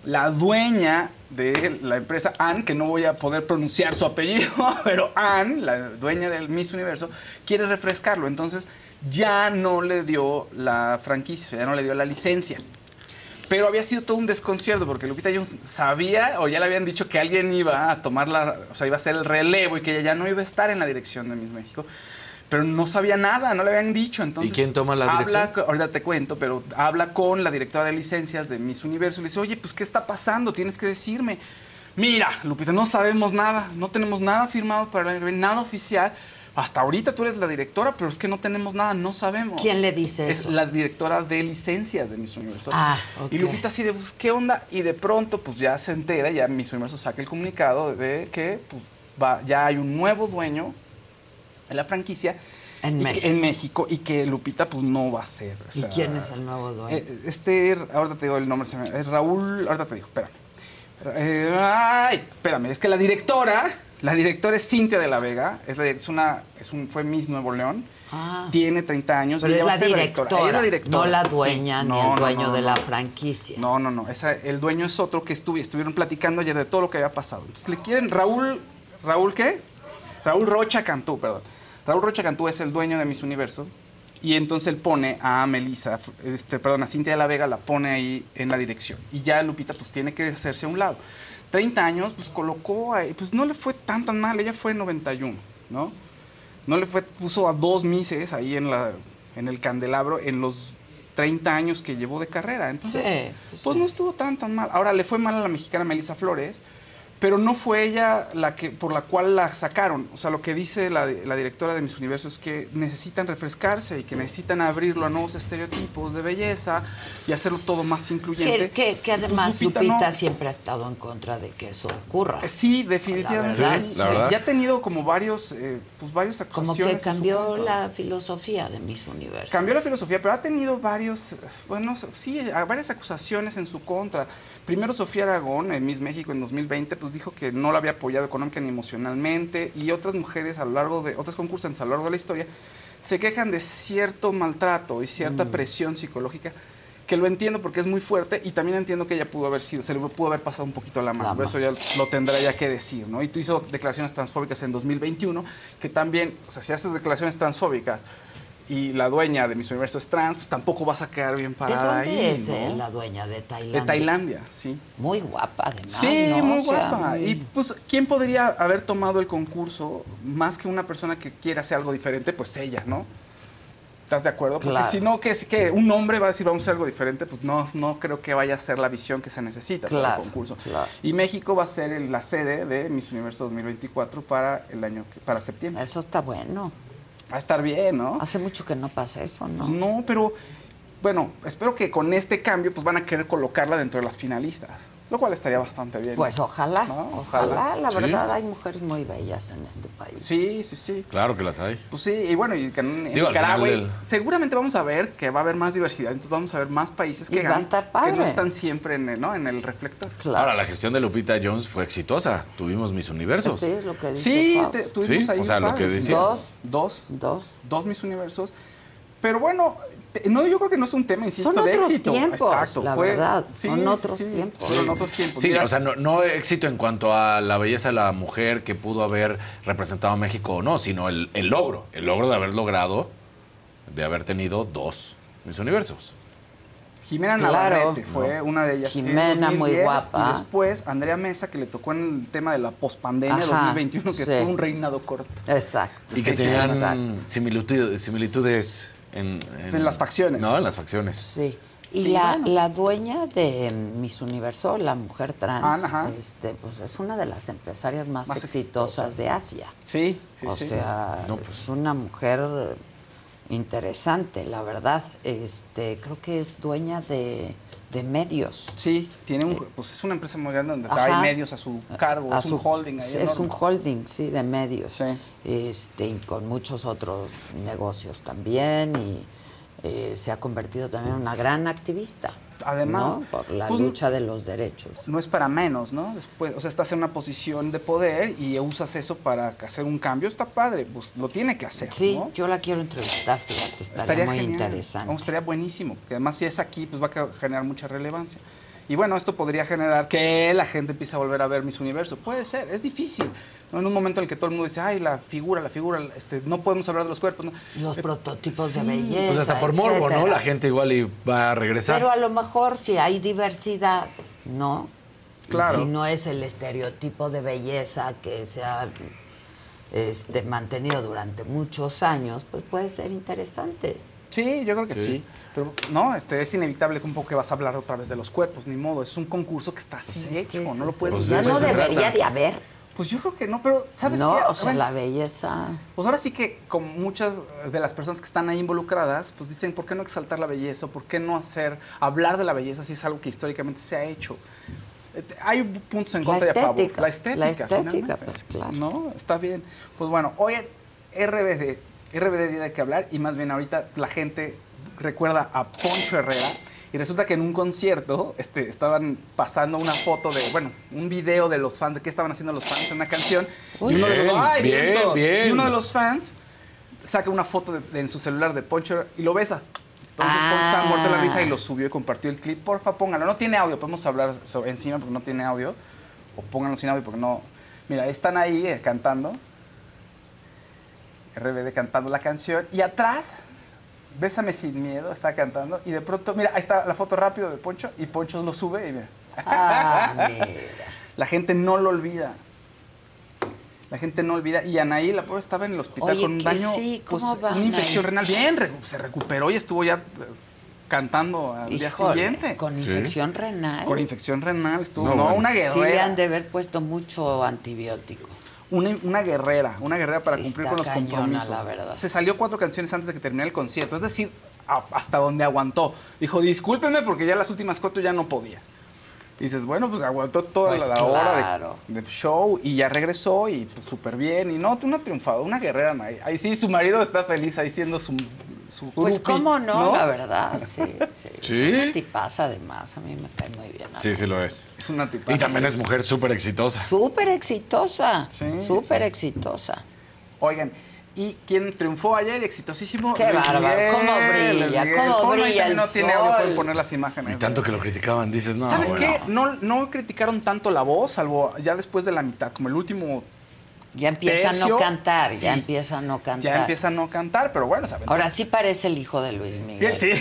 [SPEAKER 9] la dueña de la empresa Ann, que no voy a poder pronunciar su apellido, pero Ann, la dueña del Miss Universo, quiere refrescarlo. Entonces ya no le dio la franquicia, ya no le dio la licencia. Pero había sido todo un desconcierto porque Lupita Jones sabía o ya le habían dicho que alguien iba a tomar la, o sea, iba a ser el relevo y que ella ya no iba a estar en la dirección de Miss México. Pero no sabía nada, no le habían dicho. Entonces,
[SPEAKER 8] ¿Y quién toma la
[SPEAKER 9] habla
[SPEAKER 8] dirección?
[SPEAKER 9] ahorita te cuento, pero habla con la directora de licencias de Miss Universo y le dice, oye, pues, ¿qué está pasando? Tienes que decirme. Mira, Lupita, no sabemos nada, no tenemos nada firmado para el nada oficial. Hasta ahorita tú eres la directora, pero es que no tenemos nada, no sabemos.
[SPEAKER 3] ¿Quién le dice
[SPEAKER 9] Es
[SPEAKER 3] eso?
[SPEAKER 9] la directora de licencias de Miss Universo.
[SPEAKER 3] Ah, ok.
[SPEAKER 9] Y Lupita así de, pues, ¿qué onda? Y de pronto, pues ya se entera, ya Miss Universo saca el comunicado de que pues, va, ya hay un nuevo dueño de la franquicia.
[SPEAKER 3] En
[SPEAKER 9] que-
[SPEAKER 3] México.
[SPEAKER 9] en México y que Lupita pues no va a ser. o
[SPEAKER 3] ¿Y quién es el nuevo dueño?
[SPEAKER 9] eh, Este, ahorita te digo el nombre, es Raúl, ahorita te digo, espérame. Eh, ay, espérame, es que la directora, la directora es Cintia de la Vega, es, la- es una, es un, fue Miss Nuevo León,
[SPEAKER 3] Ah.
[SPEAKER 9] tiene 30 años.
[SPEAKER 3] Pero
[SPEAKER 9] y
[SPEAKER 3] es la directora,
[SPEAKER 9] Ella es la directora.
[SPEAKER 3] no la
[SPEAKER 9] sí.
[SPEAKER 3] dueña ni
[SPEAKER 9] No,
[SPEAKER 3] el dueño
[SPEAKER 9] no,
[SPEAKER 3] de la franquicia.
[SPEAKER 9] No, no, no. Esa- el dueño es otro que estuvi- estuvieron platicando ayer de todo lo que había pasado. Entonces le quieren. Raúl. ¿Raúl qué? Raúl Rocha Cantú, perdón. Raúl Rocha Cantú es el dueño de Miss Universo. Y entonces él pone a Melissa, este, perdón, a Cintia de la Vega, la pone ahí en la dirección. Y ya Lupita pues tiene que hacerse a un lado. 30 años, pues colocó ahí, pues no le fue tan tan mal, ella fue en 91, ¿no? No le fue, puso a dos mises ahí en, la, en el candelabro en los 30 años que llevó de carrera. Entonces,
[SPEAKER 3] Sí,
[SPEAKER 9] pues no estuvo tan tan mal. Ahora le fue mal a la mexicana Melissa Flores, pero no fue ella la que por la cual la sacaron. O sea, lo que dice la, la, directora de Mis Universo es que necesitan refrescarse y que necesitan abrirlo a nuevos estereotipos de belleza y hacerlo todo más incluyente.
[SPEAKER 3] Que, que, que además pues Lupita, Lupita siempre ha estado en contra de que eso ocurra.
[SPEAKER 9] Eh, sí, definitivamente.
[SPEAKER 3] La verdad,
[SPEAKER 9] sí, la verdad. Ya ha tenido como varios, eh, pues varios
[SPEAKER 3] Como que cambió la filosofía de Mis Universo.
[SPEAKER 9] Cambió la filosofía, pero ha tenido varios, bueno, sí, varias acusaciones en su contra. Primero Sofía Aragón, en Miss México en 2020, pues dijo que no la había apoyado económica ni emocionalmente y otras mujeres a lo largo de, otras concursantes a lo largo de la historia, se quejan de cierto maltrato y cierta mm. presión psicológica que lo entiendo porque es muy fuerte y también entiendo que ella pudo haber sido, se le pudo haber pasado un poquito la mano, eso ya lo tendrá ya que decir, ¿no? Y tú hizo declaraciones transfóbicas en 2021, que también, o sea, si haces declaraciones transfóbicas y la dueña de Miss Universo es trans, pues tampoco vas a quedar bien parada
[SPEAKER 3] ¿De
[SPEAKER 9] dónde
[SPEAKER 3] es eh, la dueña de Tailandia?
[SPEAKER 9] De Tailandia, sí.
[SPEAKER 3] Muy guapa, además.
[SPEAKER 9] Sí,
[SPEAKER 3] ¿no?
[SPEAKER 9] muy
[SPEAKER 3] O sea,
[SPEAKER 9] guapa.
[SPEAKER 3] muy-
[SPEAKER 9] Y pues, ¿quién podría haber tomado el concurso más que una persona que quiera hacer algo diferente? Pues ella, ¿no? ¿Estás de acuerdo? Porque
[SPEAKER 3] Claro.
[SPEAKER 9] si no, que es que un hombre va a decir vamos a hacer algo diferente, pues no, no creo que vaya a ser la visión que se necesita para
[SPEAKER 3] Claro,
[SPEAKER 9] el concurso.
[SPEAKER 3] claro.
[SPEAKER 9] Y México va a ser el- la sede de Miss Universo 2024 para el año, que- para septiembre.
[SPEAKER 3] Eso está bueno.
[SPEAKER 9] Va a estar bien, ¿no?
[SPEAKER 3] Hace mucho que no pasa eso, ¿no?
[SPEAKER 9] Pues no, pero bueno, espero que con este cambio pues van a querer colocarla dentro de las finalistas, lo cual estaría bastante bien.
[SPEAKER 3] Pues ojalá,
[SPEAKER 9] ¿no?
[SPEAKER 3] ojalá. La
[SPEAKER 8] Sí.
[SPEAKER 3] verdad, hay mujeres muy bellas en este país.
[SPEAKER 9] Sí, sí, sí.
[SPEAKER 8] Claro que las hay.
[SPEAKER 9] Pues sí, y bueno, y que en, en
[SPEAKER 8] Digo, al
[SPEAKER 9] Nicaragua
[SPEAKER 8] final del-
[SPEAKER 9] seguramente vamos a ver que va a haber más diversidad, entonces vamos a ver más países que
[SPEAKER 3] Y va a
[SPEAKER 9] ganan,
[SPEAKER 3] estar
[SPEAKER 9] que
[SPEAKER 3] padre.
[SPEAKER 9] no están siempre en el, ¿no? en el reflector.
[SPEAKER 3] Claro.
[SPEAKER 8] Ahora, la gestión de Lupita Jones fue exitosa. Tuvimos mis universos.
[SPEAKER 3] Sí, es lo que dice
[SPEAKER 9] Sí, te- tuvimos
[SPEAKER 8] Sí,
[SPEAKER 9] ahí
[SPEAKER 8] o sea, lo que decías.
[SPEAKER 3] Dos.
[SPEAKER 9] Dos,
[SPEAKER 3] Dos.
[SPEAKER 9] dos mis universos. Pero bueno, no, yo creo que no es un tema, insisto,
[SPEAKER 3] Son
[SPEAKER 9] de
[SPEAKER 3] otros
[SPEAKER 9] éxito.
[SPEAKER 3] tiempos,
[SPEAKER 9] Exacto,
[SPEAKER 3] la
[SPEAKER 9] fue-
[SPEAKER 3] verdad,
[SPEAKER 9] sí,
[SPEAKER 3] son otros
[SPEAKER 9] sí,
[SPEAKER 3] tiempos.
[SPEAKER 9] Fueron otros tiempos.
[SPEAKER 8] Sí,
[SPEAKER 9] Mira,
[SPEAKER 8] o sea, no, no éxito en cuanto a la belleza de la mujer que pudo haber representado a México o no, sino el, el logro. El logro de haber logrado, de haber tenido dos mis universos.
[SPEAKER 9] Jimena
[SPEAKER 3] Claro.
[SPEAKER 9] Navarrete fue una de ellas. en
[SPEAKER 3] Jimena, muy
[SPEAKER 9] 2010,
[SPEAKER 3] guapa.
[SPEAKER 9] Y después Andrea Mesa, que le tocó en el tema de la pospandemia
[SPEAKER 3] Ajá,
[SPEAKER 9] 2021, que
[SPEAKER 3] sí.
[SPEAKER 9] fue un reinado corto.
[SPEAKER 3] Exacto.
[SPEAKER 8] Y que
[SPEAKER 9] Sí,
[SPEAKER 8] tenían
[SPEAKER 3] exacto.
[SPEAKER 8] similitud- similitudes en,
[SPEAKER 9] En las facciones.
[SPEAKER 8] No, en las facciones.
[SPEAKER 3] Sí. Y
[SPEAKER 9] Sí,
[SPEAKER 3] la,
[SPEAKER 9] bueno.
[SPEAKER 3] la dueña de Miss Universo, la mujer trans,
[SPEAKER 9] Ah,
[SPEAKER 3] este, pues es una de las empresarias más,
[SPEAKER 9] Más
[SPEAKER 3] exitosas de Asia.
[SPEAKER 9] Sí, sí,
[SPEAKER 3] o
[SPEAKER 9] sí.
[SPEAKER 3] sea,
[SPEAKER 8] No, pues.
[SPEAKER 3] es una mujer interesante, la verdad. Este, creo que es dueña de, de medios.
[SPEAKER 9] Sí, tiene un, pues es una empresa muy grande donde
[SPEAKER 3] Ajá.
[SPEAKER 9] hay medios a su cargo,
[SPEAKER 3] A
[SPEAKER 9] es
[SPEAKER 3] su-
[SPEAKER 9] un holding ahí
[SPEAKER 3] Es un holding, sí, de medios.
[SPEAKER 9] Sí.
[SPEAKER 3] Este, y con muchos otros negocios también. Y eh, se ha convertido también en una gran activista.
[SPEAKER 9] Además,
[SPEAKER 3] ¿no? Por la
[SPEAKER 9] pues,
[SPEAKER 3] lucha de los derechos.
[SPEAKER 9] No es para menos, ¿no? Después, o sea, estás en una posición de poder y usas eso para hacer un cambio, está padre, pues lo tiene que hacer,
[SPEAKER 3] Sí,
[SPEAKER 9] ¿no?
[SPEAKER 3] yo la quiero entrevistar, fíjate, estaría, muy
[SPEAKER 9] genial.
[SPEAKER 3] interesante.
[SPEAKER 9] No, estaría buenísimo. Que además, si es aquí, pues va a generar mucha relevancia. Y bueno, esto podría generar que la gente empiece a volver a ver mis universos. Puede ser, es difícil. ¿No? En un momento en el que todo el mundo dice, ay, la figura, la figura, este, no podemos hablar de los cuerpos. ¿no?
[SPEAKER 3] Los
[SPEAKER 9] Eh,
[SPEAKER 3] prototipos de belleza.
[SPEAKER 8] Pues hasta por morbo, ¿no? La gente igual y va a regresar.
[SPEAKER 3] Pero a lo mejor si hay diversidad, ¿no?
[SPEAKER 9] Claro.
[SPEAKER 3] Si no es el estereotipo de belleza que se ha este, mantenido durante muchos años, pues puede ser interesante.
[SPEAKER 9] Sí, yo creo que sí.
[SPEAKER 8] Sí.
[SPEAKER 9] Pero no, este, es inevitable que un poco que vas a hablar otra vez de los cuerpos, ni modo. Es un concurso que está así
[SPEAKER 3] Pues es
[SPEAKER 9] hecho,
[SPEAKER 3] que
[SPEAKER 9] no lo puedes
[SPEAKER 8] Pues
[SPEAKER 3] ya no debería
[SPEAKER 8] trata.
[SPEAKER 3] de haber.
[SPEAKER 9] Pues yo creo que no, pero ¿sabes
[SPEAKER 3] no,
[SPEAKER 9] qué?
[SPEAKER 3] o sea,
[SPEAKER 9] Bueno,
[SPEAKER 3] la belleza.
[SPEAKER 9] Pues ahora sí que como muchas de las personas que están ahí involucradas, pues dicen, ¿por qué no exaltar la belleza? ¿Por qué no hacer, hablar de la belleza si es algo que históricamente se ha hecho? Este, Hay puntos en contra y a favor. La estética.
[SPEAKER 3] la estética,
[SPEAKER 9] finalmente.
[SPEAKER 3] pues, claro.
[SPEAKER 9] No, está bien. Pues bueno, hoy RBD, RBD dio de qué hablar y más bien ahorita la gente recuerda a Poncho Herrera y resulta que en un concierto este, estaban pasando una foto de, bueno, un video de los fans, de qué estaban haciendo los fans en una canción.
[SPEAKER 3] Uy.
[SPEAKER 9] y uno de los,
[SPEAKER 8] Bien,
[SPEAKER 9] ¡ay,
[SPEAKER 8] bien,
[SPEAKER 9] todos!
[SPEAKER 8] bien.
[SPEAKER 9] Y uno de los fans saca una foto de- de- en su celular de Poncho y lo besa. Entonces Poncho estaba muerto de la risa y lo subió y compartió el clip. Porfa, póngalo. No tiene audio, podemos hablar sobre, encima porque no tiene audio. O pónganlo sin audio porque no... Mira, están ahí eh, cantando. RBD cantando la canción. Y atrás, Bésame sin miedo, está cantando. Y de pronto, mira, ahí está la foto rápido de Poncho. Y Poncho lo sube y mira.
[SPEAKER 3] Ah, mira.
[SPEAKER 9] La gente no lo olvida. La gente no olvida. Y Anaí, la pobre, estaba en el hospital
[SPEAKER 3] Oye,
[SPEAKER 9] con un daño.
[SPEAKER 3] sí, ¿cómo
[SPEAKER 9] pues,
[SPEAKER 3] va
[SPEAKER 9] Una infección
[SPEAKER 3] Anaí?
[SPEAKER 9] renal. Bien, se recuperó y estuvo ya eh, cantando al día siguiente.
[SPEAKER 3] Con infección renal.
[SPEAKER 9] Con infección renal estuvo.
[SPEAKER 8] No,
[SPEAKER 9] No,
[SPEAKER 8] bueno.
[SPEAKER 9] una
[SPEAKER 3] Sí, le han de haber puesto mucho antibiótico.
[SPEAKER 9] Una, una guerrera, una guerrera para
[SPEAKER 3] Sí,
[SPEAKER 9] cumplir con los
[SPEAKER 3] cañona,
[SPEAKER 9] compromisos.
[SPEAKER 3] la verdad.
[SPEAKER 9] Se salió cuatro canciones antes de que terminara el concierto, es decir, hasta donde aguantó. Dijo, discúlpeme porque ya las últimas cuatro ya no podía. Dices, bueno, pues aguantó toda
[SPEAKER 3] Pues
[SPEAKER 9] la
[SPEAKER 3] claro.
[SPEAKER 9] hora de, del show y ya regresó y pues súper bien. Y no, una triunfada, una guerrera. Ahí, ahí sí, su marido está feliz ahí siendo su, su
[SPEAKER 3] Pues
[SPEAKER 9] groupie,
[SPEAKER 3] cómo no, la verdad, sí. Sí,
[SPEAKER 8] Sí.
[SPEAKER 3] Es una tipaza además, a mí me cae muy bien.
[SPEAKER 8] Sí, sí lo es.
[SPEAKER 9] Es una tipa.
[SPEAKER 8] Y también es mujer súper exitosa.
[SPEAKER 3] Súper exitosa,
[SPEAKER 9] Sí,
[SPEAKER 3] súper exitosa.
[SPEAKER 9] Oigan, ¿y quién triunfó ayer? Exitosísimo.
[SPEAKER 3] Qué
[SPEAKER 9] Luis
[SPEAKER 3] bárbaro,
[SPEAKER 9] Miguel,
[SPEAKER 3] cómo brilla,
[SPEAKER 9] Miguel.
[SPEAKER 3] cómo
[SPEAKER 9] Ponlo
[SPEAKER 3] brilla el
[SPEAKER 9] No tiene audio,
[SPEAKER 3] sol.
[SPEAKER 9] pueden poner las imágenes.
[SPEAKER 8] Y tanto que lo criticaban, dices, no.
[SPEAKER 9] ¿Sabes
[SPEAKER 8] bueno.
[SPEAKER 9] qué? No, no criticaron tanto la voz, salvo ya después de la mitad, como el último.
[SPEAKER 3] Ya empieza a no cantar,
[SPEAKER 9] sí.
[SPEAKER 3] ya empieza a no cantar.
[SPEAKER 9] Ya empieza a no cantar, pero bueno, ¿saben?
[SPEAKER 3] Ahora sí parece el hijo de Luis Miguel.
[SPEAKER 9] Sí.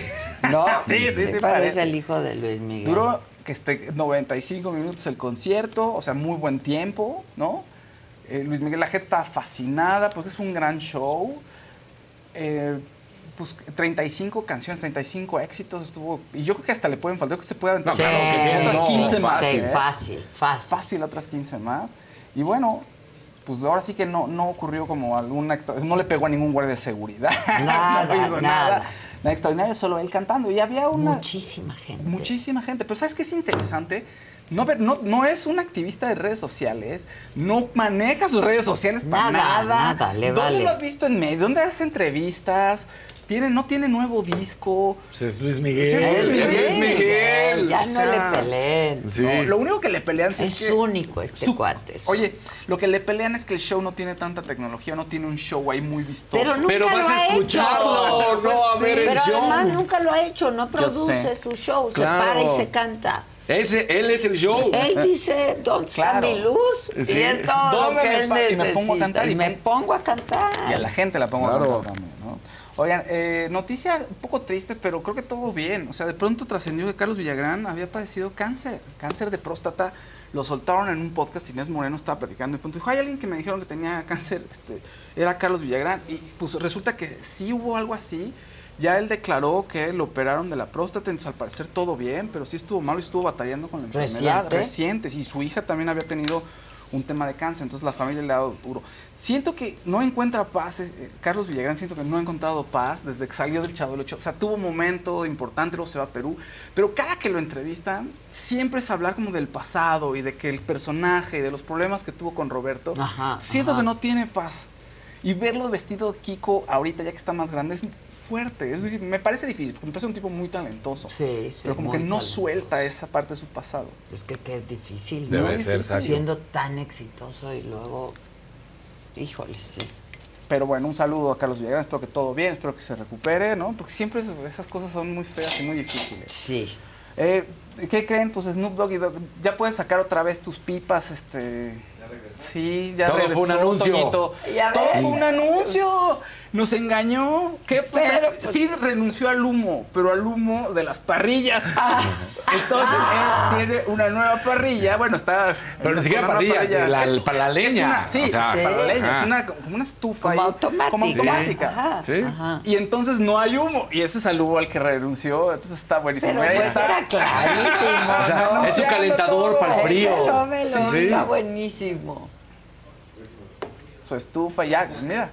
[SPEAKER 3] ¿No?
[SPEAKER 9] Sí, sí, sí
[SPEAKER 3] parece,
[SPEAKER 9] parece.
[SPEAKER 3] el hijo de Luis Miguel.
[SPEAKER 9] Duró que este, 95 minutos el concierto, o sea, muy buen tiempo, ¿no? Eh, Luis Miguel, la gente estaba fascinada porque es un gran show. Eh, pues 35 canciones, 35 éxitos estuvo. Y yo creo que hasta le pueden faltar, yo creo que se puede aventar
[SPEAKER 3] Sí,
[SPEAKER 9] otras- otras
[SPEAKER 8] no,
[SPEAKER 9] 15 más.
[SPEAKER 3] sí,
[SPEAKER 9] ¿eh?
[SPEAKER 3] fácil, fácil.
[SPEAKER 9] Fácil, otras 15 más. Y bueno, pues ahora sí que no, no ocurrió como alguna extra. No le pegó a ningún guardia de seguridad.
[SPEAKER 3] Nada,
[SPEAKER 9] no hizo
[SPEAKER 3] nada.
[SPEAKER 9] nada. Nada extraordinario, solo él cantando. Y había una.
[SPEAKER 3] Muchísima gente.
[SPEAKER 9] Muchísima gente. Pero ¿sabes qué es interesante? No, ver- no, no es un activista de redes sociales, no maneja sus redes sociales para
[SPEAKER 3] Nada,
[SPEAKER 9] nada.
[SPEAKER 3] nada, le
[SPEAKER 9] ¿Dónde
[SPEAKER 3] vale.
[SPEAKER 9] lo has visto en medio? ¿Dónde hace entrevistas? Tiene, no tiene nuevo disco.
[SPEAKER 8] Pues es Luis Miguel.
[SPEAKER 9] Sí,
[SPEAKER 3] Es
[SPEAKER 9] Luis
[SPEAKER 3] Luis
[SPEAKER 9] Miguel,
[SPEAKER 3] Ya
[SPEAKER 9] o
[SPEAKER 3] no le peleen.
[SPEAKER 8] Sí.
[SPEAKER 9] No, lo único que le pelean sí
[SPEAKER 3] Es
[SPEAKER 9] que
[SPEAKER 3] único este
[SPEAKER 9] su-
[SPEAKER 3] cuate. es
[SPEAKER 9] Oye, lo que le pelean es que el show no tiene tanta tecnología, no tiene un show ahí muy vistoso.
[SPEAKER 3] Pero nunca
[SPEAKER 8] Pero
[SPEAKER 3] lo
[SPEAKER 8] vas a
[SPEAKER 3] ha
[SPEAKER 8] escucharlo,
[SPEAKER 3] hecho.
[SPEAKER 8] no a ver el
[SPEAKER 3] Pero
[SPEAKER 8] show.
[SPEAKER 3] además nunca lo ha hecho, no produce su show,
[SPEAKER 8] Claro.
[SPEAKER 3] se para y se canta.
[SPEAKER 8] Ese, él es el show.
[SPEAKER 3] Él dice, ¿dónde está
[SPEAKER 9] Claro.
[SPEAKER 3] mi luz?
[SPEAKER 8] Sí.
[SPEAKER 3] Y es todo lo
[SPEAKER 9] ¿Dónde
[SPEAKER 3] que
[SPEAKER 9] me
[SPEAKER 3] él
[SPEAKER 9] pa- y me pongo a cantar
[SPEAKER 3] y me
[SPEAKER 9] pon-
[SPEAKER 3] pongo a cantar.
[SPEAKER 9] Y a la gente la pongo a cantar también, ¿no? Oigan, eh, noticia un poco triste, pero creo que todo bien. O sea, de pronto trascendió que Carlos Villagrán había padecido cáncer, cáncer de próstata. Lo soltaron en un podcast, Inés Moreno estaba platicando y de pronto dijo, hay alguien que me dijeron que tenía cáncer, este, era Carlos Villagrán. Y pues resulta que sí hubo algo así. Ya él declaró que lo operaron de la próstata, entonces al parecer todo bien, pero sí estuvo malo y estuvo batallando con la enfermedad.
[SPEAKER 3] ¿Reciente?
[SPEAKER 9] Y su hija también había tenido un tema de cáncer, entonces la familia le ha dado duro. Siento que no encuentra paz, es- eh, Carlos Villagrán siento que no ha encontrado paz desde que salió del Chavo del Ocho. O sea, tuvo un momento importante, luego se va a Perú, pero cada que lo entrevistan, siempre es hablar como del pasado y de que el personaje y de los problemas que tuvo con Roberto.
[SPEAKER 3] Ajá,
[SPEAKER 9] siento
[SPEAKER 3] ajá.
[SPEAKER 9] que no tiene paz. Y verlo vestido de Kiko ahorita, ya que está más grande, es fuerte. Es, me parece difícil, porque me parece un tipo muy talentoso.
[SPEAKER 3] Sí, sí,
[SPEAKER 9] Pero como que no
[SPEAKER 3] talentoso.
[SPEAKER 9] suelta esa parte de su pasado.
[SPEAKER 3] Es que qué difícil.
[SPEAKER 8] Debe
[SPEAKER 3] ¿no?
[SPEAKER 8] ser, Sacho.
[SPEAKER 3] Siendo tan exitoso y luego, híjole, sí.
[SPEAKER 9] Pero bueno, un saludo a Carlos Villagrán, espero que todo bien, espero que se recupere, ¿no? Porque siempre es- esas cosas son muy feas y muy difíciles.
[SPEAKER 3] Sí.
[SPEAKER 9] Eh, ¿Qué creen? Pues Snoop Dogg y Dogg, ya puedes sacar otra vez tus pipas, este... Sí, ya
[SPEAKER 8] Todo fue
[SPEAKER 9] regresó,
[SPEAKER 8] un anuncio.
[SPEAKER 3] Ya
[SPEAKER 9] Todo fue un anuncio. Nos engañó. ¿Qué pasa?
[SPEAKER 3] Pero, pues-
[SPEAKER 9] sí renunció al humo, pero al humo de las parrillas.
[SPEAKER 3] Ah.
[SPEAKER 9] Entonces él tiene una nueva parrilla. Bueno, está.
[SPEAKER 8] Pero ni siquiera
[SPEAKER 9] con una
[SPEAKER 8] parrillas, la-
[SPEAKER 9] Es-
[SPEAKER 8] para la leña.
[SPEAKER 9] una- sí,
[SPEAKER 8] O sea,
[SPEAKER 9] para la leña.
[SPEAKER 8] ajá.
[SPEAKER 9] Es una, como una estufa.
[SPEAKER 3] Como
[SPEAKER 9] ahí,
[SPEAKER 3] automática.
[SPEAKER 9] Como automática.
[SPEAKER 3] Ajá,
[SPEAKER 8] Sí.
[SPEAKER 3] ajá.
[SPEAKER 9] Y entonces no hay humo. Y ese es al humo al que renunció. Entonces está buenísimo.
[SPEAKER 3] Pero pues
[SPEAKER 9] está.
[SPEAKER 3] era clarísimo.
[SPEAKER 8] O sea,
[SPEAKER 3] ¿no?
[SPEAKER 8] es su
[SPEAKER 9] Ya,
[SPEAKER 8] calentador
[SPEAKER 9] todo.
[SPEAKER 8] para el frío.
[SPEAKER 3] Velo, velo,
[SPEAKER 8] Sí, sí.
[SPEAKER 3] Está buenísimo.
[SPEAKER 9] Su estufa, ya, mira.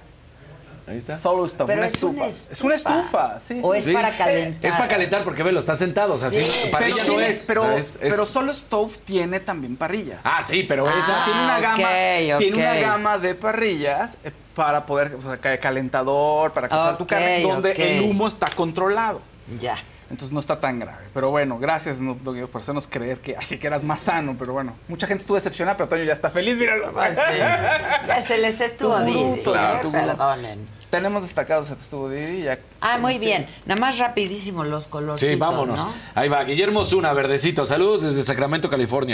[SPEAKER 8] Ahí está.
[SPEAKER 9] Solo estufa,
[SPEAKER 3] Pero
[SPEAKER 9] una
[SPEAKER 3] es una
[SPEAKER 9] estufa. Es una estufa, sí.
[SPEAKER 3] O es
[SPEAKER 8] Sí.
[SPEAKER 3] para calentar.
[SPEAKER 8] Es para calentar porque velo, está sentado. O sea,
[SPEAKER 3] Sí.
[SPEAKER 8] sí,
[SPEAKER 9] Pero,
[SPEAKER 8] no es.
[SPEAKER 9] pero,
[SPEAKER 8] o sea, es- es-
[SPEAKER 9] pero solo Stove tiene también parrillas.
[SPEAKER 8] Ah, sí, pero
[SPEAKER 9] sea,
[SPEAKER 8] esa.
[SPEAKER 9] tiene una
[SPEAKER 3] Ah,
[SPEAKER 9] gama, tiene una gama de parrillas eh, para poder, o sea, calentador, para cocinar tu carne, donde el humo está controlado.
[SPEAKER 3] Ya.
[SPEAKER 9] Entonces no está tan grave. Pero bueno, gracias por hacernos creer que así que eras más sano. Pero bueno, mucha gente estuvo decepcionada, pero Toño ya está feliz. Míralo.
[SPEAKER 3] Pues sí. Ya se les estuvo Didi.
[SPEAKER 9] claro.
[SPEAKER 3] Perdonen.
[SPEAKER 9] Tenemos destacados a estuvo Didi. Ya,
[SPEAKER 3] Ah, muy
[SPEAKER 9] sí.
[SPEAKER 3] bien. Nada más rapidísimo los colores.
[SPEAKER 8] Sí, vámonos. Ahí va, Guillermo Zuna, verdecito. Saludos desde Sacramento, California.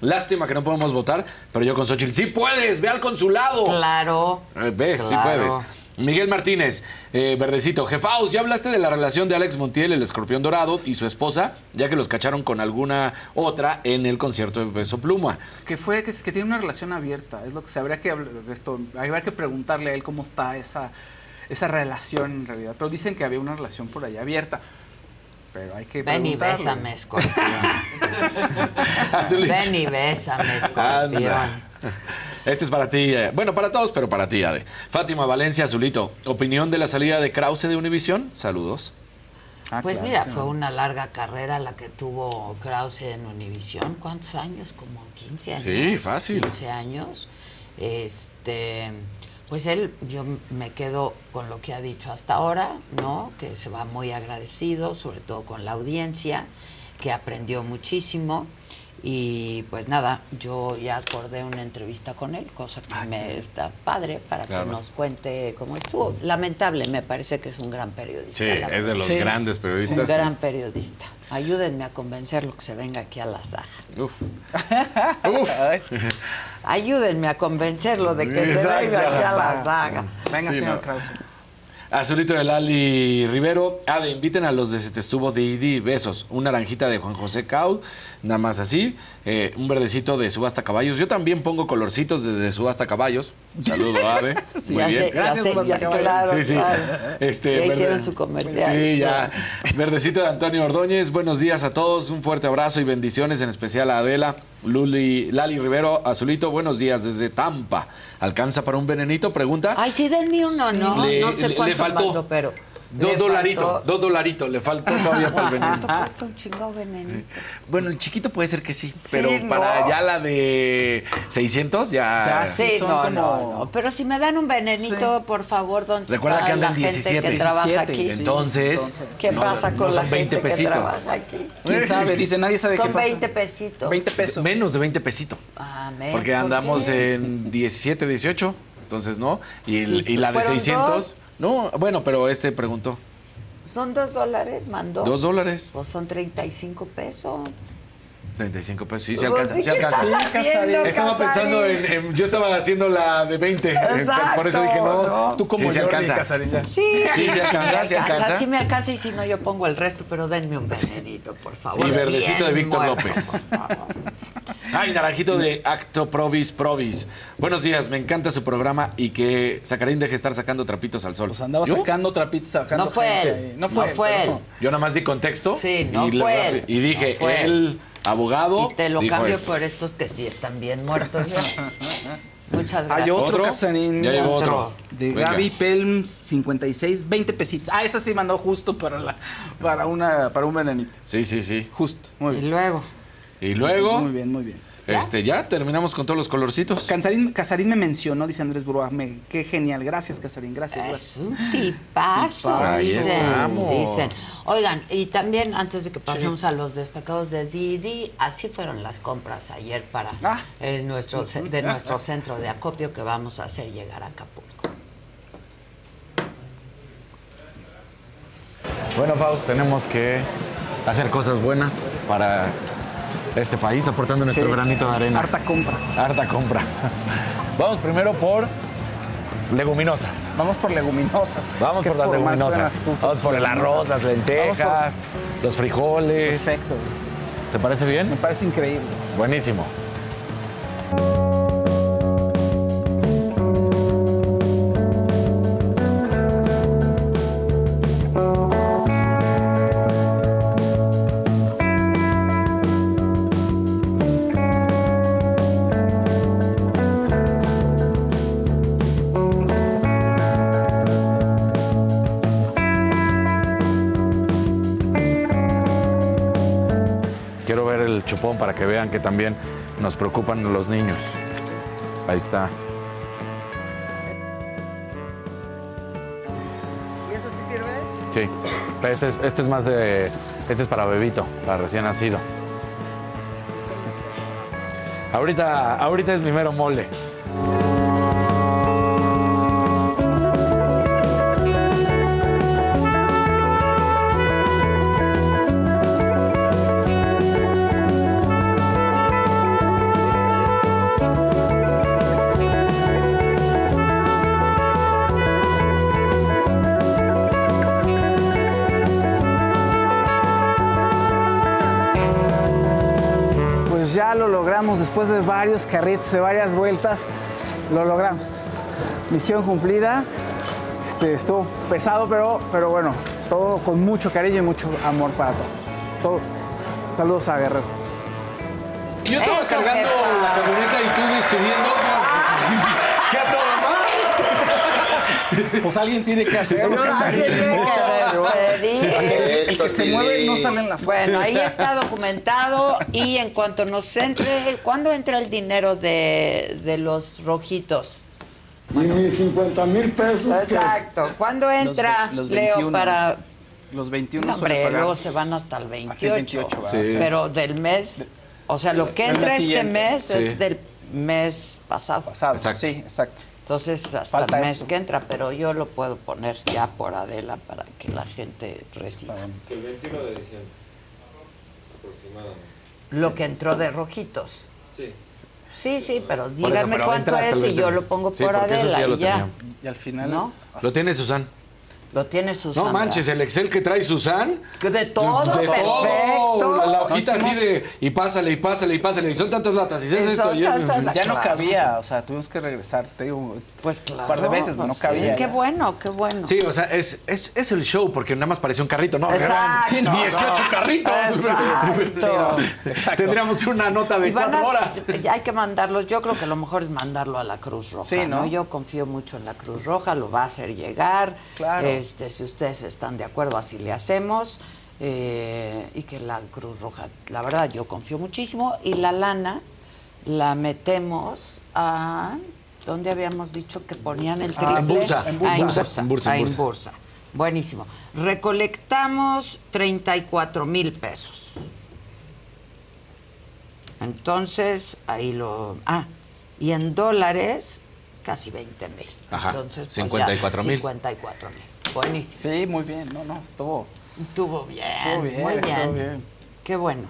[SPEAKER 8] Lástima que no podemos votar, pero yo con Xochitl, sí puedes, ve al consulado.
[SPEAKER 3] Claro.
[SPEAKER 8] Eh, Ves, sí puedes. Miguel Martínez, eh, Verdecito, Jefaus, ya hablaste de la relación de Alex Montiel, el escorpión dorado, y su esposa, ya que los cacharon con alguna otra en el concierto de Peso Pluma.
[SPEAKER 9] Que fue que, que tiene una relación abierta. Es lo que se habría que esto, habría que preguntarle a él cómo está esa, esa relación en realidad. Pero dicen que había una relación por ahí abierta. Pero hay que
[SPEAKER 3] Ven y bésame, escorpión. Ven y bésame, escorpión.
[SPEAKER 8] Anda. Este es para ti, eh, bueno, para todos, pero para ti, Ade. Fátima Valencia, Azulito, ¿opinión de la salida de Krause de Univisión? Saludos.
[SPEAKER 9] Ah,
[SPEAKER 3] Pues
[SPEAKER 9] claro,
[SPEAKER 3] mira,
[SPEAKER 9] sí.
[SPEAKER 3] fue una larga carrera la que tuvo Krause en Univisión. ¿Cuántos años? Como 15 años.
[SPEAKER 8] Sí, fácil.
[SPEAKER 3] 15 años. Este, pues él, yo me quedo con lo que ha dicho hasta ahora, ¿no? Que se va muy agradecido, sobre todo con la audiencia, que aprendió muchísimo. Y pues nada, yo ya acordé una entrevista con él, cosa que me está padre para
[SPEAKER 8] Claro.
[SPEAKER 3] que nos cuente cómo estuvo. Lamentable, me parece que es un gran periodista.
[SPEAKER 8] Sí, es de los
[SPEAKER 9] Sí.
[SPEAKER 8] grandes
[SPEAKER 3] Un
[SPEAKER 8] periodistas.
[SPEAKER 3] gran periodista. Ayúdenme a convencerlo que se venga aquí a la saga.
[SPEAKER 8] Uf. Uf.
[SPEAKER 3] Ayúdenme a convencerlo de que se venga aquí a la saga.
[SPEAKER 9] Venga,
[SPEAKER 8] Sí,
[SPEAKER 9] señor
[SPEAKER 8] no.
[SPEAKER 9] Krause.
[SPEAKER 8] Azulito de Lali Rivero. Ade, inviten a los de Se te estuvo Didi. Besos. Una naranjita de Juan José Cau. Nada más así. Eh, un verdecito de Subasta Caballos. Yo también pongo colorcitos de, de Subasta Caballos. Un saludo, Ade.
[SPEAKER 3] Sí,
[SPEAKER 8] Muy
[SPEAKER 3] ya
[SPEAKER 8] bien.
[SPEAKER 3] sé, ya
[SPEAKER 9] Gracias
[SPEAKER 3] sé,
[SPEAKER 9] por
[SPEAKER 3] ya-
[SPEAKER 9] acabar.
[SPEAKER 3] claro,
[SPEAKER 8] Sí, sí.
[SPEAKER 3] claro.
[SPEAKER 8] Este,
[SPEAKER 3] Ya
[SPEAKER 8] verde-
[SPEAKER 3] hicieron su comercial.
[SPEAKER 8] Sí, ya. Verdecito de Antonio Ordóñez. Buenos días a todos. Un fuerte abrazo y bendiciones, en especial a Adela, Luli, Lali Rivero, Azulito. Buenos días desde Tampa. ¿Alcanza para un venenito? Pregunta.
[SPEAKER 3] Ay, sí, denme uno, ¿no?
[SPEAKER 8] Le-
[SPEAKER 3] no sé
[SPEAKER 8] le- le
[SPEAKER 3] cuánto
[SPEAKER 8] faltó
[SPEAKER 3] mando, pero...
[SPEAKER 8] Dos dolaritos, dos dolaritos. Le faltó todavía para el
[SPEAKER 3] ¿Cuánto
[SPEAKER 8] venenito.
[SPEAKER 3] cuesta un chingado venenito?
[SPEAKER 8] Bueno, el chiquito puede ser que sí, pero
[SPEAKER 3] no.
[SPEAKER 8] para ya la de 600 ya...
[SPEAKER 9] Ya,
[SPEAKER 3] Sí,
[SPEAKER 9] Sí, son
[SPEAKER 3] no,
[SPEAKER 9] como-
[SPEAKER 3] no, no. Pero si me dan un venenito, por favor, ¿dónde
[SPEAKER 8] Recuerda
[SPEAKER 3] está
[SPEAKER 8] que andan
[SPEAKER 3] la gente
[SPEAKER 8] 17,
[SPEAKER 3] que trabaja
[SPEAKER 9] 17,
[SPEAKER 3] aquí?
[SPEAKER 9] sí.
[SPEAKER 8] Entonces,
[SPEAKER 9] entonces,
[SPEAKER 3] ¿Qué
[SPEAKER 8] no,
[SPEAKER 3] pasa
[SPEAKER 8] no
[SPEAKER 3] con la
[SPEAKER 8] son 20
[SPEAKER 3] gente
[SPEAKER 8] pesitos.
[SPEAKER 3] que trabaja aquí?
[SPEAKER 9] ¿Quién sabe? Dice, nadie sabe qué
[SPEAKER 3] Son
[SPEAKER 9] pasa.
[SPEAKER 3] 20 pesitos.
[SPEAKER 9] 20 pesos.
[SPEAKER 8] Menos de 20 pesitos.
[SPEAKER 3] Ah, men,
[SPEAKER 8] Porque
[SPEAKER 3] ¿por
[SPEAKER 8] andamos
[SPEAKER 3] qué?
[SPEAKER 8] en 17, 18, entonces no. Y, el-
[SPEAKER 3] Sí,
[SPEAKER 8] y la de
[SPEAKER 3] ¿fueron
[SPEAKER 8] 600,
[SPEAKER 3] dos?
[SPEAKER 8] No, bueno, pero este preguntó.
[SPEAKER 3] Son dos dólares, mandó.
[SPEAKER 8] Dos dólares,
[SPEAKER 3] Pues son 35 pesos.
[SPEAKER 8] 35 pesos. Sí, se
[SPEAKER 3] Pues,
[SPEAKER 8] alcanza.
[SPEAKER 3] ¿sí
[SPEAKER 8] sí
[SPEAKER 3] qué
[SPEAKER 8] alcanza.
[SPEAKER 3] estás haciendo,
[SPEAKER 8] Estaba pensando en, en- Yo estaba haciendo la de 20. entonces por eso dije no.
[SPEAKER 3] no.
[SPEAKER 9] Tú como
[SPEAKER 8] Sí, se alcanza.
[SPEAKER 9] Casarín, ya.
[SPEAKER 3] Sí,
[SPEAKER 8] Sí, se alcanza, se alcanza.
[SPEAKER 3] Sí me alcanza y si no yo pongo el resto, pero denme un venenito, por favor.
[SPEAKER 8] Y verdecito de Víctor
[SPEAKER 3] muerto,
[SPEAKER 8] López. Ay, naranjito de Acto Provis Provis. Buenos días, me encanta su programa y que Sacarín deje de estar sacando trapitos al sol.
[SPEAKER 9] Pues andaba
[SPEAKER 8] ¿Yo?
[SPEAKER 9] sacando trapitos, sacando
[SPEAKER 3] No fue
[SPEAKER 9] gente
[SPEAKER 3] él.
[SPEAKER 9] No fue
[SPEAKER 3] no
[SPEAKER 9] él.
[SPEAKER 3] fue él.
[SPEAKER 8] Yo nada más di contexto.
[SPEAKER 3] Sí, no
[SPEAKER 8] y,
[SPEAKER 3] fue él,
[SPEAKER 8] y dije,
[SPEAKER 3] no fue
[SPEAKER 8] el abogado.
[SPEAKER 3] Y te lo
[SPEAKER 8] dijo
[SPEAKER 3] cambio
[SPEAKER 8] esto.
[SPEAKER 3] por estos que sí están bien muertos. Muchas gracias.
[SPEAKER 9] Hay otro.
[SPEAKER 8] Ya llegó
[SPEAKER 3] Otro.
[SPEAKER 9] De
[SPEAKER 8] Venga.
[SPEAKER 9] Gaby Pelm 56, 20 pesitos. Ah, esa sí mandó justo para la para una para un venenito.
[SPEAKER 8] Sí, sí, sí.
[SPEAKER 9] Justo. Muy
[SPEAKER 3] Y
[SPEAKER 9] bien.
[SPEAKER 3] luego,
[SPEAKER 8] Y luego,
[SPEAKER 9] Muy bien, muy bien.
[SPEAKER 8] Este, ya terminamos con todos los colorcitos.
[SPEAKER 9] Casarín, Casarín me mencionó, dice Andrés Brua. Me, qué genial. Gracias, Casarín. Gracias.
[SPEAKER 3] es
[SPEAKER 9] gracias.
[SPEAKER 3] un tipazo, dicen, dicen. Oigan, y también antes de que pasemos a los destacados de Didi, así fueron las compras ayer para
[SPEAKER 9] Ah.
[SPEAKER 3] el nuestro, de nuestro centro de acopio que vamos a hacer llegar a Acapulco.
[SPEAKER 8] Bueno, Faust, tenemos que hacer cosas buenas para este país, aportando nuestro
[SPEAKER 9] Sí.
[SPEAKER 8] granito de arena.
[SPEAKER 9] Harta compra.
[SPEAKER 8] Harta compra. Vamos primero por leguminosas.
[SPEAKER 9] Vamos por leguminosas.
[SPEAKER 8] Vamos por las leguminosas.
[SPEAKER 9] tú.
[SPEAKER 8] Vamos por el arroz, las lentejas, los frijoles.
[SPEAKER 9] Perfecto.
[SPEAKER 8] ¿Te parece
[SPEAKER 9] Me
[SPEAKER 8] bien?
[SPEAKER 9] parece increíble.
[SPEAKER 8] Buenísimo. Vean que también nos preocupan los niños. Ahí está.
[SPEAKER 9] ¿Y eso sí sirve?
[SPEAKER 8] Sí. Pero Este es, este es más de. Este es para bebito, para recién nacido. Ahorita, ahorita es mi mero mole.
[SPEAKER 9] Después de varios carritos, de varias vueltas, lo logramos. Misión cumplida. Este, estuvo pesado, pero, pero bueno, todo con mucho cariño y mucho amor para todos. Todo. Saludos a Guerrero.
[SPEAKER 10] Y yo estaba
[SPEAKER 9] Eso,
[SPEAKER 10] cargando la camioneta y tú despidiendo. ¿Qué a todo
[SPEAKER 9] Pues alguien tiene que hacerlo.
[SPEAKER 3] No,
[SPEAKER 9] El que se mueve no sale en la foto.
[SPEAKER 3] Bueno, ahí está documentado y en cuanto nos entre, ¿cuándo entra el dinero de, de los rojitos?
[SPEAKER 11] Y mis 50 mil pesos.
[SPEAKER 3] Exacto. ¿Cuándo entra,
[SPEAKER 9] Los ve- los
[SPEAKER 3] Leo,
[SPEAKER 9] 21.
[SPEAKER 3] para...?
[SPEAKER 9] Los 21
[SPEAKER 3] No, hombre,
[SPEAKER 9] pagar.
[SPEAKER 3] luego se van hasta el 28.
[SPEAKER 9] Hasta el 28, va.
[SPEAKER 10] Sí.
[SPEAKER 3] Pero del mes... O sea, lo que entra
[SPEAKER 9] mes
[SPEAKER 3] este mes
[SPEAKER 10] Sí.
[SPEAKER 3] es del mes pasado.
[SPEAKER 9] Pasado.
[SPEAKER 10] Exacto.
[SPEAKER 9] Sí, exacto.
[SPEAKER 3] Entonces, hasta
[SPEAKER 9] Falta
[SPEAKER 3] el mes
[SPEAKER 9] eso.
[SPEAKER 3] que entra, pero yo lo puedo poner ya por Adela para que la gente reciba.
[SPEAKER 12] El 21 de diciembre, aproximadamente.
[SPEAKER 3] Lo que entró de rojitos.
[SPEAKER 12] Sí.
[SPEAKER 3] Sí, sí, pero
[SPEAKER 8] eso,
[SPEAKER 3] díganme
[SPEAKER 8] pero
[SPEAKER 3] cuánto es y yo
[SPEAKER 8] 20.
[SPEAKER 3] lo pongo
[SPEAKER 8] Sí,
[SPEAKER 3] por
[SPEAKER 8] porque eso sí
[SPEAKER 3] Adela
[SPEAKER 8] ya lo
[SPEAKER 3] y ya.
[SPEAKER 9] Y al final.
[SPEAKER 3] ¿No?
[SPEAKER 8] Lo tiene Susan.
[SPEAKER 3] Lo tiene Susana.
[SPEAKER 8] No manches, el Excel que trae Susan.
[SPEAKER 3] De todo,
[SPEAKER 8] de
[SPEAKER 3] perfecto.
[SPEAKER 8] todo. La, la hojita así de y pásale y pásale y pásale. Y son tantas latas. Y
[SPEAKER 3] Y
[SPEAKER 8] es esto. y es-.
[SPEAKER 9] Ya no cabía, o sea, tuvimos que regresar, te digo,
[SPEAKER 3] Pues claro.
[SPEAKER 9] un par de veces, pero no
[SPEAKER 3] pues,
[SPEAKER 9] cabía.
[SPEAKER 3] sí, qué bueno, qué bueno.
[SPEAKER 8] Sí, o sea, es, es, es el show porque nada más parecía un carrito. No,
[SPEAKER 3] Exacto.
[SPEAKER 8] eran 18 carritos.
[SPEAKER 3] Exacto.
[SPEAKER 9] Exacto.
[SPEAKER 8] Tendríamos una nota de cuatro
[SPEAKER 3] a-
[SPEAKER 8] horas.
[SPEAKER 3] ya hay que mandarlos. Yo creo que lo mejor es mandarlo a la Cruz Roja.
[SPEAKER 9] Sí,
[SPEAKER 3] ¿no?
[SPEAKER 9] ¿no?
[SPEAKER 3] Yo confío mucho en la Cruz Roja, lo va a hacer llegar.
[SPEAKER 9] Claro.
[SPEAKER 3] Este, si ustedes están de acuerdo, así le hacemos. Eh, y que la Cruz Roja, la verdad, yo confío muchísimo. Y la lana la metemos a. ¿Dónde habíamos dicho que ponían el triple?
[SPEAKER 8] en Bursa, en Bursa.
[SPEAKER 3] Ah, en
[SPEAKER 8] Bursa, en Bursa,
[SPEAKER 3] Ah,
[SPEAKER 8] en Bursa.
[SPEAKER 3] Buenísimo. Recolectamos 34 mil pesos. Entonces, ahí lo... Ah, y en dólares, casi 20 mil.
[SPEAKER 8] Ajá,
[SPEAKER 3] Entonces, pues,
[SPEAKER 8] 54,000.
[SPEAKER 3] 54 mil. Buenísimo.
[SPEAKER 9] Sí, muy bien, no, no, estuvo,
[SPEAKER 3] Estuvo bien,
[SPEAKER 9] estuvo bien,
[SPEAKER 3] muy bien.
[SPEAKER 9] estuvo bien.
[SPEAKER 3] Qué bueno.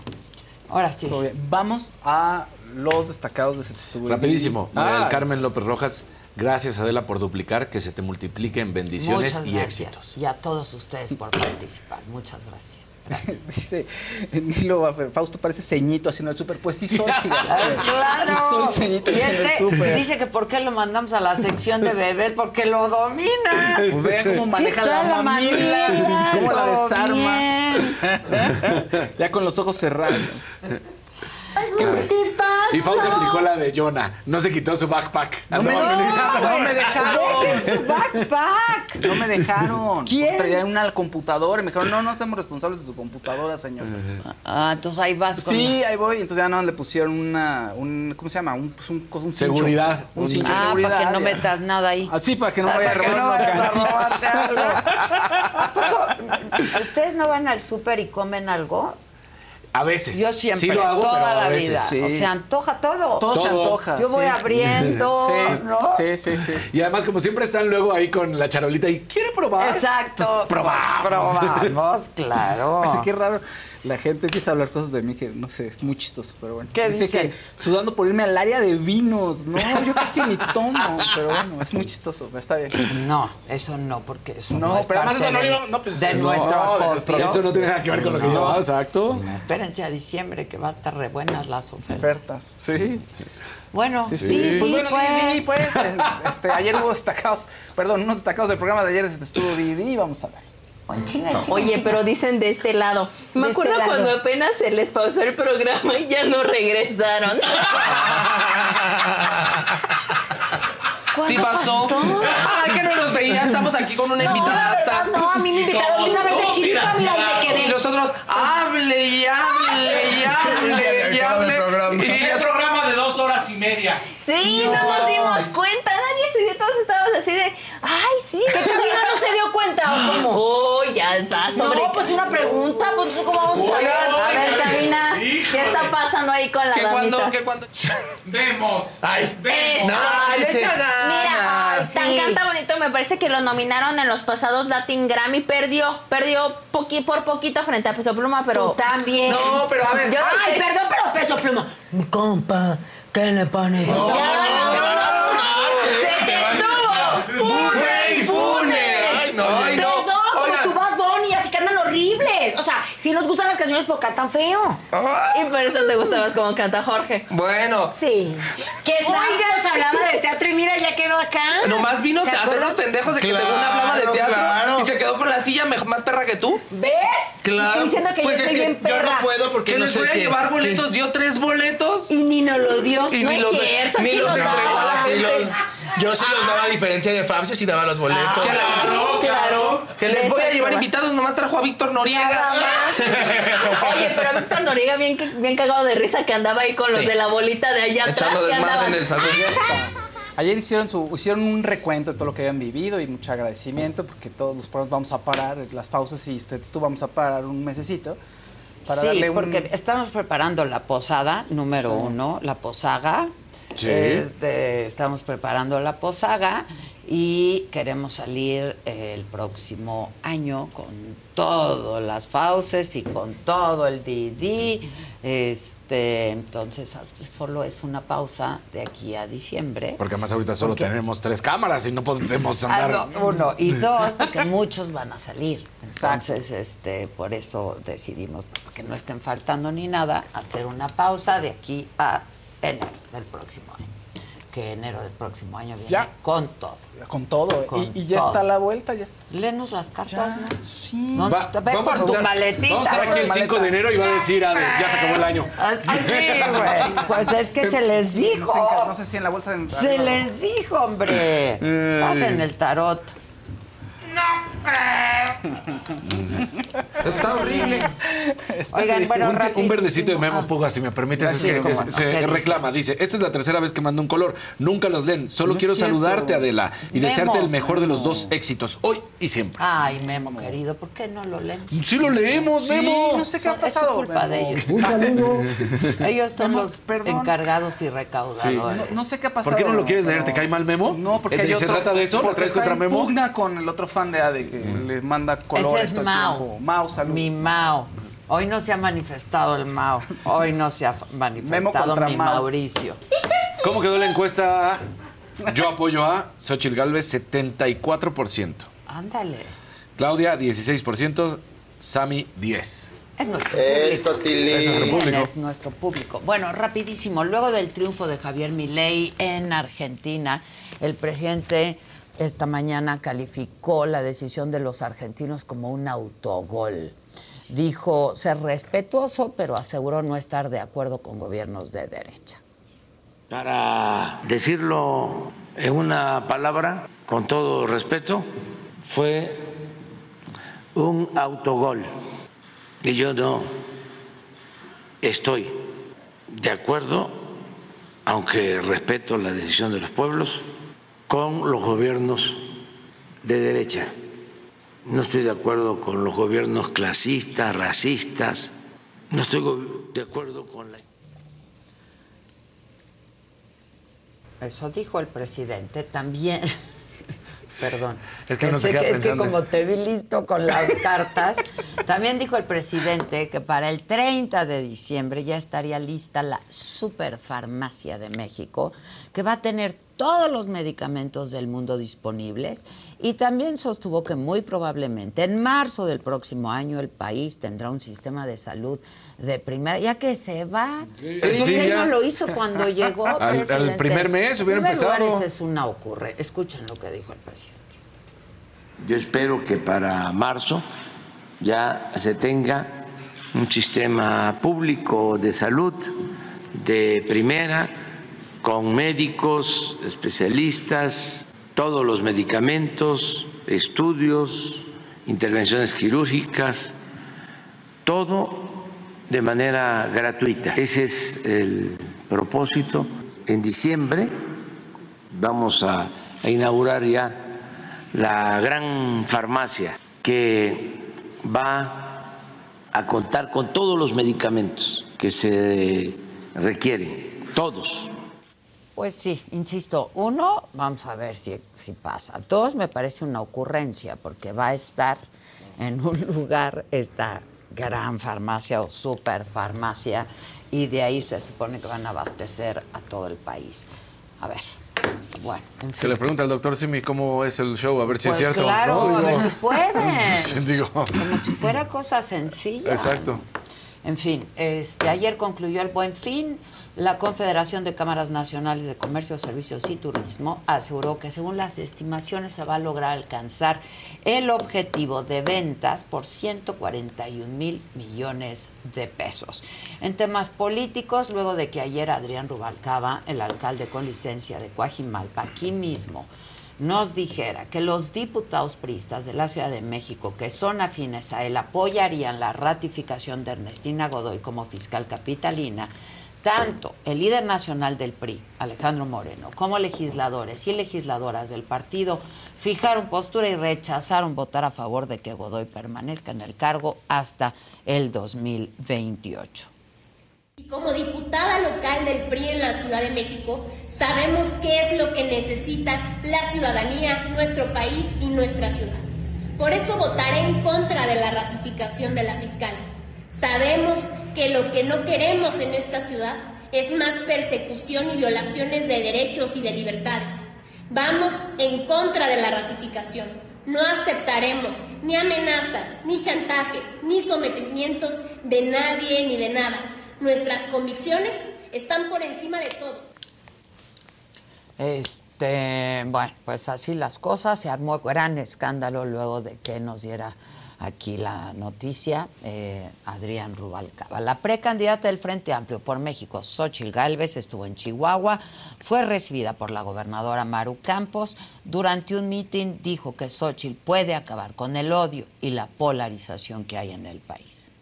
[SPEAKER 3] Ahora sí.
[SPEAKER 9] estuvo bien. Vamos a los destacados de estuvo
[SPEAKER 8] Rapidísimo.
[SPEAKER 9] Ah,
[SPEAKER 8] Carmen López Rojas, gracias Adela por duplicar, que se te multipliquen bendiciones
[SPEAKER 3] Muchas
[SPEAKER 8] y
[SPEAKER 3] gracias.
[SPEAKER 8] éxitos.
[SPEAKER 3] Y a todos ustedes por participar. Muchas gracias.
[SPEAKER 9] Dice Nilo, Fausto parece ceñito haciendo el súper. Pues sí soy.
[SPEAKER 3] Pues claro.
[SPEAKER 9] Sí soy ceñito
[SPEAKER 3] Y
[SPEAKER 9] haciendo el
[SPEAKER 3] este
[SPEAKER 9] súper.
[SPEAKER 3] dice que por qué lo mandamos a la sección de bebés, porque lo domina.
[SPEAKER 9] Pues vean cómo maneja
[SPEAKER 3] ¿Qué
[SPEAKER 9] la
[SPEAKER 3] tal
[SPEAKER 9] mamila, cómo la desarma.
[SPEAKER 3] bien.
[SPEAKER 9] ya con los ojos cerrados.
[SPEAKER 8] Y Fausto aplicó la de Jonah. No se quitó su backpack.
[SPEAKER 9] No me, no me dejaron.
[SPEAKER 3] Su backpack.
[SPEAKER 9] No me dejaron.
[SPEAKER 3] ¿Quién?
[SPEAKER 9] Traía una computadora y me dijeron, no, no somos responsables de su computadora, señor.
[SPEAKER 3] Ah, entonces ahí vas con
[SPEAKER 9] Sí, ahí voy. Entonces ya no le pusieron una, un, ¿cómo se llama? Un, pues un, un cincho.
[SPEAKER 8] Seguridad.
[SPEAKER 9] Un cincho de
[SPEAKER 3] Ah,
[SPEAKER 9] seguridad.
[SPEAKER 3] para que no metas nada ahí.
[SPEAKER 9] Así, para que no
[SPEAKER 3] Ah,
[SPEAKER 9] vaya a robar
[SPEAKER 3] no
[SPEAKER 9] unos
[SPEAKER 3] vayas a
[SPEAKER 9] gancitos.
[SPEAKER 3] robarte algo. ¿A poco ustedes no van al súper y comen algo?
[SPEAKER 8] A veces.
[SPEAKER 3] Yo siempre,
[SPEAKER 8] Sí lo hago,
[SPEAKER 3] toda
[SPEAKER 8] pero a
[SPEAKER 3] la
[SPEAKER 8] veces.
[SPEAKER 3] vida.
[SPEAKER 9] sí.
[SPEAKER 3] O sea, antoja todo.
[SPEAKER 9] Todo, se antoja.
[SPEAKER 3] Yo voy
[SPEAKER 9] sí.
[SPEAKER 3] abriendo,
[SPEAKER 9] Sí,
[SPEAKER 3] ¿no?
[SPEAKER 9] sí, sí, sí.
[SPEAKER 8] Y además, como siempre están luego ahí con la charolita y ¿quiere probar?
[SPEAKER 3] Exacto.
[SPEAKER 8] Pues, probamos.
[SPEAKER 3] Probamos, claro.
[SPEAKER 9] Así que raro. La gente empieza a hablar cosas de mí que no sé, es muy chistoso, pero bueno.
[SPEAKER 3] ¿Qué
[SPEAKER 9] dice? que sudando por irme al área de vinos. No, yo casi ni tomo, pero bueno, es muy chistoso, pero está bien.
[SPEAKER 3] No, eso no, porque eso no,
[SPEAKER 9] No,
[SPEAKER 3] es
[SPEAKER 9] pero además
[SPEAKER 3] parte
[SPEAKER 9] eso no
[SPEAKER 3] de,
[SPEAKER 9] no, pues,
[SPEAKER 3] de
[SPEAKER 9] no,
[SPEAKER 3] nuestro
[SPEAKER 9] nuestro-
[SPEAKER 8] Eso no tiene nada que ver con lo que
[SPEAKER 3] No.
[SPEAKER 8] yo hago, exacto.
[SPEAKER 3] Espérense a diciembre que va a estar re buenas las ofertas.
[SPEAKER 9] Ofertas. Sí.
[SPEAKER 3] Bueno, sí,
[SPEAKER 9] Sí, sí.
[SPEAKER 3] pues,
[SPEAKER 9] Pues bueno, di, pues, este, ayer hubo destacados, perdón, unos destacados del programa de ayer, este estuvo Didi vamos a ver.
[SPEAKER 13] Oye, pero dicen de este lado. Me
[SPEAKER 14] De
[SPEAKER 13] acuerdo
[SPEAKER 14] este lado.
[SPEAKER 13] cuando apenas se les pausó el programa y ya no regresaron.
[SPEAKER 10] Sí pasó. Ay, que no nos veía. Estamos aquí con una
[SPEAKER 14] No,
[SPEAKER 10] invitada.
[SPEAKER 14] no, a mí me invitaron una vez de chiquita, mira, y me quedé.
[SPEAKER 10] Y nosotros, hable y hable y hable.
[SPEAKER 13] Sí, no. nos dimos cuenta, nadie se dio, todos estábamos así de, ay, sí.
[SPEAKER 14] ¿Que no se dio cuenta o cómo?
[SPEAKER 13] Oh, ya está sobre.
[SPEAKER 14] No, pues una pregunta, pues ¿cómo vamos a saber?
[SPEAKER 13] A ver, Cabina, ¿qué está pasando ahí con la
[SPEAKER 10] ¿Qué
[SPEAKER 13] damita?
[SPEAKER 10] cuando, qué cuando?
[SPEAKER 15] Vemos.
[SPEAKER 16] Ay,
[SPEAKER 13] Eso.
[SPEAKER 16] nada dice.
[SPEAKER 13] Mira,
[SPEAKER 14] Ay,
[SPEAKER 13] tan canta bonito, me parece que lo nominaron en los pasados Latin Grammy, perdió, perdió por poquito frente a Peso Pluma, pero...
[SPEAKER 14] Tú también.
[SPEAKER 10] No, pero a ver.
[SPEAKER 13] Yo
[SPEAKER 14] Ay,
[SPEAKER 13] dije-
[SPEAKER 14] perdón, pero peso pluma. Mi compa, ¿qué le pone?
[SPEAKER 16] No, te van a funar,
[SPEAKER 13] ¡Se
[SPEAKER 16] te
[SPEAKER 13] detuvo!
[SPEAKER 16] ¡Bufe y fune! Ay, no,
[SPEAKER 10] Ay,
[SPEAKER 16] ya.
[SPEAKER 10] no.
[SPEAKER 14] Perdón, como
[SPEAKER 10] Oigan.
[SPEAKER 14] tu Bad Bunny, así cantan horribles. Si nos gustan las canciones, pero cantan feo.
[SPEAKER 13] Y por eso te gusta más como canta Jorge.
[SPEAKER 10] Bueno,
[SPEAKER 14] Sí. Que Santos hablaba de teatro y mira, ya quedó acá.
[SPEAKER 10] nomás vino
[SPEAKER 14] ¿Se
[SPEAKER 10] a hacer los pendejos de que
[SPEAKER 16] Claro,
[SPEAKER 10] según hablaba de teatro
[SPEAKER 16] claro.
[SPEAKER 10] y se quedó con la silla mej- más perra que tú.
[SPEAKER 14] ¿Ves?
[SPEAKER 16] Claro.
[SPEAKER 14] Estoy diciendo que
[SPEAKER 16] pues
[SPEAKER 14] yo
[SPEAKER 16] es
[SPEAKER 14] soy
[SPEAKER 16] que
[SPEAKER 14] bien
[SPEAKER 16] yo
[SPEAKER 14] perra.
[SPEAKER 16] no puedo porque
[SPEAKER 10] Que
[SPEAKER 16] no
[SPEAKER 10] les
[SPEAKER 16] sé
[SPEAKER 10] voy a
[SPEAKER 16] qué-
[SPEAKER 10] llevar
[SPEAKER 16] qué-
[SPEAKER 10] boletos, dio tres boletos.
[SPEAKER 14] Y ni nos lo dio.
[SPEAKER 16] Y
[SPEAKER 14] no
[SPEAKER 16] ni
[SPEAKER 14] es
[SPEAKER 16] los-
[SPEAKER 14] cierto,
[SPEAKER 10] ni
[SPEAKER 14] sí
[SPEAKER 10] los
[SPEAKER 14] nos
[SPEAKER 10] entregó.
[SPEAKER 14] daba.
[SPEAKER 16] Sí, los- yo sí los daba a diferencia de Fab, yo sí daba los boletos.
[SPEAKER 10] Claro,
[SPEAKER 14] claro.
[SPEAKER 10] Que les voy a llevar invitados, nomás trajo a Víctor
[SPEAKER 13] Nada
[SPEAKER 10] Noriega.
[SPEAKER 13] más. Oye, pero Víctor Noriega bien, bien cagado de risa que andaba ahí con los
[SPEAKER 10] Sí.
[SPEAKER 13] de la bolita de allá atrás
[SPEAKER 10] Echando desmadre en el salón.
[SPEAKER 9] Ayer hicieron, su, hicieron un recuento de todo lo que habían vivido y mucho agradecimiento porque todos los programas vamos a parar, las pausas y ustedes tú vamos a parar un mesecito. Para
[SPEAKER 3] sí,
[SPEAKER 9] darle un-
[SPEAKER 3] porque estamos preparando la posada número uno, la posaga.
[SPEAKER 8] Sí.
[SPEAKER 3] Este, estamos preparando la posaga y queremos salir el próximo año con todas las fauces y con todo el DD. Este, entonces solo es una pausa de aquí a diciembre.
[SPEAKER 8] Porque además ahorita solo tenemos tres cámaras y no podemos
[SPEAKER 3] Ah,
[SPEAKER 8] andar.
[SPEAKER 3] no, uno y dos, porque muchos van a salir. Entonces, este, por eso decidimos, que no estén faltando ni nada, hacer una pausa de aquí a enero del próximo año. Que enero del próximo año viene
[SPEAKER 9] Ya.
[SPEAKER 3] con todo.
[SPEAKER 9] Con todo.
[SPEAKER 3] Con
[SPEAKER 9] y, y ya
[SPEAKER 3] todo.
[SPEAKER 9] está la vuelta, ya está.
[SPEAKER 3] Léenos las cartas, ¿no?
[SPEAKER 9] Sí.
[SPEAKER 3] No,
[SPEAKER 8] Va-
[SPEAKER 3] ve
[SPEAKER 8] vamos,
[SPEAKER 3] por
[SPEAKER 8] a estar,
[SPEAKER 3] maletita.
[SPEAKER 8] vamos a estar aquí el 5 de enero y va a decir, Ade, ya se acabó el año.
[SPEAKER 3] Así, güey. Pues es que se les dijo.
[SPEAKER 9] No sé si en la bolsa de
[SPEAKER 3] Se les dijo, hombre. Pasen el tarot.
[SPEAKER 8] Está horrible.
[SPEAKER 3] Oigan, bueno,
[SPEAKER 8] un, verdecito de Memo Puga, si me permites, es
[SPEAKER 3] Sí,
[SPEAKER 8] que
[SPEAKER 3] cómo
[SPEAKER 8] es-
[SPEAKER 3] no.
[SPEAKER 8] se reclama. Dice, esta es la tercera vez que mando un color. Nunca los leen. Solo
[SPEAKER 9] No
[SPEAKER 8] quiero saludarte, Adela, y
[SPEAKER 3] Memo.
[SPEAKER 8] desearte el mejor de los dos éxitos, hoy y siempre.
[SPEAKER 3] Ay, Memo, querido, ¿por qué no lo leen?
[SPEAKER 8] Sí lo leemos,
[SPEAKER 9] Sí,
[SPEAKER 8] Memo.
[SPEAKER 9] no sé qué ha
[SPEAKER 3] Son- es
[SPEAKER 9] pasado.
[SPEAKER 3] culpa
[SPEAKER 9] Memo.
[SPEAKER 3] de ellos.
[SPEAKER 16] Un saludo.
[SPEAKER 3] Ellos son
[SPEAKER 9] Memo,
[SPEAKER 3] los
[SPEAKER 9] perdón.
[SPEAKER 3] encargados y
[SPEAKER 8] Sí.
[SPEAKER 3] recaudadores.
[SPEAKER 9] No, no sé qué ha pasado.
[SPEAKER 8] ¿Por qué no lo quieres leer? ¿Te cae mal Memo?
[SPEAKER 9] No, porque
[SPEAKER 8] ¿Eh,
[SPEAKER 9] hay
[SPEAKER 8] ¿Se trata de eso? ¿Lo traes contra Memo?
[SPEAKER 9] pugna con el otro fan de Ade que le manda
[SPEAKER 3] Ese es Mao.
[SPEAKER 9] tiempo. Mao, salud.
[SPEAKER 3] Mi Mao. Hoy no se ha manifestado el Mao. Hoy no se ha manifestado mi
[SPEAKER 9] Mao.
[SPEAKER 3] Mauricio.
[SPEAKER 8] ¿Cómo quedó la encuesta? Yo apoyo a Xochitl Galvez, 74%.
[SPEAKER 3] Ándale.
[SPEAKER 8] Claudia, 16%. Sami, 10%.
[SPEAKER 3] Es nuestro
[SPEAKER 16] Eso,
[SPEAKER 3] público.
[SPEAKER 16] Tili.
[SPEAKER 8] Es nuestro público.
[SPEAKER 3] Es nuestro público. Bueno, rapidísimo. Luego del triunfo de Javier Milei en Argentina, el presidente esta mañana calificó la decisión de los argentinos como un autogol. Dijo ser respetuoso, pero aseguró no estar de acuerdo con gobiernos de derecha.
[SPEAKER 17] Para decirlo en una palabra, con todo respeto, fue un autogol. Y yo no estoy de acuerdo, aunque respeto la decisión de los pueblos, con los gobiernos de derecha. No estoy de acuerdo con los gobiernos clasistas, racistas. No estoy de acuerdo con la
[SPEAKER 3] Eso dijo el presidente también. Perdón.
[SPEAKER 8] Es que se
[SPEAKER 3] Pensé
[SPEAKER 8] queda
[SPEAKER 3] es que como te vi listo con las cartas, también dijo el presidente que para el 30 de diciembre ya estaría lista la Superfarmacia de México, que va a tener todos los medicamentos del mundo disponibles y también sostuvo que muy probablemente en marzo del próximo año el país tendrá un sistema de salud de primera, ya que se va.
[SPEAKER 8] Sí,
[SPEAKER 3] ¿Por
[SPEAKER 8] sí,
[SPEAKER 3] qué
[SPEAKER 8] ya.
[SPEAKER 3] no lo hizo cuando llegó?
[SPEAKER 8] Al- al
[SPEAKER 3] presidente?
[SPEAKER 8] primer mes hubiera
[SPEAKER 3] primer lugar,
[SPEAKER 8] empezado.
[SPEAKER 3] esa es una ocurre. Escuchen lo que dijo el presidente.
[SPEAKER 17] Yo espero que para marzo ya se tenga un sistema público de salud de primera, con médicos, especialistas, todos los medicamentos, estudios, intervenciones quirúrgicas, todo de manera gratuita. Ese es el propósito en diciembre vamos a, inaugurar ya la gran farmacia que va a contar con todos los medicamentos que se requieren, todos.
[SPEAKER 3] Pues sí, insisto, uno, vamos a ver si, si pasa. Dos, me parece una ocurrencia, porque va a estar en un lugar esta gran farmacia o super farmacia y de ahí se supone que van a abastecer a todo el país. A ver, bueno, en fin.
[SPEAKER 8] Que le pregunte al doctor Simi cómo es el show, a ver si
[SPEAKER 3] Pues
[SPEAKER 8] es cierto.
[SPEAKER 3] claro,
[SPEAKER 8] ¿no?
[SPEAKER 3] a ver
[SPEAKER 8] Digo,
[SPEAKER 3] si pueden.
[SPEAKER 8] Digo,
[SPEAKER 3] Como si fuera cosa sencilla.
[SPEAKER 8] exacto.
[SPEAKER 3] En fin, este, ayer concluyó el Buen Fin. La Confederación de Cámaras Nacionales de Comercio, Servicios y Turismo aseguró que según las estimaciones se va a lograr alcanzar el objetivo de ventas por 141 mil millones de pesos. En temas políticos, luego de que ayer Adrián Rubalcaba, el alcalde con licencia de Coajimalpa, aquí mismo, nos dijera que los diputados priistas de la Ciudad de México que son afines a él apoyarían la ratificación de Ernestina Godoy como fiscal capitalina, tanto el líder nacional del PRI, Alejandro Moreno, como legisladores y legisladoras del partido fijaron postura y rechazaron votar a favor de que Godoy permanezca en el cargo hasta el 2028.
[SPEAKER 15] Y como diputada local del PRI en la Ciudad de México, sabemos qué es lo que necesita la ciudadanía, nuestro país y nuestra ciudad. Por eso votaré en contra de la ratificación de la fiscal. Sabemos que lo que no queremos en esta ciudad es más persecución y violaciones de derechos y de libertades. Vamos en contra de la ratificación. No aceptaremos ni amenazas, ni chantajes, ni sometimientos de nadie ni de nada. Nuestras convicciones están por encima de todo.
[SPEAKER 3] Este, bueno, pues así las cosas. Se armó gran escándalo luego de que nos diera aquí la noticia eh, Adrián Rubalcaba. La precandidata del Frente Amplio por México, Xochil Gálvez, estuvo en Chihuahua, fue recibida por la gobernadora Maru Campos. Durante un mitin dijo que Xochil puede acabar con el odio y la polarización que hay en el país.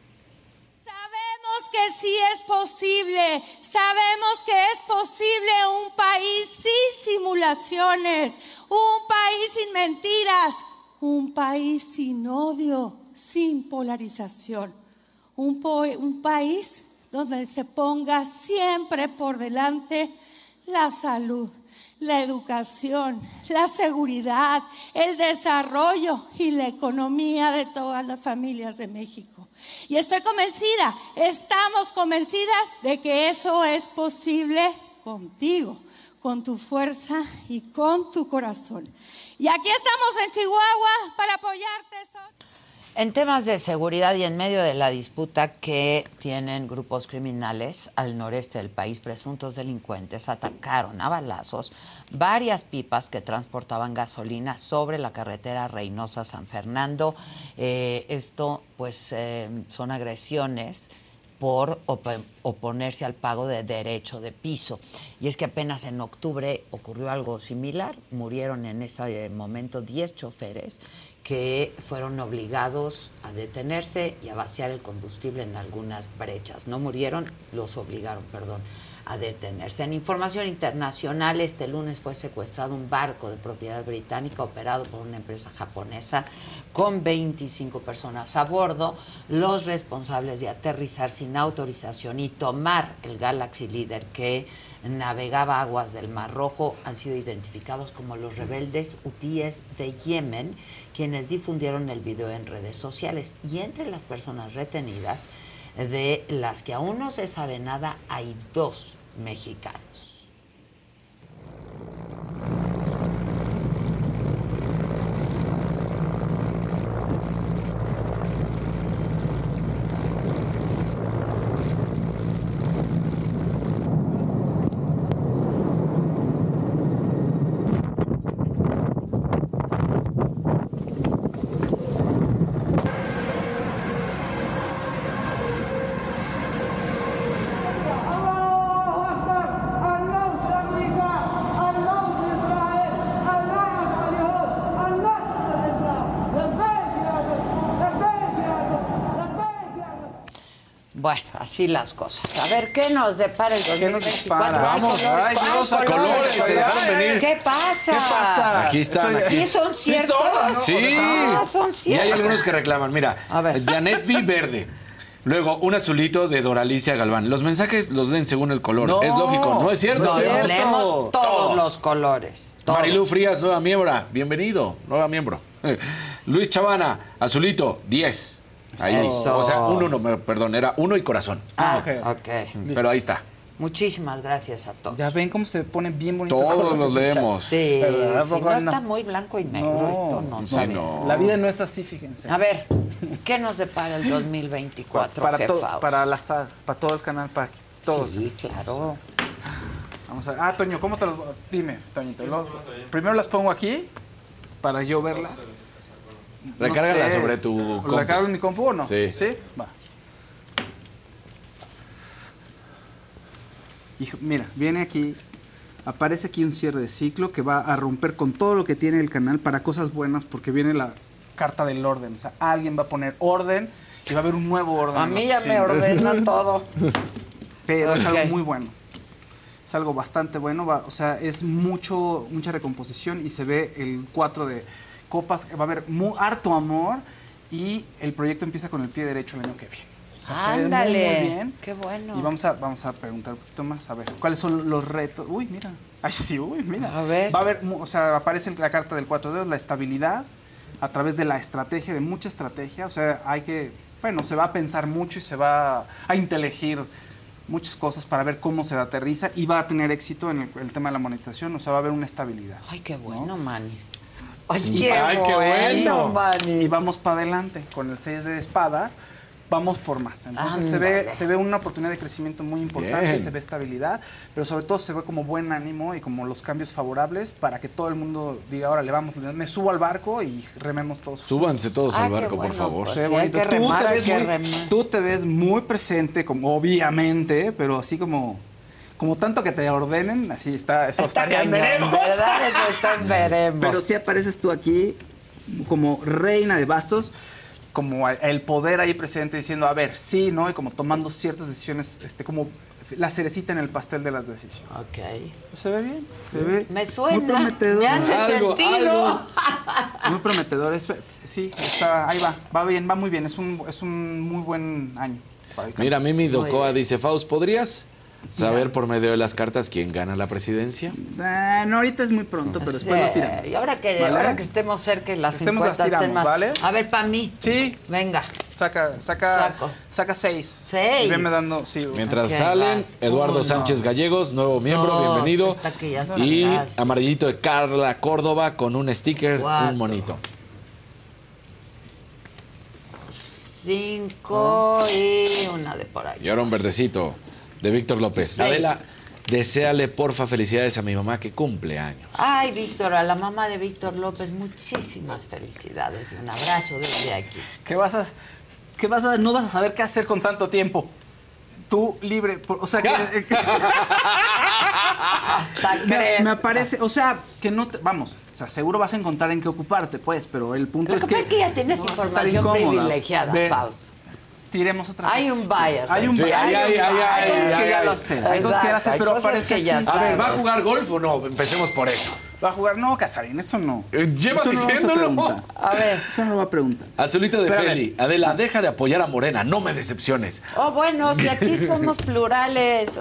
[SPEAKER 18] Sabemos que sí es posible, sabemos que es posible un país sin simulaciones, un país sin mentiras, un país sin odio, sin polarización, un, país donde se ponga siempre por delante la salud, la educación, la seguridad, el desarrollo y la economía de todas las familias de México. Y estoy convencida, estamos convencidas de que eso es posible contigo, con tu fuerza y con tu corazón. Y aquí estamos en Chihuahua para apoyarte.
[SPEAKER 3] En temas de seguridad y en medio de la disputa que tienen grupos criminales al noreste del país, presuntos delincuentes atacaron a balazos varias pipas que transportaban gasolina sobre la carretera Reynosa-San Fernando. Eh, esto, pues, eh, son agresiones por op- oponerse al pago de derecho de piso. Y es que apenas en octubre ocurrió algo similar. Murieron en ese momento 10 choferes que fueron obligados a detenerse y a vaciar el combustible en algunas brechas. No murieron, los obligaron, perdón, a detenerse. En información internacional, este lunes fue secuestrado un barco de propiedad británica operado por una empresa japonesa con 25 personas a bordo. Los responsables de aterrizar sin autorización y tomar el Galaxy Leader que navegaba aguas del Mar Rojo han sido identificados como los rebeldes hutíes de Yemen, quienes difundieron el video en redes sociales. Y entre las personas retenidas, de las que aún no se sabe nada, hay dos mexicanos. Así las cosas. A ver, ¿qué nos depara el 2024?
[SPEAKER 9] depara?
[SPEAKER 3] Ay,
[SPEAKER 9] Vamos,
[SPEAKER 3] colores,
[SPEAKER 9] ay,
[SPEAKER 3] ¿cuál
[SPEAKER 9] Dios, ay,
[SPEAKER 8] colores, se dejaron
[SPEAKER 9] ay,
[SPEAKER 8] venir.
[SPEAKER 3] ¿Qué pasa?
[SPEAKER 9] ¿Qué pasa?
[SPEAKER 8] Aquí están. Aquí.
[SPEAKER 3] ¿Sí son ciertos?
[SPEAKER 9] son,
[SPEAKER 8] Sí.
[SPEAKER 3] Ah, son
[SPEAKER 8] Y
[SPEAKER 3] ciertos.
[SPEAKER 8] hay algunos que reclaman. Mira,
[SPEAKER 3] A ver.
[SPEAKER 8] Janet V verde. Luego, un azulito de Doralicia Galván. Los mensajes los leen según el color.
[SPEAKER 9] No.
[SPEAKER 8] es lógico, ¿no es cierto?
[SPEAKER 3] Leemos todos,
[SPEAKER 8] Todos.
[SPEAKER 3] los colores. todos.
[SPEAKER 8] Marilu Frías, nueva miembro. Bienvenido, nueva miembro. Luis Chavana, azulito, 10. Ahí.
[SPEAKER 3] Eso.
[SPEAKER 8] O sea, un uno, me- perdón, era uno y corazón.
[SPEAKER 3] Ah,
[SPEAKER 9] ok.
[SPEAKER 3] ok.
[SPEAKER 8] Pero ahí está.
[SPEAKER 3] Muchísimas gracias a todos.
[SPEAKER 9] Ya ven cómo se pone bien bonito.
[SPEAKER 8] Todos los leemos.
[SPEAKER 3] Sí,
[SPEAKER 9] ¿Verdad? ¿A
[SPEAKER 3] si
[SPEAKER 9] poco
[SPEAKER 3] no
[SPEAKER 9] no?
[SPEAKER 3] está muy blanco y negro
[SPEAKER 9] No,
[SPEAKER 3] esto, no,
[SPEAKER 9] no,
[SPEAKER 3] sé.
[SPEAKER 8] no.
[SPEAKER 9] La vida no es así, fíjense.
[SPEAKER 3] A ver, ¿qué nos depara el 2024,
[SPEAKER 9] para, to- para, la, para todo el canal, para todos.
[SPEAKER 3] Sí, claro.
[SPEAKER 9] Vamos a ver. Ah, Toño, ¿cómo te los Dime, Toñito. lo- primero las pongo aquí para yo verlas. No sé.
[SPEAKER 8] sobre tu
[SPEAKER 9] ¿La
[SPEAKER 8] compu.
[SPEAKER 9] cargo en mi compu o no?
[SPEAKER 8] Sí.
[SPEAKER 9] ¿Sí? Va. Hijo, mira, viene aquí, aparece aquí un cierre de ciclo que va a romper con todo lo que tiene el canal para cosas buenas porque viene la carta del orden. O sea, alguien va a poner orden y va a haber un nuevo orden.
[SPEAKER 3] A
[SPEAKER 9] la
[SPEAKER 3] mí ya me ordenan todo.
[SPEAKER 9] Pero es algo muy bueno. Es algo bastante bueno. va- o sea, es mucho, mucha recomposición y se ve el 4 de copas. Va a haber mu- harto amor y el proyecto empieza con el pie derecho el año que viene. O sea, muy,
[SPEAKER 3] Ándale.
[SPEAKER 9] muy bien.
[SPEAKER 3] Qué bueno.
[SPEAKER 9] Y vamos a, vamos a preguntar un poquito más. A ver, ¿cuáles son los retos? Uy, mira. Ay, sí, uy, mira.
[SPEAKER 3] A ver.
[SPEAKER 9] Va a haber, o sea, aparece la carta del 4 dedos, la estabilidad a través de la estrategia, de mucha estrategia. O sea, hay que, bueno, se va a pensar mucho y se va a inteligir muchas cosas para ver cómo se aterriza y va a tener éxito en el, el tema de la monetización. O sea, va a haber una estabilidad.
[SPEAKER 3] Ay, qué bueno, Manis. Ay, qué,
[SPEAKER 8] Ay, qué
[SPEAKER 3] bueno,
[SPEAKER 8] bueno.
[SPEAKER 3] Manis.
[SPEAKER 9] y vamos para adelante con el 6 de espadas. Vamos por más. Entonces se ve, se ve una oportunidad de crecimiento muy importante,
[SPEAKER 8] Bien.
[SPEAKER 9] se ve estabilidad, pero sobre todo se ve como buen ánimo y como los cambios favorables para que todo el mundo diga, ahora le vamos, me subo al barco y rememos todos.
[SPEAKER 8] Súbanse todos
[SPEAKER 3] Ah,
[SPEAKER 8] al barco,
[SPEAKER 3] bueno,
[SPEAKER 8] por favor.
[SPEAKER 3] pues. Sí, hay
[SPEAKER 9] Tú te
[SPEAKER 3] hay
[SPEAKER 9] ves
[SPEAKER 3] que
[SPEAKER 9] muy-
[SPEAKER 3] remar.
[SPEAKER 9] Tú te ves muy presente, como obviamente, pero así como, como tanto que te ordenen, así está, eso
[SPEAKER 3] Está
[SPEAKER 9] estaría en veremos.
[SPEAKER 3] ¿verdad? Eso está en veremos.
[SPEAKER 9] Pero sí apareces tú aquí como reina de bastos, como el poder ahí presente diciendo, a ver, sí, ¿no? Y como tomando ciertas decisiones, este, como la cerecita en el pastel de las decisiones.
[SPEAKER 3] Ok.
[SPEAKER 9] Se ve bien, se ve
[SPEAKER 3] Me suena.
[SPEAKER 9] muy prometedor.
[SPEAKER 3] Me hace
[SPEAKER 8] Algo,
[SPEAKER 3] sentido.
[SPEAKER 8] algo.
[SPEAKER 9] Muy prometedor, es- sí, está, ahí va, va bien, va muy bien, es un, es un muy buen año.
[SPEAKER 8] Mira, Mimi Docoa dice, Faust, ¿podrías saber por medio de las cartas quién gana la presidencia?
[SPEAKER 9] Ah, no, ahorita es muy pronto, pero después
[SPEAKER 3] Sí,
[SPEAKER 9] lo tiramos.
[SPEAKER 3] Y ahora que,
[SPEAKER 9] ¿Vale?
[SPEAKER 3] ahora que estemos cerca y las
[SPEAKER 9] Estemos, las
[SPEAKER 3] encuestas estén
[SPEAKER 9] tiramos,
[SPEAKER 3] más.
[SPEAKER 9] ¿vale?
[SPEAKER 3] A ver, para mí.
[SPEAKER 9] Sí,
[SPEAKER 3] Venga.
[SPEAKER 9] saca, saca,
[SPEAKER 3] Saco.
[SPEAKER 9] saca seis.
[SPEAKER 3] Seis.
[SPEAKER 9] Y venme dando, sí.
[SPEAKER 8] Mientras salen,
[SPEAKER 3] vas.
[SPEAKER 8] Eduardo
[SPEAKER 3] Uno.
[SPEAKER 8] Sánchez Gallegos, nuevo miembro,
[SPEAKER 3] Dos,
[SPEAKER 8] bienvenido.
[SPEAKER 3] ya
[SPEAKER 8] Y amarillito de Carla Córdoba con un sticker,
[SPEAKER 3] Cuatro.
[SPEAKER 8] un monito.
[SPEAKER 3] Cinco y una de por ahí.
[SPEAKER 8] Y ahora un verdecito de Víctor López.
[SPEAKER 3] Seis.
[SPEAKER 8] Adela, deséale porfa felicidades a mi mamá que cumple años.
[SPEAKER 3] Ay, Víctor, a la mamá de Víctor López, muchísimas felicidades y un abrazo desde aquí.
[SPEAKER 9] ¿Qué vas a, qué vas a, no vas a saber qué hacer con tanto tiempo? Tú libre, por- o sea que...
[SPEAKER 3] Hasta
[SPEAKER 9] me,
[SPEAKER 3] crees.
[SPEAKER 9] me aparece, o sea, que no te, vamos, o sea, seguro vas a encontrar en qué ocuparte, pues, pero el punto
[SPEAKER 3] Lo
[SPEAKER 9] es
[SPEAKER 3] que
[SPEAKER 9] que...
[SPEAKER 3] pasa es que ya tienes
[SPEAKER 9] no
[SPEAKER 3] información privilegiada,
[SPEAKER 9] Ve,
[SPEAKER 3] Faust.
[SPEAKER 9] Tiremos otra
[SPEAKER 3] Hay
[SPEAKER 9] vez.
[SPEAKER 3] un bias.
[SPEAKER 9] Hay un bias.
[SPEAKER 8] hay, hay, hay,
[SPEAKER 9] Hay cosas
[SPEAKER 8] hay,
[SPEAKER 9] que ya
[SPEAKER 8] hay.
[SPEAKER 9] lo sé. Hay cosas que ya sé,
[SPEAKER 3] hay
[SPEAKER 9] pero
[SPEAKER 3] cosas
[SPEAKER 9] aparece
[SPEAKER 3] que ya.
[SPEAKER 8] A ver, ¿va a jugar golf o no? Empecemos por eso.
[SPEAKER 9] ¿Va a jugar? No, Casarín, eso no.
[SPEAKER 8] Eh, lleva
[SPEAKER 9] Eso no lo vamos a
[SPEAKER 8] diciéndolo.
[SPEAKER 3] A ver.
[SPEAKER 9] Eso no lo va a preguntar.
[SPEAKER 8] Azulito de. Feli. Adela, deja de apoyar a Morena, no me decepciones.
[SPEAKER 3] Oh, bueno, si aquí somos plurales,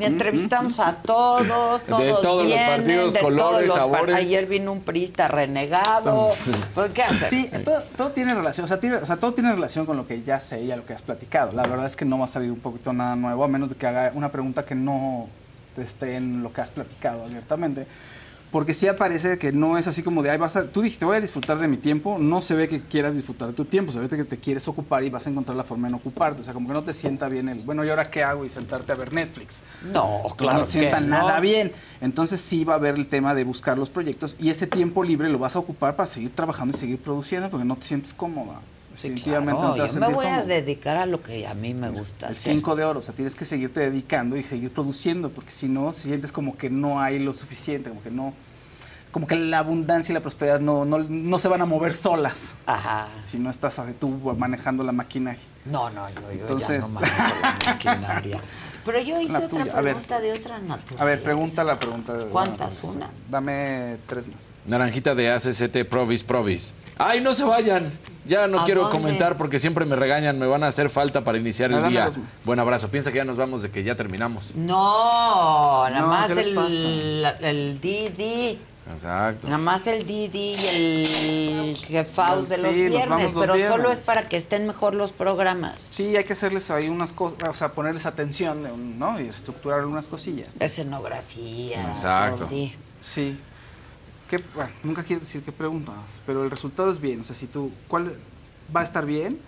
[SPEAKER 3] entrevistamos a todos, todos
[SPEAKER 8] De todos los partidos,
[SPEAKER 3] de todos
[SPEAKER 8] colores,
[SPEAKER 3] par-
[SPEAKER 8] sabores.
[SPEAKER 3] Ayer vino un priista renegado. Pues, ¿qué hacer?
[SPEAKER 9] Sí, todo, todo tiene relación, o sea, tiene- o sea, todo tiene relación con lo que ya sé y a lo que has platicado. La verdad es que no va a salir un poquito nada nuevo, a menos de que haga una pregunta que no esté en lo que has platicado abiertamente. Porque sí aparece que no es así como de, ay, vas a, tú dijiste, voy a disfrutar de mi tiempo, no se ve que quieras disfrutar de tu tiempo, se ve que te quieres ocupar y vas a encontrar la forma en ocuparte. O sea, como que no te sienta bien el, bueno, ¿y ahora qué hago? Y sentarte a ver Netflix.
[SPEAKER 3] No, claro
[SPEAKER 9] no te sienta
[SPEAKER 3] que
[SPEAKER 9] nada
[SPEAKER 3] no.
[SPEAKER 9] bien. Entonces sí va a haber el tema de buscar los proyectos y ese tiempo libre lo vas a ocupar para seguir trabajando y seguir produciendo porque no te sientes cómoda. Definitivamente
[SPEAKER 3] Claro,
[SPEAKER 9] no te vas a
[SPEAKER 3] yo me voy a dedicar a lo que a mí me gusta
[SPEAKER 9] El
[SPEAKER 3] hacer.
[SPEAKER 9] cinco de oro, o sea, tienes que seguirte dedicando y seguir produciendo porque si no, sientes como que no hay lo suficiente, como que no... como que la abundancia y la prosperidad no, no, no se van a mover solas.
[SPEAKER 3] Ajá.
[SPEAKER 9] Si no estás tú manejando la maquinaria.
[SPEAKER 3] No, no, yo, yo
[SPEAKER 9] Entonces-
[SPEAKER 3] ya no manejo la maquinaria. Pero yo hice
[SPEAKER 9] La
[SPEAKER 3] otra
[SPEAKER 9] tuya, a ver.
[SPEAKER 3] pregunta de otra naturaleza.
[SPEAKER 9] A ver, pregunta la pregunta. de-
[SPEAKER 3] ¿Cuántas? Una.
[SPEAKER 9] Dame tres más.
[SPEAKER 8] Naranjita de ACCT Provis Provis. ¡Ay, no se vayan! Ya no
[SPEAKER 3] ¿A
[SPEAKER 8] quiero
[SPEAKER 3] dónde?
[SPEAKER 8] comentar porque siempre me regañan, me van a hacer falta para iniciar el día. Buen abrazo. Piensa que ya nos vamos de que ya terminamos.
[SPEAKER 3] No, nada
[SPEAKER 9] No,
[SPEAKER 3] más
[SPEAKER 9] ¿qué les
[SPEAKER 3] el, el Didi.
[SPEAKER 8] Exacto.
[SPEAKER 3] Nada más el Didi y el jefaus de
[SPEAKER 9] Sí,
[SPEAKER 3] los viernes,
[SPEAKER 9] los
[SPEAKER 3] pero
[SPEAKER 9] viernes.
[SPEAKER 3] solo es para que estén mejor los programas.
[SPEAKER 9] Sí, hay que hacerles ahí unas cosas, o sea, ponerles atención, ¿no? Y estructurar algunas cosillas.
[SPEAKER 3] Escenografía.
[SPEAKER 8] Exacto.
[SPEAKER 3] Sí.
[SPEAKER 9] Sí. ¿Qué- bueno, nunca quiero decir qué preguntas, pero el resultado es bien. O sea, si tú, ¿cuál va a estar bien?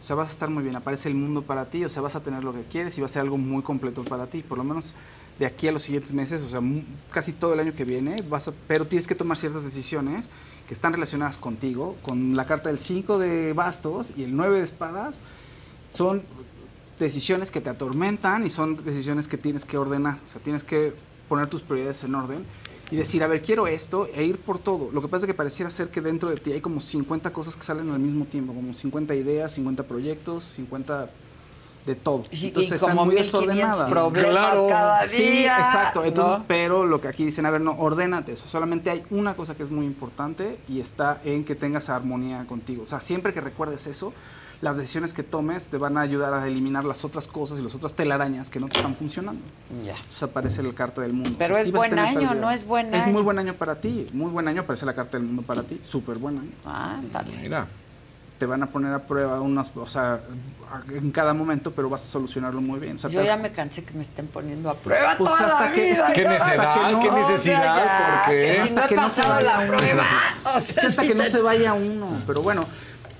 [SPEAKER 9] O sea, vas a estar muy bien. Aparece el mundo para ti, o sea, vas a tener lo que quieres y va a ser algo muy completo para ti. Por lo menos de aquí a los siguientes meses, o sea, casi todo el año que viene, vas a, pero tienes que tomar ciertas decisiones que están relacionadas contigo, con la carta del 5 de bastos y el 9 de espadas. Son decisiones que te atormentan y son decisiones que tienes que ordenar. O sea, tienes que poner tus prioridades en orden y decir, a ver, quiero esto e ir por todo. Lo que pasa es que pareciera ser que dentro de ti hay como 50 cosas que salen al mismo tiempo, como 50 ideas, 50 proyectos, 50 de todo.
[SPEAKER 3] Y- y
[SPEAKER 9] Entonces
[SPEAKER 3] como
[SPEAKER 9] están muy
[SPEAKER 3] 1500
[SPEAKER 9] desordenadas.
[SPEAKER 3] problemas cada
[SPEAKER 9] Sí,
[SPEAKER 3] día,
[SPEAKER 9] exacto. Entonces,
[SPEAKER 3] ¿no?
[SPEAKER 9] pero lo que aquí dicen, a ver, no, ordénate eso. Solamente hay una cosa que es muy importante y está en que tengas armonía contigo. O sea, siempre que recuerdes eso, las decisiones que tomes te van a ayudar a eliminar las otras cosas y las otras telarañas que no te están funcionando.
[SPEAKER 3] Ya.
[SPEAKER 9] O sea, aparece la carta del mundo.
[SPEAKER 3] Pero
[SPEAKER 9] O sea,
[SPEAKER 3] es
[SPEAKER 9] sí
[SPEAKER 3] buen año. ¿no es buen
[SPEAKER 9] Es
[SPEAKER 3] año?
[SPEAKER 9] muy buen año para ti. Muy buen año aparece la carta del mundo para ti. Súper buen año.
[SPEAKER 3] Ándale.
[SPEAKER 8] Mira.
[SPEAKER 9] Te van a poner a prueba unas, o sea, en cada momento, pero vas a solucionarlo muy bien. O sea,
[SPEAKER 3] Yo
[SPEAKER 9] te-
[SPEAKER 3] ya me cansé que me estén poniendo a prueba
[SPEAKER 9] Pues
[SPEAKER 3] toda
[SPEAKER 9] hasta
[SPEAKER 3] la
[SPEAKER 9] que- es
[SPEAKER 3] vida,
[SPEAKER 9] que-
[SPEAKER 8] ¿Qué
[SPEAKER 3] ¿no?
[SPEAKER 9] que no,
[SPEAKER 8] ¿Qué
[SPEAKER 9] sea,
[SPEAKER 8] necesidad?
[SPEAKER 3] ya,
[SPEAKER 8] ¿Por
[SPEAKER 3] que
[SPEAKER 8] qué?
[SPEAKER 3] si no
[SPEAKER 9] Hasta
[SPEAKER 3] he
[SPEAKER 9] que no se
[SPEAKER 3] pasado
[SPEAKER 9] vaya
[SPEAKER 3] la prueba. O
[SPEAKER 9] Es que
[SPEAKER 3] sea,
[SPEAKER 9] hasta
[SPEAKER 3] sí
[SPEAKER 9] que no
[SPEAKER 3] te-
[SPEAKER 9] se vaya uno, pero bueno,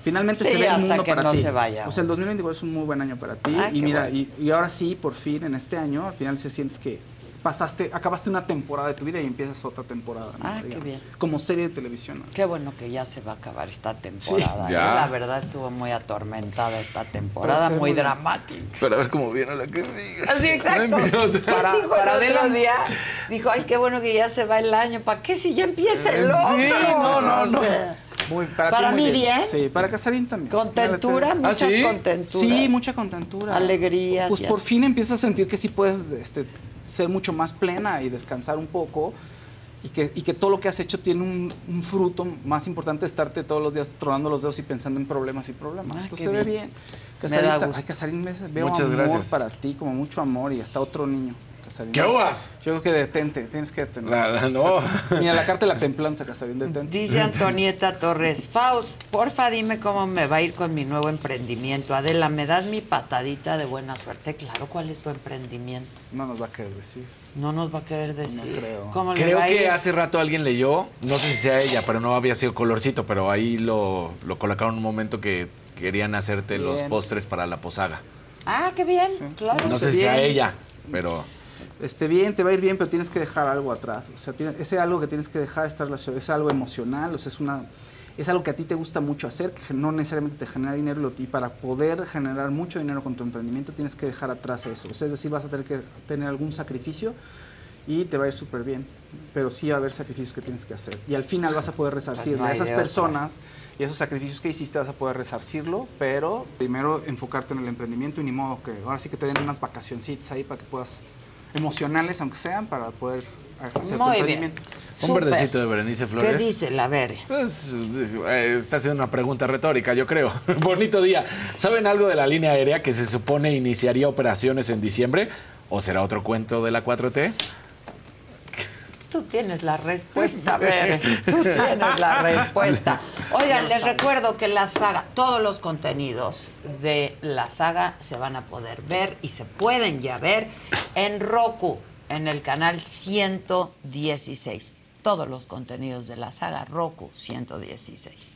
[SPEAKER 9] finalmente
[SPEAKER 3] Sí,
[SPEAKER 9] se ve el
[SPEAKER 3] hasta
[SPEAKER 9] mundo
[SPEAKER 3] que
[SPEAKER 9] para
[SPEAKER 3] no
[SPEAKER 9] ti.
[SPEAKER 3] se vaya
[SPEAKER 9] O sea, el 2024 es un muy buen año para ti
[SPEAKER 3] Ah,
[SPEAKER 9] y mira,
[SPEAKER 3] bueno.
[SPEAKER 9] y, y ahora sí, por fin, en este año, al final se sientes que pasaste, acabaste una temporada de tu vida y empiezas otra temporada. ¿no?
[SPEAKER 3] Ah, qué bien.
[SPEAKER 9] Como serie de televisión. ¿no?
[SPEAKER 3] Qué bueno que ya se va a acabar esta temporada.
[SPEAKER 8] Sí,
[SPEAKER 3] ¿eh?
[SPEAKER 8] ya.
[SPEAKER 3] La verdad estuvo muy atormentada esta temporada, muy
[SPEAKER 9] muy-
[SPEAKER 3] dramática.
[SPEAKER 8] Pero a ver cómo viene la que sigue.
[SPEAKER 3] Así, exacto.
[SPEAKER 8] Ay, mira, o sea,
[SPEAKER 9] Para-
[SPEAKER 3] dijo
[SPEAKER 9] para
[SPEAKER 3] el otro
[SPEAKER 9] adelante.
[SPEAKER 3] día? Dijo, ay, qué bueno que ya se va el año. ¿Para qué si ya empieza el otro?
[SPEAKER 9] Sí, no, no, no.
[SPEAKER 3] O sea,
[SPEAKER 9] Muy, para
[SPEAKER 3] Para
[SPEAKER 9] ti muy
[SPEAKER 3] mí bien.
[SPEAKER 9] Sí, para Casarín también.
[SPEAKER 3] Contentura,
[SPEAKER 9] Para-
[SPEAKER 3] muchas
[SPEAKER 8] ¿sí?
[SPEAKER 3] contenturas.
[SPEAKER 9] Sí, mucha contentura.
[SPEAKER 3] Alegrías
[SPEAKER 9] Pues por
[SPEAKER 3] así.
[SPEAKER 9] fin empiezas a sentir que sí puedes este, ser mucho más plena y descansar un poco. Y que, y que todo lo que has hecho tiene un, un fruto más importante de estarte todos los días tronando los dedos y pensando en problemas y problemas.
[SPEAKER 3] Ay,
[SPEAKER 9] Entonces se ve
[SPEAKER 3] bien.
[SPEAKER 9] bien.
[SPEAKER 3] Me
[SPEAKER 9] Casarín,
[SPEAKER 3] da
[SPEAKER 9] ta-
[SPEAKER 3] gusto.
[SPEAKER 9] ay, Casarín, me- veo
[SPEAKER 8] Muchas
[SPEAKER 9] amor
[SPEAKER 8] gracias.
[SPEAKER 9] para ti, como mucho amor y hasta otro niño. Casarín.
[SPEAKER 8] ¿Qué uvas?
[SPEAKER 9] Yo creo que detente, tienes que detener.
[SPEAKER 8] La- la- no.
[SPEAKER 9] Mira, la carta de la templanza, Casarín, detente.
[SPEAKER 3] Dice Antonieta Torres, Faust, porfa dime cómo me va a ir con mi nuevo emprendimiento. Adela, ¿me das mi patadita de buena suerte? Claro, ¿cuál es tu emprendimiento?
[SPEAKER 9] No nos va a querer decir.
[SPEAKER 3] No nos va a querer decir.
[SPEAKER 9] creo.
[SPEAKER 3] ¿Cómo le
[SPEAKER 8] Creo
[SPEAKER 3] va a
[SPEAKER 8] que
[SPEAKER 3] ir?
[SPEAKER 8] hace rato alguien leyó, no sé si sea ella, pero no había sido colorcito, pero ahí lo, lo colocaron un momento que querían hacerte los postres para la posaga.
[SPEAKER 3] Ah, qué bien, claro.
[SPEAKER 8] No sé si sea
[SPEAKER 9] bien.
[SPEAKER 8] ella, pero
[SPEAKER 9] Este, bien, te va a ir bien, pero tienes que dejar algo atrás. O sea, ese algo que tienes que dejar está relacionado, es algo emocional, o sea, es una es algo que a ti te gusta mucho hacer, que no necesariamente te genera dinero, y para poder generar mucho dinero con tu emprendimiento tienes que dejar atrás eso. O sea, es decir, vas a tener que tener algún sacrificio y te va a ir súper bien, pero sí va a haber sacrificios que tienes que hacer. Y al final vas a poder resarcir a esas personas y esos sacrificios que hiciste vas a poder resarcirlo, pero primero enfocarte en el emprendimiento y ni modo que ahora sí que te den unas vacacioncitas ahí para que puedas emocionales aunque sean para poder hacer tu
[SPEAKER 3] Muy bien.
[SPEAKER 9] emprendimiento.
[SPEAKER 8] un verdecito de Berenice Flores.
[SPEAKER 3] ¿Qué dice la Vere?
[SPEAKER 8] Pues eh, está haciendo una pregunta retórica, yo creo. Bonito día. ¿Saben algo de la línea aérea que se supone iniciaría operaciones en diciembre? ¿O será otro cuento de la 4T?
[SPEAKER 3] Tú tienes la respuesta, Vere. Tú tienes la respuesta. Oigan, les recuerdo que la saga, todos los contenidos de la saga se van a poder ver y se pueden ya ver en Roku, en el canal 116. Todos los contenidos de la saga Roku 116.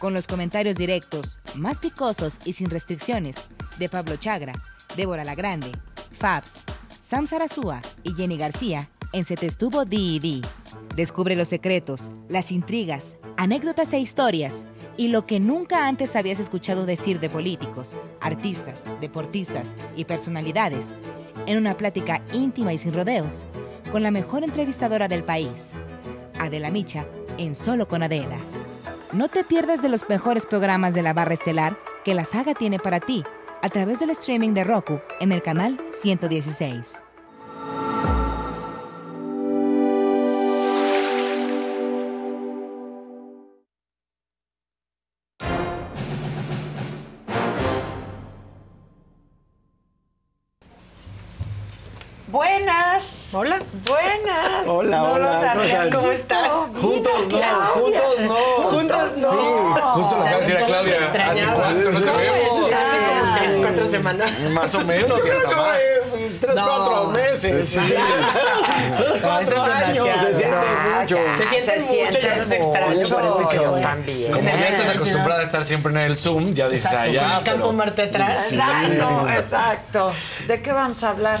[SPEAKER 19] con los comentarios directos, más picosos y sin restricciones, de Pablo Chagra, Débora La Grande, Fabs, Sam Sarasúa y Jenny García en Se Te Estuvo D&D. Descubre los secretos, las intrigas, anécdotas e historias y lo que nunca antes habías escuchado decir de políticos, artistas, deportistas y personalidades en una plática íntima y sin rodeos con la mejor entrevistadora del país, Adela Micha, en Solo con Adela. No te pierdas de los mejores programas de la barra estelar que la saga tiene para ti a través del streaming de Roku en el canal 116.
[SPEAKER 3] Buenas.
[SPEAKER 20] Hola.
[SPEAKER 3] Buenas.
[SPEAKER 20] Hola,
[SPEAKER 3] no
[SPEAKER 20] hola.
[SPEAKER 3] lo sabía.
[SPEAKER 20] ¿Cómo están?
[SPEAKER 3] Juntos
[SPEAKER 20] no, juntos no.
[SPEAKER 3] Juntos
[SPEAKER 8] decir a Claudia. ¿Hace cuánto no te vemos?
[SPEAKER 20] Tres, cuatro semanas.
[SPEAKER 8] Más o menos y hasta más.
[SPEAKER 20] Tres, cuatro meses.
[SPEAKER 8] Sí.
[SPEAKER 20] Tres, cuatro años. Se siente mucho. Se siente mucho, ya los extraño. Parece que
[SPEAKER 3] Yo también.
[SPEAKER 8] Como ya estás acostumbrada a estar siempre en el Zoom, ya dices allá.
[SPEAKER 20] el campo Marte atrás.
[SPEAKER 3] Exacto, exacto. ¿De qué vamos a hablar?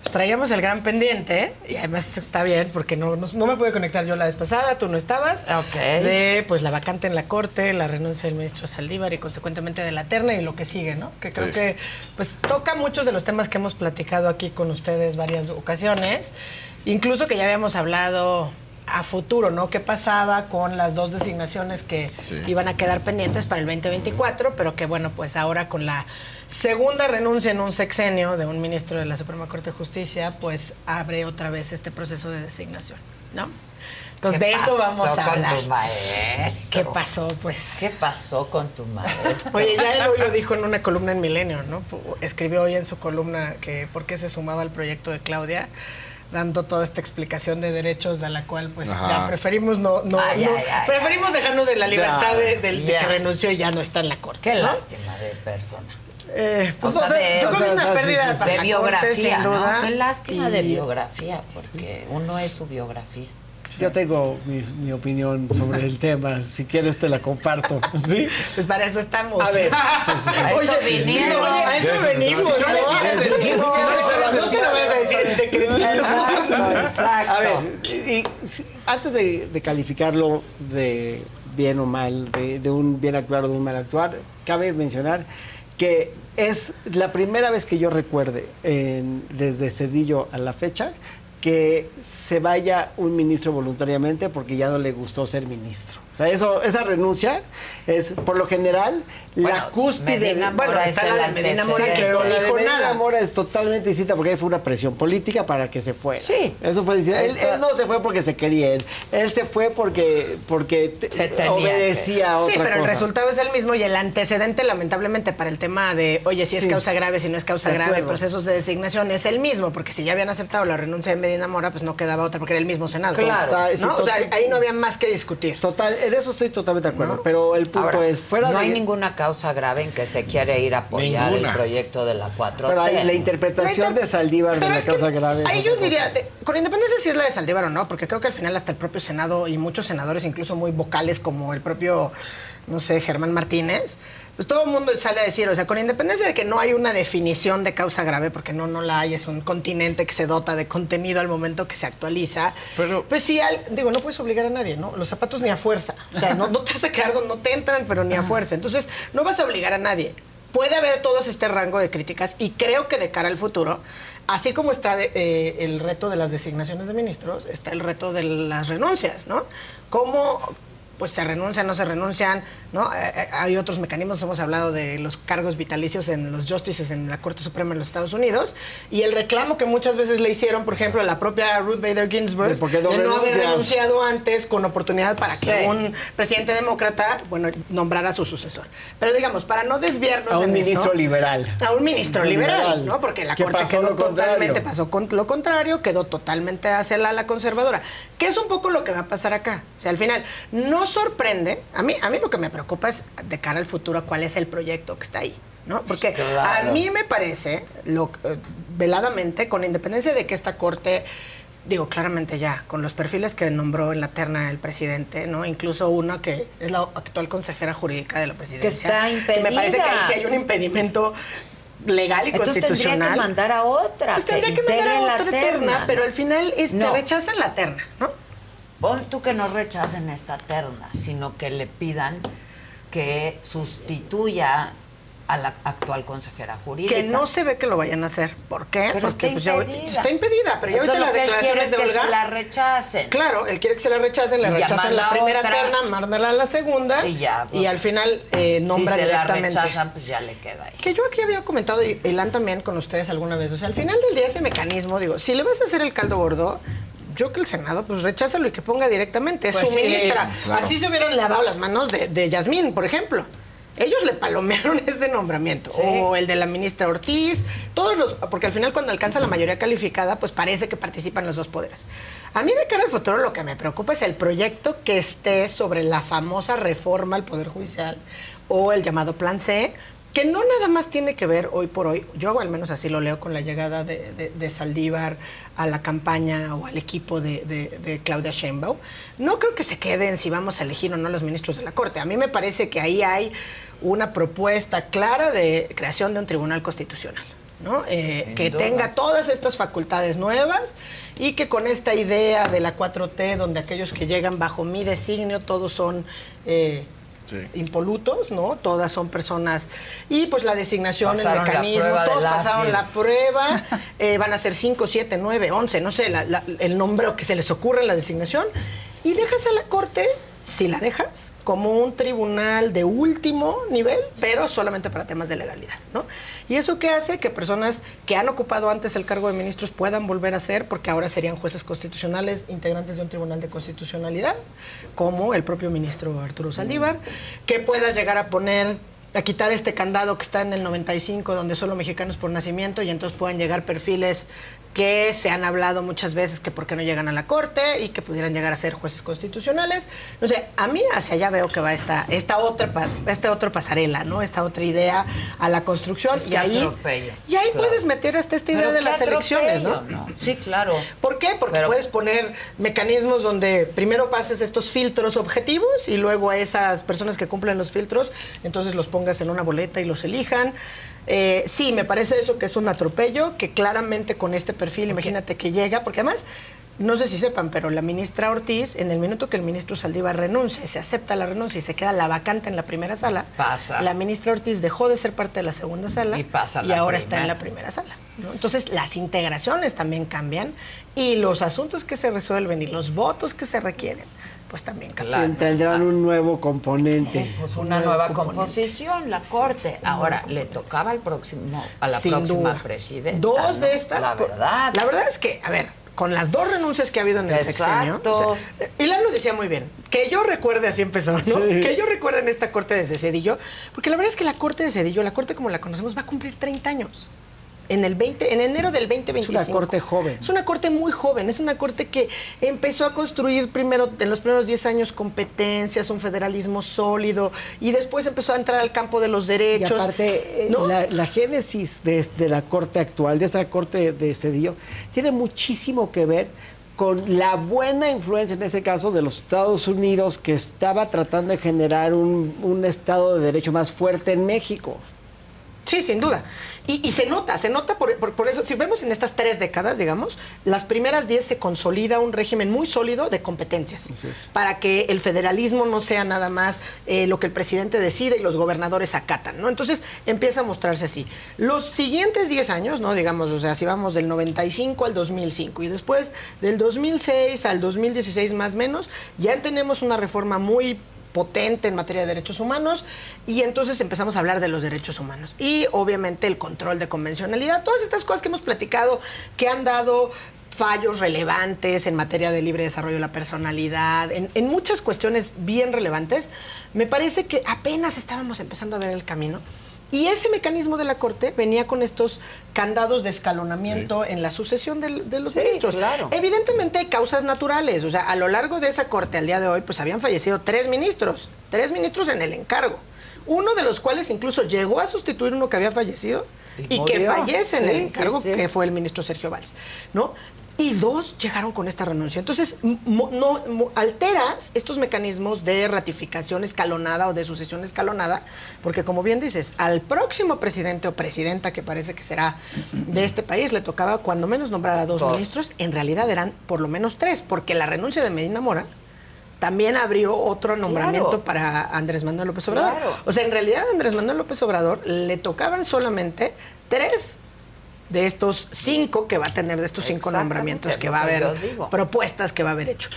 [SPEAKER 20] Pues traíamos el gran pendiente y además está bien porque no, no, no me pude conectar yo la vez pasada, tú no estabas.
[SPEAKER 3] Ok.
[SPEAKER 20] De pues la vacante en la corte, la renuncia del ministro Saldívar y consecuentemente de la terna y lo que sigue, ¿no? Que creo
[SPEAKER 8] Sí.
[SPEAKER 20] que pues toca muchos de los temas que hemos platicado aquí con ustedes varias ocasiones, incluso que ya habíamos hablado a futuro, ¿no? ¿Qué pasaba con las dos designaciones que
[SPEAKER 8] Sí.
[SPEAKER 20] iban a quedar pendientes para el 2024, pero que bueno, pues ahora con la segunda renuncia en un sexenio de un ministro de la Suprema Corte de Justicia, pues abre otra vez este proceso de designación, ¿no? Entonces
[SPEAKER 3] ¿Qué
[SPEAKER 20] de eso vamos a
[SPEAKER 3] con
[SPEAKER 20] hablar.
[SPEAKER 3] tu maestro?
[SPEAKER 20] ¿Qué pasó, pues?
[SPEAKER 3] ¿Qué pasó con tu maestro?
[SPEAKER 20] Oye, ya él hoy lo dijo en una columna en Milenio, ¿no? Escribió hoy en su columna que por qué se sumaba al proyecto de Claudia, dando toda esta explicación de derechos a la cual pues
[SPEAKER 8] Ajá.
[SPEAKER 20] ya preferimos no, no,
[SPEAKER 3] Ay,
[SPEAKER 20] no-
[SPEAKER 3] ay, ay,
[SPEAKER 20] preferimos dejarnos de la libertad de, que renunció y ya no está en la corte.
[SPEAKER 3] Qué
[SPEAKER 20] ¿no?
[SPEAKER 3] lástima de persona.
[SPEAKER 20] Eh, pues,
[SPEAKER 3] O sea,
[SPEAKER 20] o sea,
[SPEAKER 3] de-
[SPEAKER 20] yo
[SPEAKER 3] o
[SPEAKER 20] creo que es una pérdida
[SPEAKER 7] sí, sí.
[SPEAKER 20] para
[SPEAKER 3] de
[SPEAKER 20] la
[SPEAKER 3] biografía,
[SPEAKER 20] corte,
[SPEAKER 3] ¿no? Qué lástima de
[SPEAKER 20] Y-
[SPEAKER 3] biografía, porque uno es su biografía.
[SPEAKER 21] Yo tengo mi, mi opinión sobre el tema. Si quieres, te la comparto. ¿Sí?
[SPEAKER 20] Pues para eso estamos.
[SPEAKER 21] A ver. Sí, sí, sí.
[SPEAKER 3] A eso
[SPEAKER 20] oye, a eso
[SPEAKER 8] De
[SPEAKER 20] venimos. ¿no? Se lo vayas a decir en secreto.
[SPEAKER 3] Exacto, exacto.
[SPEAKER 21] A ver, y- y si- antes de, de calificarlo de bien o mal, de, de un bien actuar o de un mal actuar, cabe mencionar que es la primera vez que yo recuerde en- desde Cedillo a la fecha que se vaya un ministro voluntariamente porque ya no le gustó ser ministro. O sea, eso, esa renuncia es, por lo general,
[SPEAKER 3] Bueno,
[SPEAKER 21] la cúspide...
[SPEAKER 3] Medina
[SPEAKER 20] Bueno,
[SPEAKER 3] Mora
[SPEAKER 20] está
[SPEAKER 3] es
[SPEAKER 20] la de Medina Mora,
[SPEAKER 21] Pero la de Medina. Mora es totalmente distinta porque ahí fue una presión política para que se fuera.
[SPEAKER 3] Sí.
[SPEAKER 21] Eso fue distinto. Él, él no se fue porque se quería él. Él se fue porque, porque
[SPEAKER 3] Se tenía
[SPEAKER 21] obedecía a otra
[SPEAKER 20] Sí, pero el resultado es el mismo y el antecedente, lamentablemente, para el tema de, oye, si es causa grave, si no es causa
[SPEAKER 21] De
[SPEAKER 20] grave,
[SPEAKER 21] acuerdo.
[SPEAKER 20] procesos de designación, es el mismo, porque si ya habían aceptado la renuncia de Medina Mora, pues no quedaba otra, porque era el mismo Senado.
[SPEAKER 3] Claro.
[SPEAKER 20] ¿no? O sea, ahí no había más que discutir.
[SPEAKER 21] Total, en eso estoy totalmente de acuerdo. Pero el punto
[SPEAKER 3] Ahora,
[SPEAKER 21] es, fuera
[SPEAKER 3] no
[SPEAKER 21] de...
[SPEAKER 3] hay ninguna causa grave en que se quiere ir a apoyar
[SPEAKER 8] Ninguna.
[SPEAKER 3] el proyecto de la 4T.
[SPEAKER 21] Pero ahí la interpretación de Saldívar de la causa grave
[SPEAKER 20] Ahí yo diría, de- con independencia si es la de Saldívar o no, porque creo que al final hasta el propio Senado y muchos senadores, incluso muy vocales como el propio, no sé, Germán Martínez, pues todo el mundo sale a decir, o sea, con independencia de que no hay una definición de causa grave, porque no, no la hay, es un continente que se dota de contenido al momento que se actualiza. Pero, pues sí, al- digo, no puedes obligar a nadie, ¿no? Los zapatos ni a fuerza. O sea, no, no te vas a quedar donde no te entran, pero ni a fuerza. Entonces, no vas a obligar a nadie. Puede haber todo este rango de críticas y creo que de cara al futuro, así como está de- eh, el reto de las designaciones de ministros, está el reto de las renuncias, ¿no? ¿Cómo pues se renuncian, no se renuncian, ¿no? Eh, eh, hay otros mecanismos, hemos hablado de los cargos vitalicios en los justices en la Corte Suprema en los Estados Unidos y el reclamo que muchas veces le hicieron, por ejemplo, a la propia Ruth Bader Ginsburg
[SPEAKER 21] ¿De no
[SPEAKER 20] haber renunciado antes con oportunidad para que
[SPEAKER 21] Sí.
[SPEAKER 20] un presidente demócrata, bueno, nombrara a su sucesor. Pero digamos, para no desviarnos
[SPEAKER 21] A un
[SPEAKER 20] en eso-
[SPEAKER 21] ministro liberal.
[SPEAKER 20] a un ministro liberal,
[SPEAKER 21] Liberal.
[SPEAKER 20] ¿no? Porque la
[SPEAKER 21] ¿Qué
[SPEAKER 20] Corte
[SPEAKER 21] pasó
[SPEAKER 20] quedó totalmente, pasó con lo contrario, quedó totalmente hacia la ala conservadora. Que es un poco lo que va a pasar acá. O sea, al final, no sorprende, a mí, a mí lo que me preocupa es de cara al futuro cuál es el proyecto que está ahí. ¿no? Porque
[SPEAKER 3] Claro.
[SPEAKER 20] a mí me parece, lo, eh, veladamente, con independencia de que esta corte digo claramente ya, con los perfiles que nombró en la terna el presidente, ¿no? Incluso una que es la actual consejera jurídica de la presidencia.
[SPEAKER 3] está
[SPEAKER 20] Que me parece que ahí
[SPEAKER 3] impedida.
[SPEAKER 20] sí hay un impedimento legal y
[SPEAKER 3] Entonces
[SPEAKER 20] constitucional.
[SPEAKER 3] tendría que mandar a otra.
[SPEAKER 20] Pues tendría que mandar a otra terna, pero al final este,
[SPEAKER 3] No.
[SPEAKER 20] rechazan la terna, ¿no?
[SPEAKER 3] Pon tú que no rechacen esta terna, sino que le pidan que sustituya a la actual consejera jurídica.
[SPEAKER 20] Que no se ve que lo vayan a hacer. ¿Por qué?
[SPEAKER 3] Pero
[SPEAKER 20] Porque
[SPEAKER 3] está
[SPEAKER 20] pues,
[SPEAKER 3] impedida.
[SPEAKER 20] está impedida, pero ya viste las
[SPEAKER 3] lo que él quiere
[SPEAKER 20] declaraciones
[SPEAKER 3] es
[SPEAKER 20] de
[SPEAKER 3] que
[SPEAKER 20] Olga.
[SPEAKER 3] se la rechacen.
[SPEAKER 20] Claro, él quiere que se la rechacen, le rechazan la primera
[SPEAKER 3] otra.
[SPEAKER 20] terna, mandarla a la segunda
[SPEAKER 3] Y ya, pues,
[SPEAKER 20] y al final eh, nombra
[SPEAKER 3] si se la
[SPEAKER 20] directamente.
[SPEAKER 3] rechazan, pues ya le queda ahí.
[SPEAKER 20] Que yo aquí había comentado, y Ilan también con ustedes alguna vez, o sea, al final del día ese mecanismo, digo, si le vas a hacer el caldo gordo, yo que el Senado, pues recházalo y que ponga directamente, es
[SPEAKER 3] Pues
[SPEAKER 20] su
[SPEAKER 3] sí,
[SPEAKER 20] ministra.
[SPEAKER 3] claro.
[SPEAKER 20] Así se hubieran lavado las manos de, de Yasmín, por ejemplo. Ellos le palomearon ese nombramiento. O el de la ministra Ortiz, todos los, porque al final cuando alcanza la mayoría calificada, pues parece que participan los dos poderes. A mí de cara al futuro lo que me preocupa es el proyecto que esté sobre la famosa reforma al Poder Judicial o el llamado Plan C, que no nada más tiene que ver hoy por hoy, yo al menos así lo leo con la llegada de, de- de Saldívar a la campaña o al equipo de, Claudia Sheinbaum, no creo que se queden si vamos a elegir o no los ministros de la Corte. A mí me parece que ahí hay una propuesta clara de creación de un tribunal constitucional. ¿no? Eh, que
[SPEAKER 3] duda.
[SPEAKER 20] tenga todas estas facultades nuevas y que con esta idea de la 4T, donde aquellos que llegan bajo mi designio, todos son eh, impolutos, ¿no? Todas son personas. Y pues la designación,
[SPEAKER 3] Pasaron
[SPEAKER 20] el mecanismo, todos pasaron la prueba, eh, van a ser 5, 7, 9, 11, no sé, la- la- el nombre que se les ocurre en la designación. Y dejas a la Corte, si la dejas, como un tribunal de último nivel, pero solamente para temas de legalidad, ¿no? Y eso que hace que personas que han ocupado antes el cargo de ministros puedan volver a ser, porque ahora serían jueces constitucionales, integrantes de un tribunal de constitucionalidad, como el propio ministro Arturo Saldívar, que puedas llegar a poner a quitar este candado que está en el 95 donde solo mexicanos por nacimiento y entonces puedan llegar perfiles que se han hablado muchas veces que por qué no llegan a la corte y que pudieran llegar a ser jueces constitucionales. No sé, a mí hacia allá veo que va esta, esta otra esta otra pasarela, ¿no? Esta otra idea a la construcción
[SPEAKER 3] Es
[SPEAKER 20] y
[SPEAKER 3] que
[SPEAKER 20] ahí
[SPEAKER 3] atropello,
[SPEAKER 20] y ahí
[SPEAKER 3] claro.
[SPEAKER 20] puedes meter hasta esta idea
[SPEAKER 3] Pero
[SPEAKER 20] de las elecciones, ¿no?
[SPEAKER 3] atropello, Sí, claro.
[SPEAKER 20] ¿Por qué? Porque puedes poner mecanismos donde primero pases estos filtros objetivos y luego a esas personas que cumplen los filtros, entonces los pongas en una boleta y los elijan. Eh, sí, me parece eso que es un atropello, que claramente con este perfil, imagínate que llega, porque además, no sé si sepan, pero la ministra Ortiz, en el minuto que el ministro Saldívar renuncia, se acepta la renuncia y se queda la vacante en la primera sala,
[SPEAKER 3] Pasa.
[SPEAKER 20] la ministra Ortiz dejó de ser parte de la segunda sala
[SPEAKER 3] Y pasa
[SPEAKER 20] y ahora está en la primera sala. ¿no? Entonces, las integraciones también cambian y los asuntos que se resuelven y los votos que se requieren, pues también cambian.
[SPEAKER 21] Tendrán un nuevo componente.
[SPEAKER 3] Pues una nueva composición, la corte. Ahora le tocaba al próximo, a la
[SPEAKER 20] Sin
[SPEAKER 3] próxima
[SPEAKER 20] duda.
[SPEAKER 3] presidenta.
[SPEAKER 20] Dos
[SPEAKER 3] ¿no?
[SPEAKER 20] de estas.
[SPEAKER 3] La verdad.
[SPEAKER 20] La verdad es que, a ver, con las dos renuncias que ha habido en el sexenio.
[SPEAKER 3] Exacto.
[SPEAKER 20] o sea, Ilan lo decía muy bien. Que yo recuerde, así empezó, ¿no?
[SPEAKER 21] Sí.
[SPEAKER 20] Que yo recuerde en esta corte desde Cedillo. Porque la verdad es que la corte de Cedillo, la corte como la conocemos, va a cumplir 30 años. En el 20, en enero del 2025.
[SPEAKER 21] Es una corte joven.
[SPEAKER 20] Es una corte muy joven, es una corte que empezó a construir primero, en los primeros 10 años, competencias, un federalismo sólido, y después empezó a entrar al campo de los
[SPEAKER 21] Y
[SPEAKER 20] derechos.
[SPEAKER 21] aparte, eh,
[SPEAKER 20] ¿no?
[SPEAKER 21] la, la génesis de, de la corte actual, de esa corte de Cedillo, tiene muchísimo que ver con la buena influencia en ese caso de los Estados Unidos que estaba tratando de generar un, un Estado de Derecho más fuerte en México.
[SPEAKER 20] Sí, sin duda. Y, y se nota, se nota por, por- por eso, si vemos en estas tres décadas, digamos, las primeras diez se consolida un régimen muy sólido de competencias, para que el federalismo no sea nada más eh, lo que el presidente decide y los gobernadores acatan, ¿no? Entonces empieza a mostrarse así. Los siguientes 10 años, ¿no? Digamos, o sea, si vamos del 95 al 2005 y después del 2006 al 2016 más o menos, ya tenemos una reforma muy potente en materia de derechos humanos y entonces empezamos a hablar de los derechos humanos y obviamente el control de convencionalidad, todas estas cosas que hemos platicado que han dado fallos relevantes en materia de libre desarrollo de la personalidad, en, muchas cuestiones bien relevantes, me parece que apenas estábamos empezando a ver el camino. Y ese mecanismo de la Corte venía con estos candados de escalonamiento en la sucesión de, los
[SPEAKER 3] Sí,
[SPEAKER 20] ministros.
[SPEAKER 3] claro.
[SPEAKER 20] Evidentemente hay causas naturales. O sea, a lo largo de esa Corte al día de hoy, pues habían fallecido tres ministros. Tres ministros en el encargo. Uno de los cuales incluso llegó a sustituir uno que había fallecido
[SPEAKER 3] Y
[SPEAKER 20] y, que fallece en
[SPEAKER 3] Sí,
[SPEAKER 20] el encargo, que fue el ministro Sergio Valls. ¿No? Y dos llegaron con esta renuncia. Entonces, mo- no, mo- alteras estos mecanismos de ratificación escalonada o de sucesión escalonada, porque como bien dices, al próximo presidente o presidenta que parece que será de este país le tocaba cuando menos nombrar a dos,
[SPEAKER 3] Dos.
[SPEAKER 20] ministros, en realidad eran por lo menos tres, porque la renuncia de Medina Mora también abrió otro nombramiento
[SPEAKER 3] Claro.
[SPEAKER 20] para Andrés Manuel López Obrador.
[SPEAKER 3] Claro.
[SPEAKER 20] O sea, en realidad a Andrés Manuel López Obrador le tocaban solamente tres de estos cinco que va a tener, de estos cinco nombramientos que va a haber, propuestas que va a haber hecho.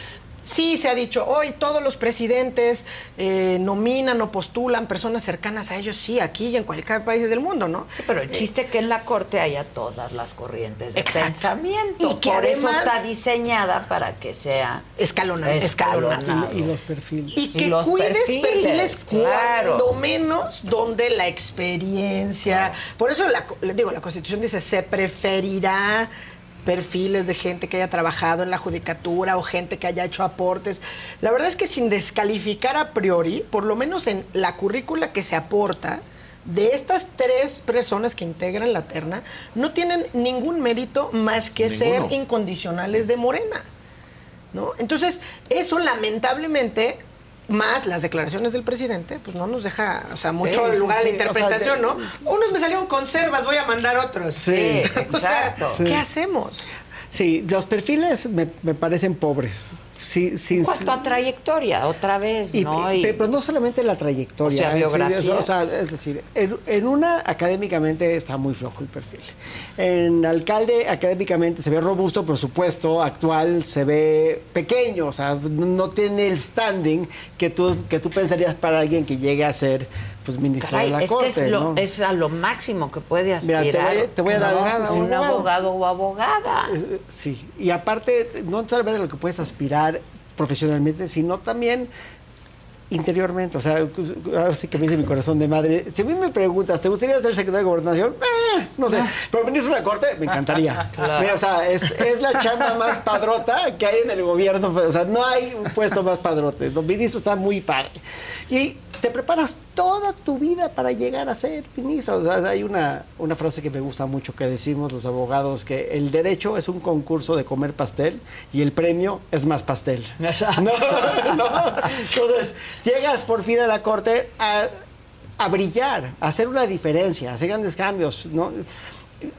[SPEAKER 20] Sí, se ha dicho, hoy todos los presidentes eh, nominan o postulan personas cercanas a ellos, sí, aquí y en cualquier país del mundo, ¿no?
[SPEAKER 3] Sí, pero el chiste es que en la corte haya todas las corrientes de
[SPEAKER 20] Exacto.
[SPEAKER 3] pensamiento.
[SPEAKER 20] Y que
[SPEAKER 3] Por eso
[SPEAKER 20] además-
[SPEAKER 3] está diseñada para que sea
[SPEAKER 20] Escalonado.
[SPEAKER 3] escalonado.
[SPEAKER 21] Y, y los perfiles.
[SPEAKER 20] Y que
[SPEAKER 3] los
[SPEAKER 20] cuides perfiles,
[SPEAKER 3] perfiles, claro.
[SPEAKER 20] cuando menos donde la experiencia. Por eso la, les digo, la Constitución dice se preferirá perfiles de gente que haya trabajado en la judicatura o gente que haya hecho aportes. La verdad es que sin descalificar a priori, por lo menos en la currícula que se aporta, de estas tres personas que integran la terna, no tienen ningún mérito más que
[SPEAKER 8] Ninguno.
[SPEAKER 20] ser incondicionales de Morena. ¿no? Entonces, eso lamentablemente, más las declaraciones del presidente, pues no nos deja, o sea, mucho
[SPEAKER 21] sí,
[SPEAKER 20] lugar a la
[SPEAKER 21] sí, o sea,
[SPEAKER 20] interpretación, ¿no? Unos me salieron conservas, voy a mandar otros.
[SPEAKER 21] Sí,
[SPEAKER 20] o sea,
[SPEAKER 3] exacto.
[SPEAKER 20] ¿qué hacemos?
[SPEAKER 21] Sí, los perfiles me, me parecen pobres. Sí, sí,
[SPEAKER 3] En
[SPEAKER 21] sí.
[SPEAKER 3] cuanto a trayectoria, otra vez,
[SPEAKER 21] Y-
[SPEAKER 3] ¿no?
[SPEAKER 21] y- pero no solamente la trayectoria.
[SPEAKER 3] O sea, biografía.
[SPEAKER 21] eso, o sea, es decir, en, en una académicamente está muy flojo el perfil. En alcalde académicamente se ve robusto, por supuesto, actual se ve pequeño, o sea, no, no tiene el standing que tú, que tú pensarías para alguien que llegue a ser pues ministro
[SPEAKER 3] Caray,
[SPEAKER 21] de la
[SPEAKER 3] es
[SPEAKER 21] corte.
[SPEAKER 3] que es, lo-
[SPEAKER 21] ¿no?
[SPEAKER 3] es a lo máximo que puede
[SPEAKER 21] Mira, te
[SPEAKER 3] aspirar.
[SPEAKER 21] voy- te voy a dar
[SPEAKER 3] ¿no?
[SPEAKER 21] un-
[SPEAKER 3] un,
[SPEAKER 21] un
[SPEAKER 3] abogado.
[SPEAKER 21] abogado.
[SPEAKER 3] o abogada.
[SPEAKER 21] Eh, Sí, y aparte, no solamente lo que puedes aspirar profesionalmente, sino también interiormente. O sea, ahora sí que me dice mi corazón de madre. Si a mí me preguntas, ¿te gustaría ser secretario de gobernación? Eh, no sé. Pero ministro de la corte, me encantaría.
[SPEAKER 3] Claro.
[SPEAKER 21] Mira, o sea, es, es la chamba más padrota que hay en el gobierno. O sea, no hay un puesto más padrote. Los ministros están muy padre. Y te preparas toda tu vida para llegar a ser ministro. O sea, hay una, una frase que me gusta mucho que decimos los abogados, que el derecho es un concurso de comer pastel y el premio es más pastel. No, no. Entonces, llegas por fin a la corte a, a brillar, a hacer una diferencia, a hacer grandes cambios. ¿no?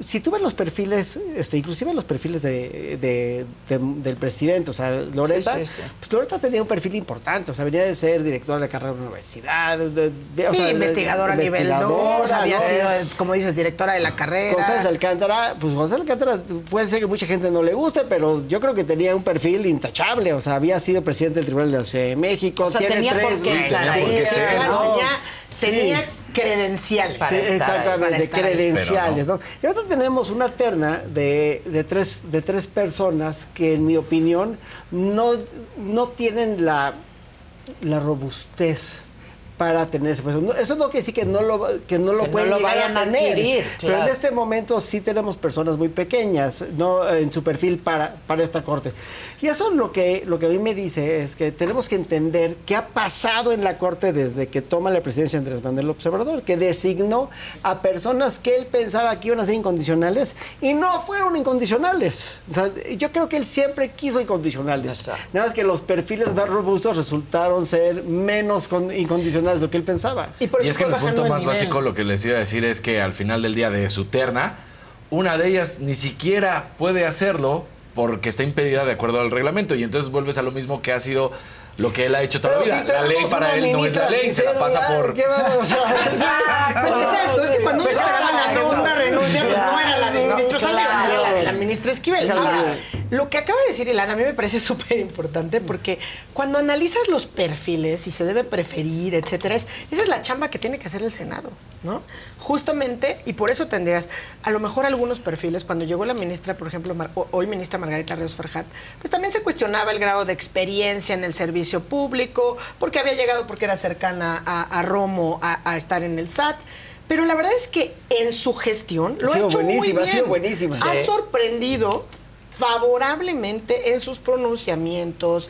[SPEAKER 21] Si tú ves los perfiles, este, inclusive los perfiles de, de- de- del presidente, o sea, Loreta,
[SPEAKER 3] Sí, sí, sí.
[SPEAKER 21] pues Loreta tenía un perfil importante, o sea, venía de ser director de la carrera de la universidad, de- de- o
[SPEAKER 20] Sí,
[SPEAKER 21] sea,
[SPEAKER 20] investigadora a nivel 2,
[SPEAKER 21] investigadora,
[SPEAKER 20] había
[SPEAKER 21] ¿no?
[SPEAKER 20] sido, como dices, directora de la carrera.
[SPEAKER 21] González Alcántara, pues González Alcántara puede ser que mucha gente no le guste, pero yo creo que tenía un perfil intachable. O sea, había sido presidente del Tribunal de la Ciudad de México.
[SPEAKER 3] O sea,
[SPEAKER 21] tiene
[SPEAKER 3] tenía
[SPEAKER 21] tres
[SPEAKER 3] por qué
[SPEAKER 21] sí,
[SPEAKER 3] estar.
[SPEAKER 21] Tenía,
[SPEAKER 20] credenciales.
[SPEAKER 3] Para
[SPEAKER 21] Sí,
[SPEAKER 3] estar
[SPEAKER 21] exactamente,
[SPEAKER 20] para estar ahí.
[SPEAKER 21] credenciales, ¿no? Y ahora tenemos una terna de, de tres, de tres personas que, en mi opinión, no, no tienen la, la robustez para tener ese puesto. No, eso no quiere decir que no lo, que no lo
[SPEAKER 3] Que no
[SPEAKER 21] pueden
[SPEAKER 3] lo
[SPEAKER 21] llegar
[SPEAKER 3] vayan a
[SPEAKER 21] tener.
[SPEAKER 3] adquirir,
[SPEAKER 21] Pero en este momento sí tenemos personas muy pequeñas no en su perfil para, para esta corte. Y eso lo que, lo que a mí me dice es que tenemos que entender qué ha pasado en la corte desde que toma la presidencia Andrés Manuel Obrador, que designó a personas que él pensaba que iban a ser incondicionales y no fueron incondicionales. O sea, yo creo que él siempre quiso incondicionales. Nada más que los perfiles más robustos resultaron ser menos con- de lo que él pensaba.
[SPEAKER 8] Y, es que el punto más básico lo que les iba a decir es que al final del día de su terna, una de ellas ni siquiera puede hacerlo porque está impedida de acuerdo al reglamento. Y entonces vuelves a lo mismo que ha sido lo que él ha hecho toda
[SPEAKER 21] Pero
[SPEAKER 8] la
[SPEAKER 21] si
[SPEAKER 8] vida. La ley para él no es la ley, se la pasa por...
[SPEAKER 21] ¿qué vamos a hacer?
[SPEAKER 20] Pues exacto, es que cuando uno esperaba la segunda renuncia, pues no era la del ministro Saldívar, era la de la ministra Esquivel.
[SPEAKER 21] Claro.
[SPEAKER 20] Ahora, lo que acaba de decir Ilana a mí me parece súper importante porque cuando analizas los perfiles, si se debe preferir, etcétera, es- esa es la chamba que tiene que hacer el Senado, ¿no? Justamente, y por eso tendrías a lo mejor algunos perfiles, cuando llegó la ministra, por ejemplo, Mar- o- hoy ministra Margarita Ríos Farjat, pues también se cuestionaba el grado de experiencia en el servicio público, porque había llegado porque era cercana a, a Romo a, a estar en el SAT. Pero la verdad es que en su gestión lo
[SPEAKER 21] Ha
[SPEAKER 20] ha,
[SPEAKER 21] sido
[SPEAKER 20] hecho muy
[SPEAKER 21] buenísima, ha
[SPEAKER 20] bien.
[SPEAKER 21] sido buenísima.
[SPEAKER 20] Ha
[SPEAKER 21] Sí.
[SPEAKER 20] sorprendido favorablemente en sus pronunciamientos,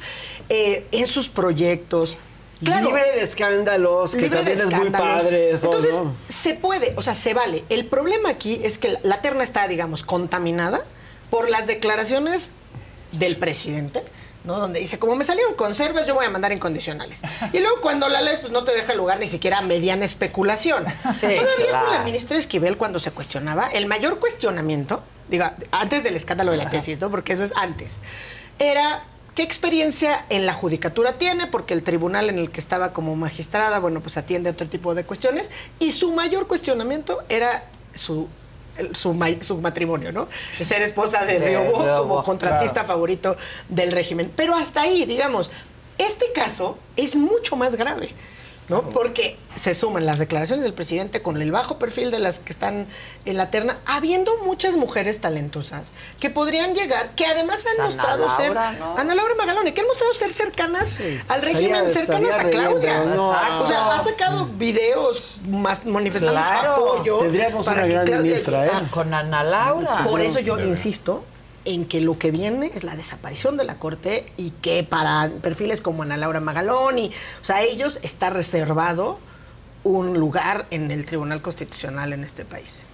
[SPEAKER 20] eh, en sus proyectos. Claro,
[SPEAKER 21] Libre de escándalos, que
[SPEAKER 20] libre de
[SPEAKER 21] también es muy padre eso,
[SPEAKER 20] Entonces,
[SPEAKER 21] ¿no?
[SPEAKER 20] se puede, o sea, se vale. El problema aquí es que la- terna está, digamos, contaminada por las declaraciones del presidente. ¿no? Donde dice, como me salieron conservas, yo voy a mandar incondicionales. Y luego cuando la lees, pues no te deja lugar ni siquiera a mediana especulación. Todavía con la ministra Esquivel, cuando se cuestionaba, el mayor cuestionamiento, diga, antes del escándalo de la tesis, ¿no? Porque eso es antes, era qué experiencia en la judicatura tiene, porque el tribunal en el que estaba como magistrada, bueno, pues atiende a otro tipo de cuestiones, y su mayor cuestionamiento era su su, su matrimonio, ¿no? De ser esposa de
[SPEAKER 3] De
[SPEAKER 20] Riobó como contratista
[SPEAKER 3] claro.
[SPEAKER 20] favorito del régimen. Pero hasta ahí, digamos, este caso es mucho más grave, ¿no? Porque se suman las declaraciones del presidente con el bajo perfil de las que están en la terna, habiendo muchas mujeres talentosas que podrían llegar, que además han
[SPEAKER 3] Ana
[SPEAKER 20] mostrado
[SPEAKER 3] Laura,
[SPEAKER 20] ser
[SPEAKER 3] ¿no?
[SPEAKER 20] Ana Laura Magalone, que han mostrado ser cercanas al régimen,
[SPEAKER 21] Estaría-
[SPEAKER 20] cercanas a Claudia.
[SPEAKER 21] no.
[SPEAKER 20] O sea, ha sacado videos más manifestando
[SPEAKER 3] Claro.
[SPEAKER 20] su apoyo.
[SPEAKER 21] Tendríamos
[SPEAKER 20] para
[SPEAKER 21] una gran
[SPEAKER 20] Claudia-
[SPEAKER 21] ministra, ¿eh?
[SPEAKER 3] Ah, con Ana Laura.
[SPEAKER 20] por eso yo insisto en que lo que viene es la desaparición de la Corte y que para perfiles como Ana Laura Magaloni, o sea, a ellos está reservado un lugar en el Tribunal Constitucional en este país.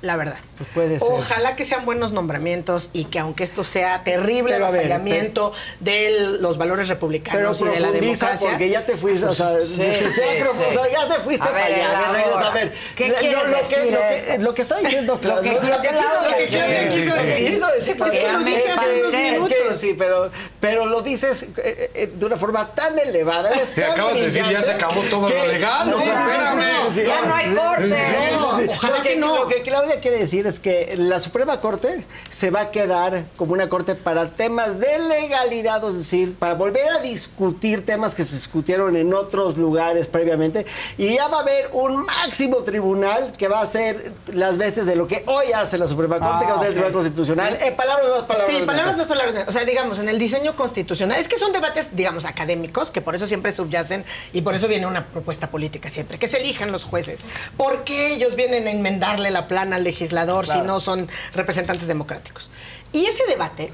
[SPEAKER 20] La verdad.
[SPEAKER 21] Pues puede ser.
[SPEAKER 20] Ojalá que sean buenos nombramientos y que aunque esto sea terrible
[SPEAKER 21] Pero a ver,
[SPEAKER 20] avasallamiento de los valores
[SPEAKER 21] Pero
[SPEAKER 20] republicanos y de la democracia.
[SPEAKER 21] porque ya te fuiste, o sea,
[SPEAKER 3] Sí,
[SPEAKER 21] desde-
[SPEAKER 3] sí,
[SPEAKER 21] pero,
[SPEAKER 3] sí.
[SPEAKER 21] o sea, ya te fuiste
[SPEAKER 3] A ver,
[SPEAKER 21] para allá.
[SPEAKER 3] elabora.
[SPEAKER 21] A ver,
[SPEAKER 3] ¿Qué
[SPEAKER 21] lo-
[SPEAKER 3] quiere
[SPEAKER 21] lo, que,
[SPEAKER 3] decir
[SPEAKER 21] lo,
[SPEAKER 3] eso?
[SPEAKER 21] que, lo que está diciendo
[SPEAKER 3] Lo
[SPEAKER 21] Claudia.
[SPEAKER 3] que-
[SPEAKER 21] lo que
[SPEAKER 3] lo que
[SPEAKER 21] quiso- lo que
[SPEAKER 3] decir. Sí, sí, sí. Pues
[SPEAKER 21] es que lo dices unos
[SPEAKER 3] espanté.
[SPEAKER 21] minutos.
[SPEAKER 3] Que
[SPEAKER 21] Sí, pero, pero lo dices eh, eh, de una forma tan elevada. tan
[SPEAKER 8] acabas de decir, ya se acabó todo lo
[SPEAKER 21] que-
[SPEAKER 8] legal, o sea,
[SPEAKER 21] Sí, sí, sí,
[SPEAKER 8] espérame.
[SPEAKER 21] sí, sí,
[SPEAKER 3] Ya no hay
[SPEAKER 21] sí,
[SPEAKER 3] corte.
[SPEAKER 21] sí, sí, sí, sí.
[SPEAKER 20] Ojalá
[SPEAKER 21] Lo
[SPEAKER 20] que no.
[SPEAKER 21] Lo que Claudia quiere decir es que la Suprema Corte se va a quedar como una corte para temas de legalidad, es decir, para volver a discutir temas que se discutieron en otros lugares previamente. Y ya va a haber un máximo tribunal que va a hacer las veces de lo que hoy hace la Suprema Corte, que va a ser el Tribunal Constitucional. En palabras más, palabras
[SPEAKER 20] Sí, palabras más, palabras. O sea, digamos, en el diseño constitucional. Es que son debates, digamos, académicos, que por eso siempre subyacen y por eso viene una propuesta política siempre. Que se elijan los jueces. ¿Por qué ellos vienen a enmendarle la plana al legislador si no son representantes democráticos? Y ese debate,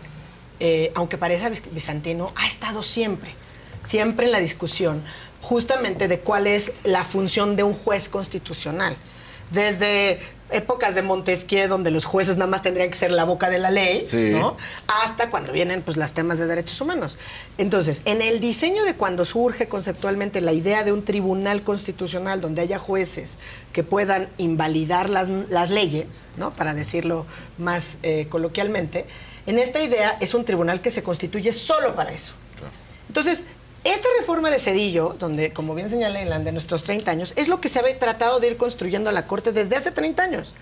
[SPEAKER 20] eh, aunque parezca bizantino, ha estado siempre, siempre en la discusión, justamente de cuál es la función de un juez constitucional. Desde épocas de Montesquieu, donde los jueces nada más tendrían que ser la boca de la ley,
[SPEAKER 8] Sí.
[SPEAKER 20] ¿no? hasta cuando vienen pues los temas de derechos humanos. Entonces, en el diseño de cuando surge conceptualmente la idea de un tribunal constitucional donde haya jueces que puedan invalidar las, las leyes, ¿no? Para decirlo más eh, coloquialmente, en esta idea es un tribunal que se constituye solo para eso. Entonces, esta reforma de Cedillo, donde, como bien señala Inland, de nuestros 30 años, es lo que se había tratado de ir construyendo a la Corte desde hace 30 años.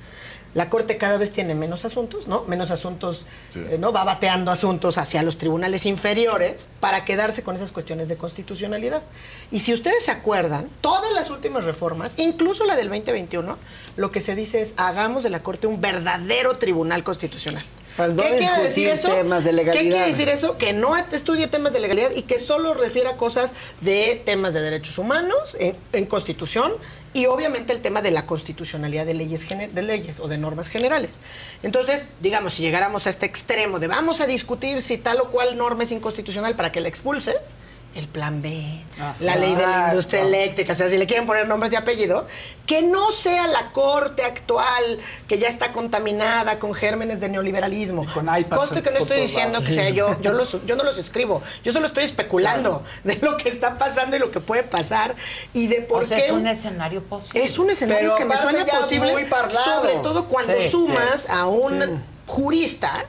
[SPEAKER 20] La Corte cada vez tiene menos asuntos, ¿no? Menos asuntos, eh, ¿no? Va bateando asuntos hacia los tribunales inferiores para quedarse con esas cuestiones de constitucionalidad. Y si ustedes se acuerdan, todas las últimas reformas, incluso la del 2021, lo que se dice es hagamos de la Corte un verdadero tribunal constitucional. ¿Qué quiere decir eso?
[SPEAKER 21] de
[SPEAKER 20] ¿Qué quiere decir eso? Que no estudie temas de legalidad y que solo refiere a cosas de temas de derechos humanos en, en constitución y obviamente el tema de la constitucionalidad de leyes, de leyes o de normas generales. Entonces, digamos, si llegáramos a este extremo de vamos a discutir si tal o cual norma es inconstitucional para que la expulses, el plan B, la ley de la
[SPEAKER 3] Exacto.
[SPEAKER 20] industria eléctrica, o sea, si le quieren poner nombres de apellido, que no sea la corte actual que ya está contaminada con gérmenes de neoliberalismo.
[SPEAKER 9] iPads
[SPEAKER 20] Conste que no estoy diciendo
[SPEAKER 9] lados.
[SPEAKER 20] que sea yo, yo, los- yo no los escribo, yo solo estoy especulando de lo que está pasando y lo que puede pasar y de por
[SPEAKER 3] O sea,
[SPEAKER 20] qué
[SPEAKER 3] es un escenario posible.
[SPEAKER 20] es un escenario
[SPEAKER 21] Pero
[SPEAKER 20] que me suena posible, sobre todo cuando
[SPEAKER 21] Sí,
[SPEAKER 20] sumas
[SPEAKER 21] sí.
[SPEAKER 20] a un
[SPEAKER 21] Sí.
[SPEAKER 20] jurista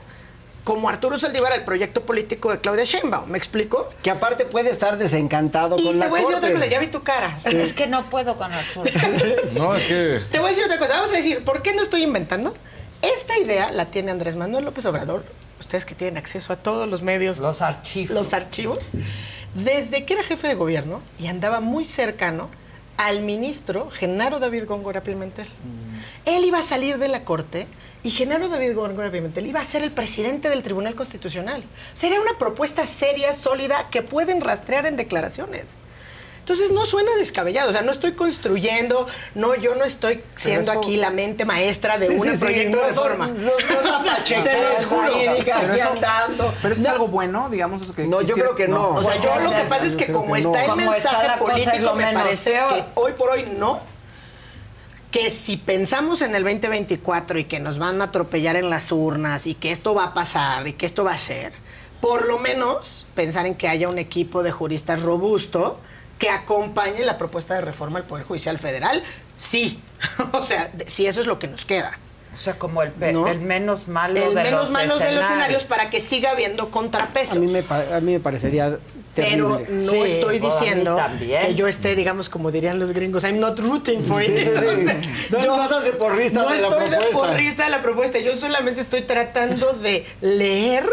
[SPEAKER 20] como Arturo Saldívar al proyecto político de Claudia Sheinbaum, ¿me explico?
[SPEAKER 21] Que aparte puede estar desencantado
[SPEAKER 20] Y
[SPEAKER 21] con
[SPEAKER 20] te
[SPEAKER 21] la
[SPEAKER 20] voy a decir
[SPEAKER 21] corte.
[SPEAKER 20] otra cosa, ya vi tu cara.
[SPEAKER 3] Es que no puedo con Arturo.
[SPEAKER 8] No, es que.
[SPEAKER 20] Te voy a decir otra cosa. Vamos a decir, ¿por qué no estoy inventando? Esta idea la tiene Andrés Manuel López Obrador. Ustedes que tienen acceso a todos los medios.
[SPEAKER 3] Los archivos.
[SPEAKER 20] Los archivos. Desde que era jefe de gobierno y andaba muy cercano al ministro Genaro David Góngora Pimentel. Él iba a salir de la corte y Genaro David Góngora Pimentel iba a ser el presidente del Tribunal Constitucional. Sería una propuesta seria, sólida, que pueden rastrear en declaraciones. Entonces no suena descabellado, o sea, no estoy construyendo, no, yo no estoy siendo
[SPEAKER 21] eso-
[SPEAKER 20] aquí la mente maestra de
[SPEAKER 21] Sí,
[SPEAKER 20] un
[SPEAKER 21] sí, sí,
[SPEAKER 20] proyecto
[SPEAKER 21] no
[SPEAKER 20] de reforma.
[SPEAKER 21] no- no es la
[SPEAKER 20] O sea,
[SPEAKER 21] pacheca
[SPEAKER 20] se los
[SPEAKER 21] esa
[SPEAKER 20] juro. Pero eso-.
[SPEAKER 9] Pero eso es
[SPEAKER 21] No.
[SPEAKER 9] algo bueno, digamos, eso que
[SPEAKER 21] No, yo creo que no.
[SPEAKER 20] O sea, yo lo que
[SPEAKER 21] no,
[SPEAKER 20] pasa es que como
[SPEAKER 21] que
[SPEAKER 20] está
[SPEAKER 21] no.
[SPEAKER 20] el mensaje político,
[SPEAKER 3] lo
[SPEAKER 20] me
[SPEAKER 3] menos
[SPEAKER 20] parece que hoy por hoy no. Que si pensamos en el 2024 y que nos van a atropellar en las urnas y que esto va a pasar y que esto va a ser, por lo menos pensar en que haya un equipo de juristas robusto que acompañe la propuesta de reforma al Poder Judicial Federal, sí. o sea, si eso es lo que nos queda.
[SPEAKER 3] O sea, como el, pe-
[SPEAKER 20] ¿No?
[SPEAKER 3] el menos malo
[SPEAKER 20] El
[SPEAKER 3] de
[SPEAKER 20] menos
[SPEAKER 3] los
[SPEAKER 20] malos de los
[SPEAKER 3] escenarios.
[SPEAKER 20] para que siga habiendo contrapesos.
[SPEAKER 21] A mí me, pa- a mí me parecería
[SPEAKER 20] Pero
[SPEAKER 21] terrible.
[SPEAKER 20] no
[SPEAKER 3] Sí,
[SPEAKER 20] estoy diciendo que yo esté, digamos, como dirían los gringos, I'm not rooting for
[SPEAKER 21] Sí,
[SPEAKER 20] it.
[SPEAKER 21] sí, sí.
[SPEAKER 20] Entonces,
[SPEAKER 21] No,
[SPEAKER 20] yo
[SPEAKER 21] no de porrista
[SPEAKER 20] no
[SPEAKER 21] de la
[SPEAKER 20] estoy de
[SPEAKER 21] propuesta.
[SPEAKER 20] porrista de la propuesta. Yo solamente estoy tratando de leer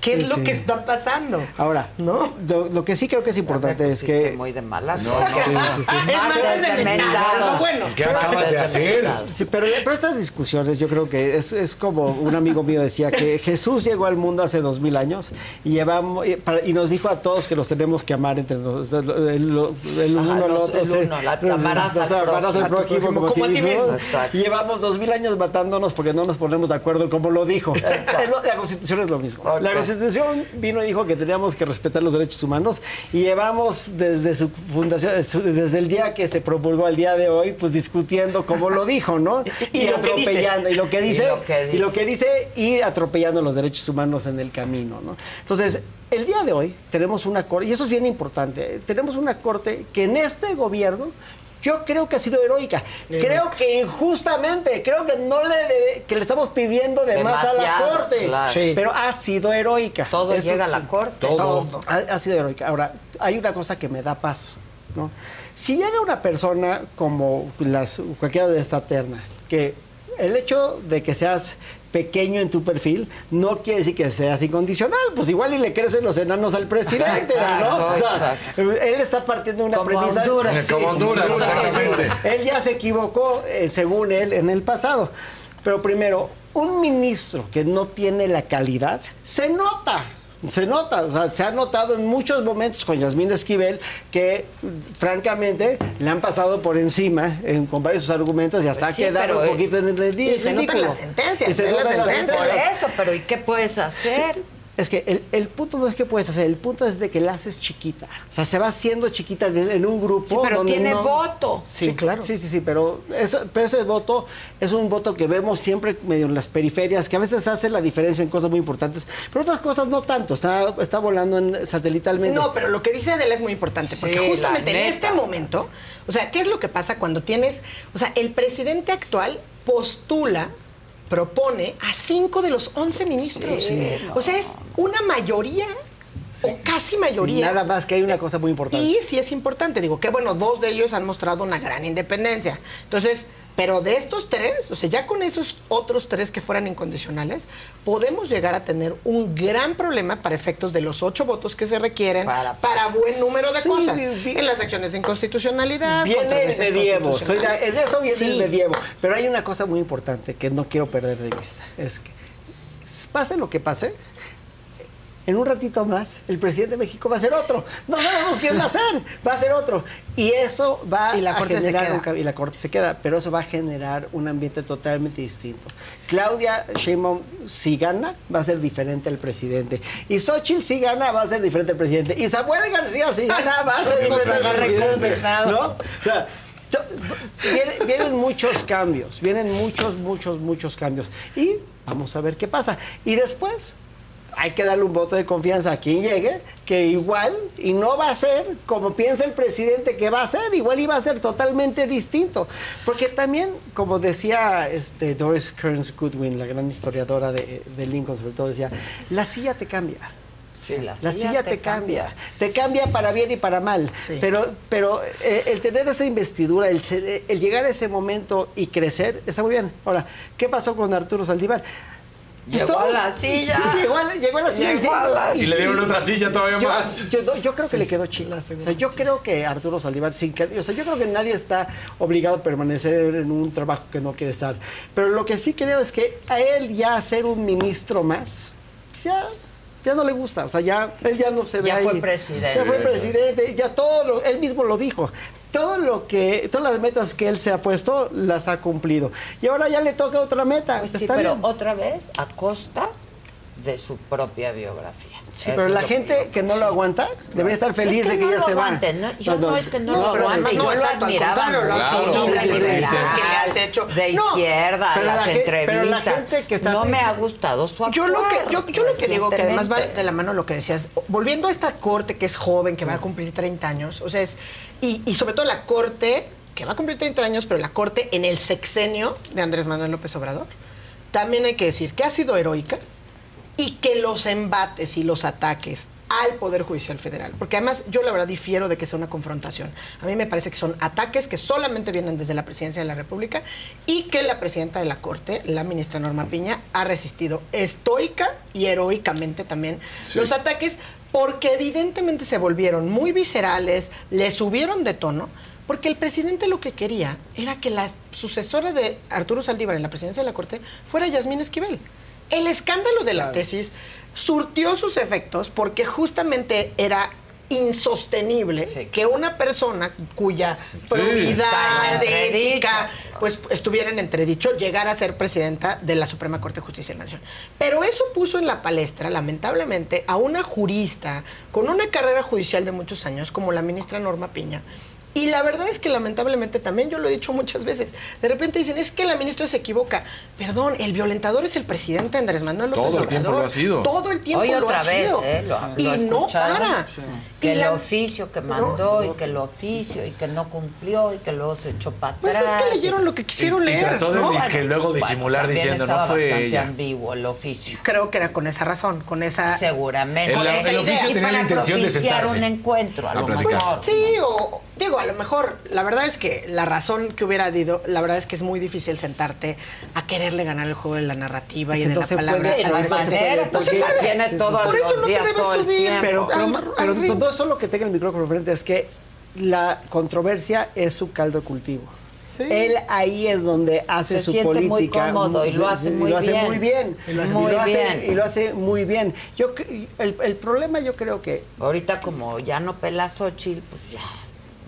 [SPEAKER 20] qué es
[SPEAKER 21] Sí,
[SPEAKER 20] lo
[SPEAKER 21] sí.
[SPEAKER 20] que está pasando.
[SPEAKER 21] Ahora,
[SPEAKER 20] ¿No?
[SPEAKER 21] lo, lo que sí creo que es importante es que...
[SPEAKER 3] muy de malas.
[SPEAKER 21] No, no. Sí, sí, sí.
[SPEAKER 20] Es martes de lo bueno.
[SPEAKER 8] ¿Qué acabas de hacer?
[SPEAKER 21] Sí, pero, pero estas discusiones yo creo que es, es como un amigo mío decía que Jesús llegó al mundo hace dos mil años y, llevamos, y, para- y nos dijo a todos que nos tenemos que amar entre los, el, el- el
[SPEAKER 3] Ajá,
[SPEAKER 21] uno al
[SPEAKER 3] los-
[SPEAKER 21] otro.
[SPEAKER 3] el uno, la- amarás al prójimo,
[SPEAKER 21] al prójimo como, a ti mismo.
[SPEAKER 3] Exacto.
[SPEAKER 21] Y llevamos dos mil años matándonos porque no nos ponemos de acuerdo como lo dijo. La Constitución es lo mismo. La
[SPEAKER 3] Ok.
[SPEAKER 21] Constitución vino y dijo que teníamos que respetar los derechos humanos y llevamos desde su fundación, su- desde el día que se promulgó al día de hoy, pues discutiendo como lo dijo, ¿no?
[SPEAKER 20] Y
[SPEAKER 21] atropellando. Y lo que dice. Y lo que dice y atropellando los derechos humanos en el camino, ¿no? Entonces, el día de hoy tenemos una corte, y eso es bien importante, ¿eh? tenemos una corte que en este gobierno yo creo que ha sido heroica. Creo que injustamente, creo que no le debe- que le estamos pidiendo de más a la
[SPEAKER 3] Demasiado,
[SPEAKER 21] corte,
[SPEAKER 3] claro.
[SPEAKER 21] Sí. pero ha sido heroica.
[SPEAKER 3] Todo
[SPEAKER 21] Eso
[SPEAKER 3] llega a
[SPEAKER 21] sí.
[SPEAKER 3] la corte.
[SPEAKER 21] Todo. Ha, ha sido heroica. Ahora, hay una cosa que me da paso, ¿no? Si llega una persona como las, cualquiera de esta terna, que el hecho de que seas pequeño en tu perfil no quiere decir que seas incondicional, pues igual y le crecen los enanos al presidente,
[SPEAKER 3] Exacto,
[SPEAKER 21] ¿no? O sea, él está partiendo de una
[SPEAKER 3] Como
[SPEAKER 21] premisa.
[SPEAKER 3] Honduras.
[SPEAKER 8] Como Honduras,
[SPEAKER 21] sí, sí.
[SPEAKER 8] exactamente.
[SPEAKER 21] Él ya se equivocó, eh, según él, en el pasado. Pero primero, un ministro que no tiene la calidad, se nota. Se nota, o sea, se ha notado en muchos momentos con Yasmín Esquivel que, francamente, le han pasado por encima en- con varios argumentos y hasta
[SPEAKER 3] Pues sí,
[SPEAKER 21] ha quedado un
[SPEAKER 3] eh,
[SPEAKER 21] poquito en el ridículo.
[SPEAKER 20] y se notan las sentencias,
[SPEAKER 21] Y se notan las
[SPEAKER 20] sentencias.
[SPEAKER 3] Por eso, pero ¿y qué puedes hacer?
[SPEAKER 21] Es que el, el punto no es que puedes hacer, el punto es de que la haces chiquita. O sea, se va haciendo chiquita de- en un grupo.
[SPEAKER 3] Sí, pero
[SPEAKER 21] donde
[SPEAKER 3] tiene
[SPEAKER 21] no-
[SPEAKER 3] voto.
[SPEAKER 21] Sí,
[SPEAKER 20] Sí, claro.
[SPEAKER 21] Sí, sí, sí, pero, eso, pero ese voto es un voto que vemos siempre medio en las periferias, que a veces hace la diferencia en cosas muy importantes, pero otras cosas no tanto. Está, está volando en, satelitalmente.
[SPEAKER 20] No, pero lo que dice Adela es muy importante, porque
[SPEAKER 3] Sí,
[SPEAKER 20] justamente en este momento, o sea, ¿qué es lo que pasa cuando tienes, o sea, el presidente actual postula, propone a cinco de los once ministros?
[SPEAKER 21] Sí,
[SPEAKER 20] o sea, es una mayoría, o casi mayoría.
[SPEAKER 21] Nada más que hay una cosa muy importante.
[SPEAKER 20] Y sí es importante, digo, que bueno, dos de ellos han mostrado una gran independencia. Entonces, pero de estos tres, o sea, ya con esos otros tres que fueran incondicionales, podemos llegar a tener un gran problema para efectos de los ocho votos que se requieren
[SPEAKER 3] Para
[SPEAKER 20] para, buen número de
[SPEAKER 21] Sí,
[SPEAKER 20] cosas.
[SPEAKER 21] bien, bien.
[SPEAKER 20] En las acciones de inconstitucionalidad.
[SPEAKER 21] Viene el medievo, soy de-
[SPEAKER 20] constitucionales.
[SPEAKER 21] en eso viene
[SPEAKER 20] Sí.
[SPEAKER 21] el medievo. Pero hay una cosa muy importante que no quiero perder de vista. Es que pase lo que pase, en un ratito más el presidente de México va a ser otro. No sabemos quién va a ser, va a ser otro. Y eso va
[SPEAKER 20] Y la
[SPEAKER 21] a
[SPEAKER 20] Corte se
[SPEAKER 21] generar
[SPEAKER 20] queda.
[SPEAKER 21] un ca- y la corte se queda, pero eso va a generar un ambiente totalmente distinto. Claudia Sheinbaum si gana va a ser diferente al presidente y Xochitl si gana va a ser diferente al presidente y Samuel García si gana va a ser diferente al presidente. O sea, vienen muchos cambios, vienen muchos, muchos, muchos cambios y vamos a ver qué pasa. Y después hay que darle un voto de confianza a quien llegue, que igual, y no va a ser como piensa el presidente que va a ser, igual iba a ser totalmente distinto. Porque también, como decía este, Doris Kearns Goodwin, la gran historiadora de, de Lincoln, sobre todo, decía, la silla te cambia.
[SPEAKER 3] Sí, la,
[SPEAKER 21] La silla te cambia. Te cambia para bien y para mal. Pero, pero eh, el tener esa investidura, el llegar a ese momento y crecer, está muy bien. Ahora, ¿qué pasó con Arturo Saldívar?
[SPEAKER 3] Llegó
[SPEAKER 21] Todos-
[SPEAKER 3] a la silla.
[SPEAKER 21] Sí, llegó, a la, llegó a la silla.
[SPEAKER 3] Llegó a la
[SPEAKER 8] Y le dieron otra silla todavía
[SPEAKER 21] Yo-
[SPEAKER 8] más.
[SPEAKER 21] Yo, yo creo que le quedó chila. O sea, yo creo que Arturo Saldívar, sin que, o sea, yo creo que nadie está obligado a permanecer en un trabajo que no quiere estar. Pero lo que sí creo es que a él ya ser un ministro más, ya, ya no le gusta. O sea, ya, él ya no se ve
[SPEAKER 3] Ya fue presidente.
[SPEAKER 21] Ya fue presidente, ya todo, lo- él mismo lo dijo. Todo lo que, todas las metas que él se ha puesto, las ha cumplido. Y ahora ya le toca otra meta.
[SPEAKER 3] Pues sí, pero
[SPEAKER 21] bien.
[SPEAKER 3] otra vez a costa de su propia biografía.
[SPEAKER 21] Sí, pero la gente que no lo aguanta debería estar feliz
[SPEAKER 3] Es que
[SPEAKER 21] de que
[SPEAKER 3] no
[SPEAKER 21] ya
[SPEAKER 3] lo
[SPEAKER 21] se
[SPEAKER 3] aguanten, ¿no? Yo no es que no lo
[SPEAKER 21] pero
[SPEAKER 3] aguante,
[SPEAKER 21] además
[SPEAKER 3] yo
[SPEAKER 21] no,
[SPEAKER 3] lo
[SPEAKER 21] exacto, lo
[SPEAKER 3] mucho,
[SPEAKER 21] admiro,
[SPEAKER 3] las
[SPEAKER 21] las entrevistas que le has hecho.
[SPEAKER 3] de
[SPEAKER 21] No,
[SPEAKER 3] izquierda, las
[SPEAKER 21] la gen- pero la
[SPEAKER 3] entrevistas.
[SPEAKER 21] gente que está-
[SPEAKER 3] no me ha gustado su
[SPEAKER 20] Yo lo que,
[SPEAKER 3] actuar
[SPEAKER 20] yo, yo lo que digo que además va de la mano lo que decías, volviendo a esta corte que es joven, que va a cumplir 30 años, o sea, es, y, y sobre todo la corte, que va a cumplir 30 años, pero la corte en el sexenio de Andrés Manuel López Obrador, también hay que decir que ha sido heroica y que los embates y los ataques al Poder Judicial Federal, porque además yo la verdad difiero de que sea una confrontación. A mí me parece que son ataques que solamente vienen desde la Presidencia de la República y que la Presidenta de la Corte, la ministra Norma Piña, ha resistido estoica y heroicamente también
[SPEAKER 22] Sí.
[SPEAKER 20] los ataques porque evidentemente se volvieron muy viscerales, le subieron de tono, porque el presidente lo que quería era que la sucesora de Arturo Saldívar en la presidencia de la Corte fuera Yasmín Esquivel. El escándalo de la tesis surtió sus efectos porque justamente era insostenible que una persona cuya probidad, ética, pues estuviera en entredicho llegar a ser presidenta de la Suprema Corte de Justicia de la Nación. Pero eso puso en la palestra, lamentablemente, a una jurista con una carrera judicial de muchos años, como la ministra Norma Piña. Y la verdad es que lamentablemente también yo lo he dicho muchas veces. De repente dicen, es que la ministra se equivoca. Perdón, el violentador es el presidente Andrés Manuel López
[SPEAKER 8] Todo el tiempo
[SPEAKER 20] Obrador.
[SPEAKER 8] lo ha sido.
[SPEAKER 20] Todo el tiempo
[SPEAKER 3] Hoy
[SPEAKER 20] lo
[SPEAKER 3] otra
[SPEAKER 20] ha
[SPEAKER 3] vez,
[SPEAKER 20] sido.
[SPEAKER 3] ¿eh? Lo,
[SPEAKER 20] y
[SPEAKER 3] lo
[SPEAKER 20] no para.
[SPEAKER 3] Que
[SPEAKER 20] Y
[SPEAKER 3] el
[SPEAKER 20] la-
[SPEAKER 3] oficio que mandó y que el oficio y que no cumplió y que luego se echó para
[SPEAKER 20] Pues
[SPEAKER 3] atrás.
[SPEAKER 20] es que leyeron lo que quisieron
[SPEAKER 8] Y- y
[SPEAKER 20] leer.
[SPEAKER 8] trató de
[SPEAKER 20] ¿no?
[SPEAKER 8] disque luego disimular
[SPEAKER 3] también
[SPEAKER 8] diciendo, no fue
[SPEAKER 3] bastante
[SPEAKER 8] ella.
[SPEAKER 3] ambiguo el oficio.
[SPEAKER 20] Creo que era con esa razón, con esa...
[SPEAKER 3] Seguramente.
[SPEAKER 8] El-
[SPEAKER 3] Con esa
[SPEAKER 8] el oficio
[SPEAKER 3] idea. Y
[SPEAKER 8] tenía la
[SPEAKER 3] para
[SPEAKER 8] intención de
[SPEAKER 3] propiciar
[SPEAKER 8] sentarse
[SPEAKER 3] un encuentro, a,
[SPEAKER 8] a
[SPEAKER 3] lo mejor.
[SPEAKER 20] Sí, o digo, lo mejor, la verdad es que la razón que hubiera dido, la verdad es que es muy difícil sentarte a quererle ganar el juego de la narrativa y de la palabra.
[SPEAKER 21] puede- no hay manera, porque-
[SPEAKER 3] tiene todo
[SPEAKER 20] Por eso no te debes
[SPEAKER 3] todo
[SPEAKER 20] subir.
[SPEAKER 21] Pero, pero,
[SPEAKER 20] ring.
[SPEAKER 21] no solo que tenga el micrófono frente, es que la controversia es su caldo de cultivo. Él ahí es donde hace
[SPEAKER 3] Se
[SPEAKER 21] su
[SPEAKER 3] siente muy
[SPEAKER 21] política.
[SPEAKER 3] cómodo y lo hace muy
[SPEAKER 21] lo
[SPEAKER 3] bien. Y lo hace muy bien.
[SPEAKER 21] y lo hace muy bien. Yo, el, el problema yo creo que...
[SPEAKER 3] Ahorita como ya no pela Xochitl, pues ya,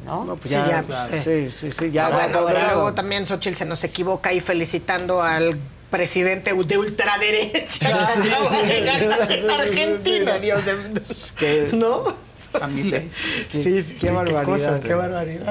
[SPEAKER 3] ¿no?
[SPEAKER 21] No, pues
[SPEAKER 20] Sí,
[SPEAKER 21] ya,
[SPEAKER 20] ya,
[SPEAKER 21] claro,
[SPEAKER 20] pues,
[SPEAKER 21] sí, sí, sí, ya
[SPEAKER 20] Ah,
[SPEAKER 21] va
[SPEAKER 20] pero
[SPEAKER 21] lado.
[SPEAKER 20] luego también Xochitl se nos equivoca ahí felicitando al presidente de ultraderecha que
[SPEAKER 21] Sí,
[SPEAKER 20] acaba
[SPEAKER 21] sí,
[SPEAKER 20] de
[SPEAKER 21] sí,
[SPEAKER 20] ganar
[SPEAKER 21] sí,
[SPEAKER 20] en
[SPEAKER 21] sí,
[SPEAKER 20] Argentina,
[SPEAKER 21] sí.
[SPEAKER 20] Dios de...
[SPEAKER 21] Que-
[SPEAKER 20] ¿No?
[SPEAKER 21] Qué-
[SPEAKER 20] Sí, sí,
[SPEAKER 21] qué
[SPEAKER 20] sí,
[SPEAKER 21] barbaridad.
[SPEAKER 20] cosas, qué barbaridad.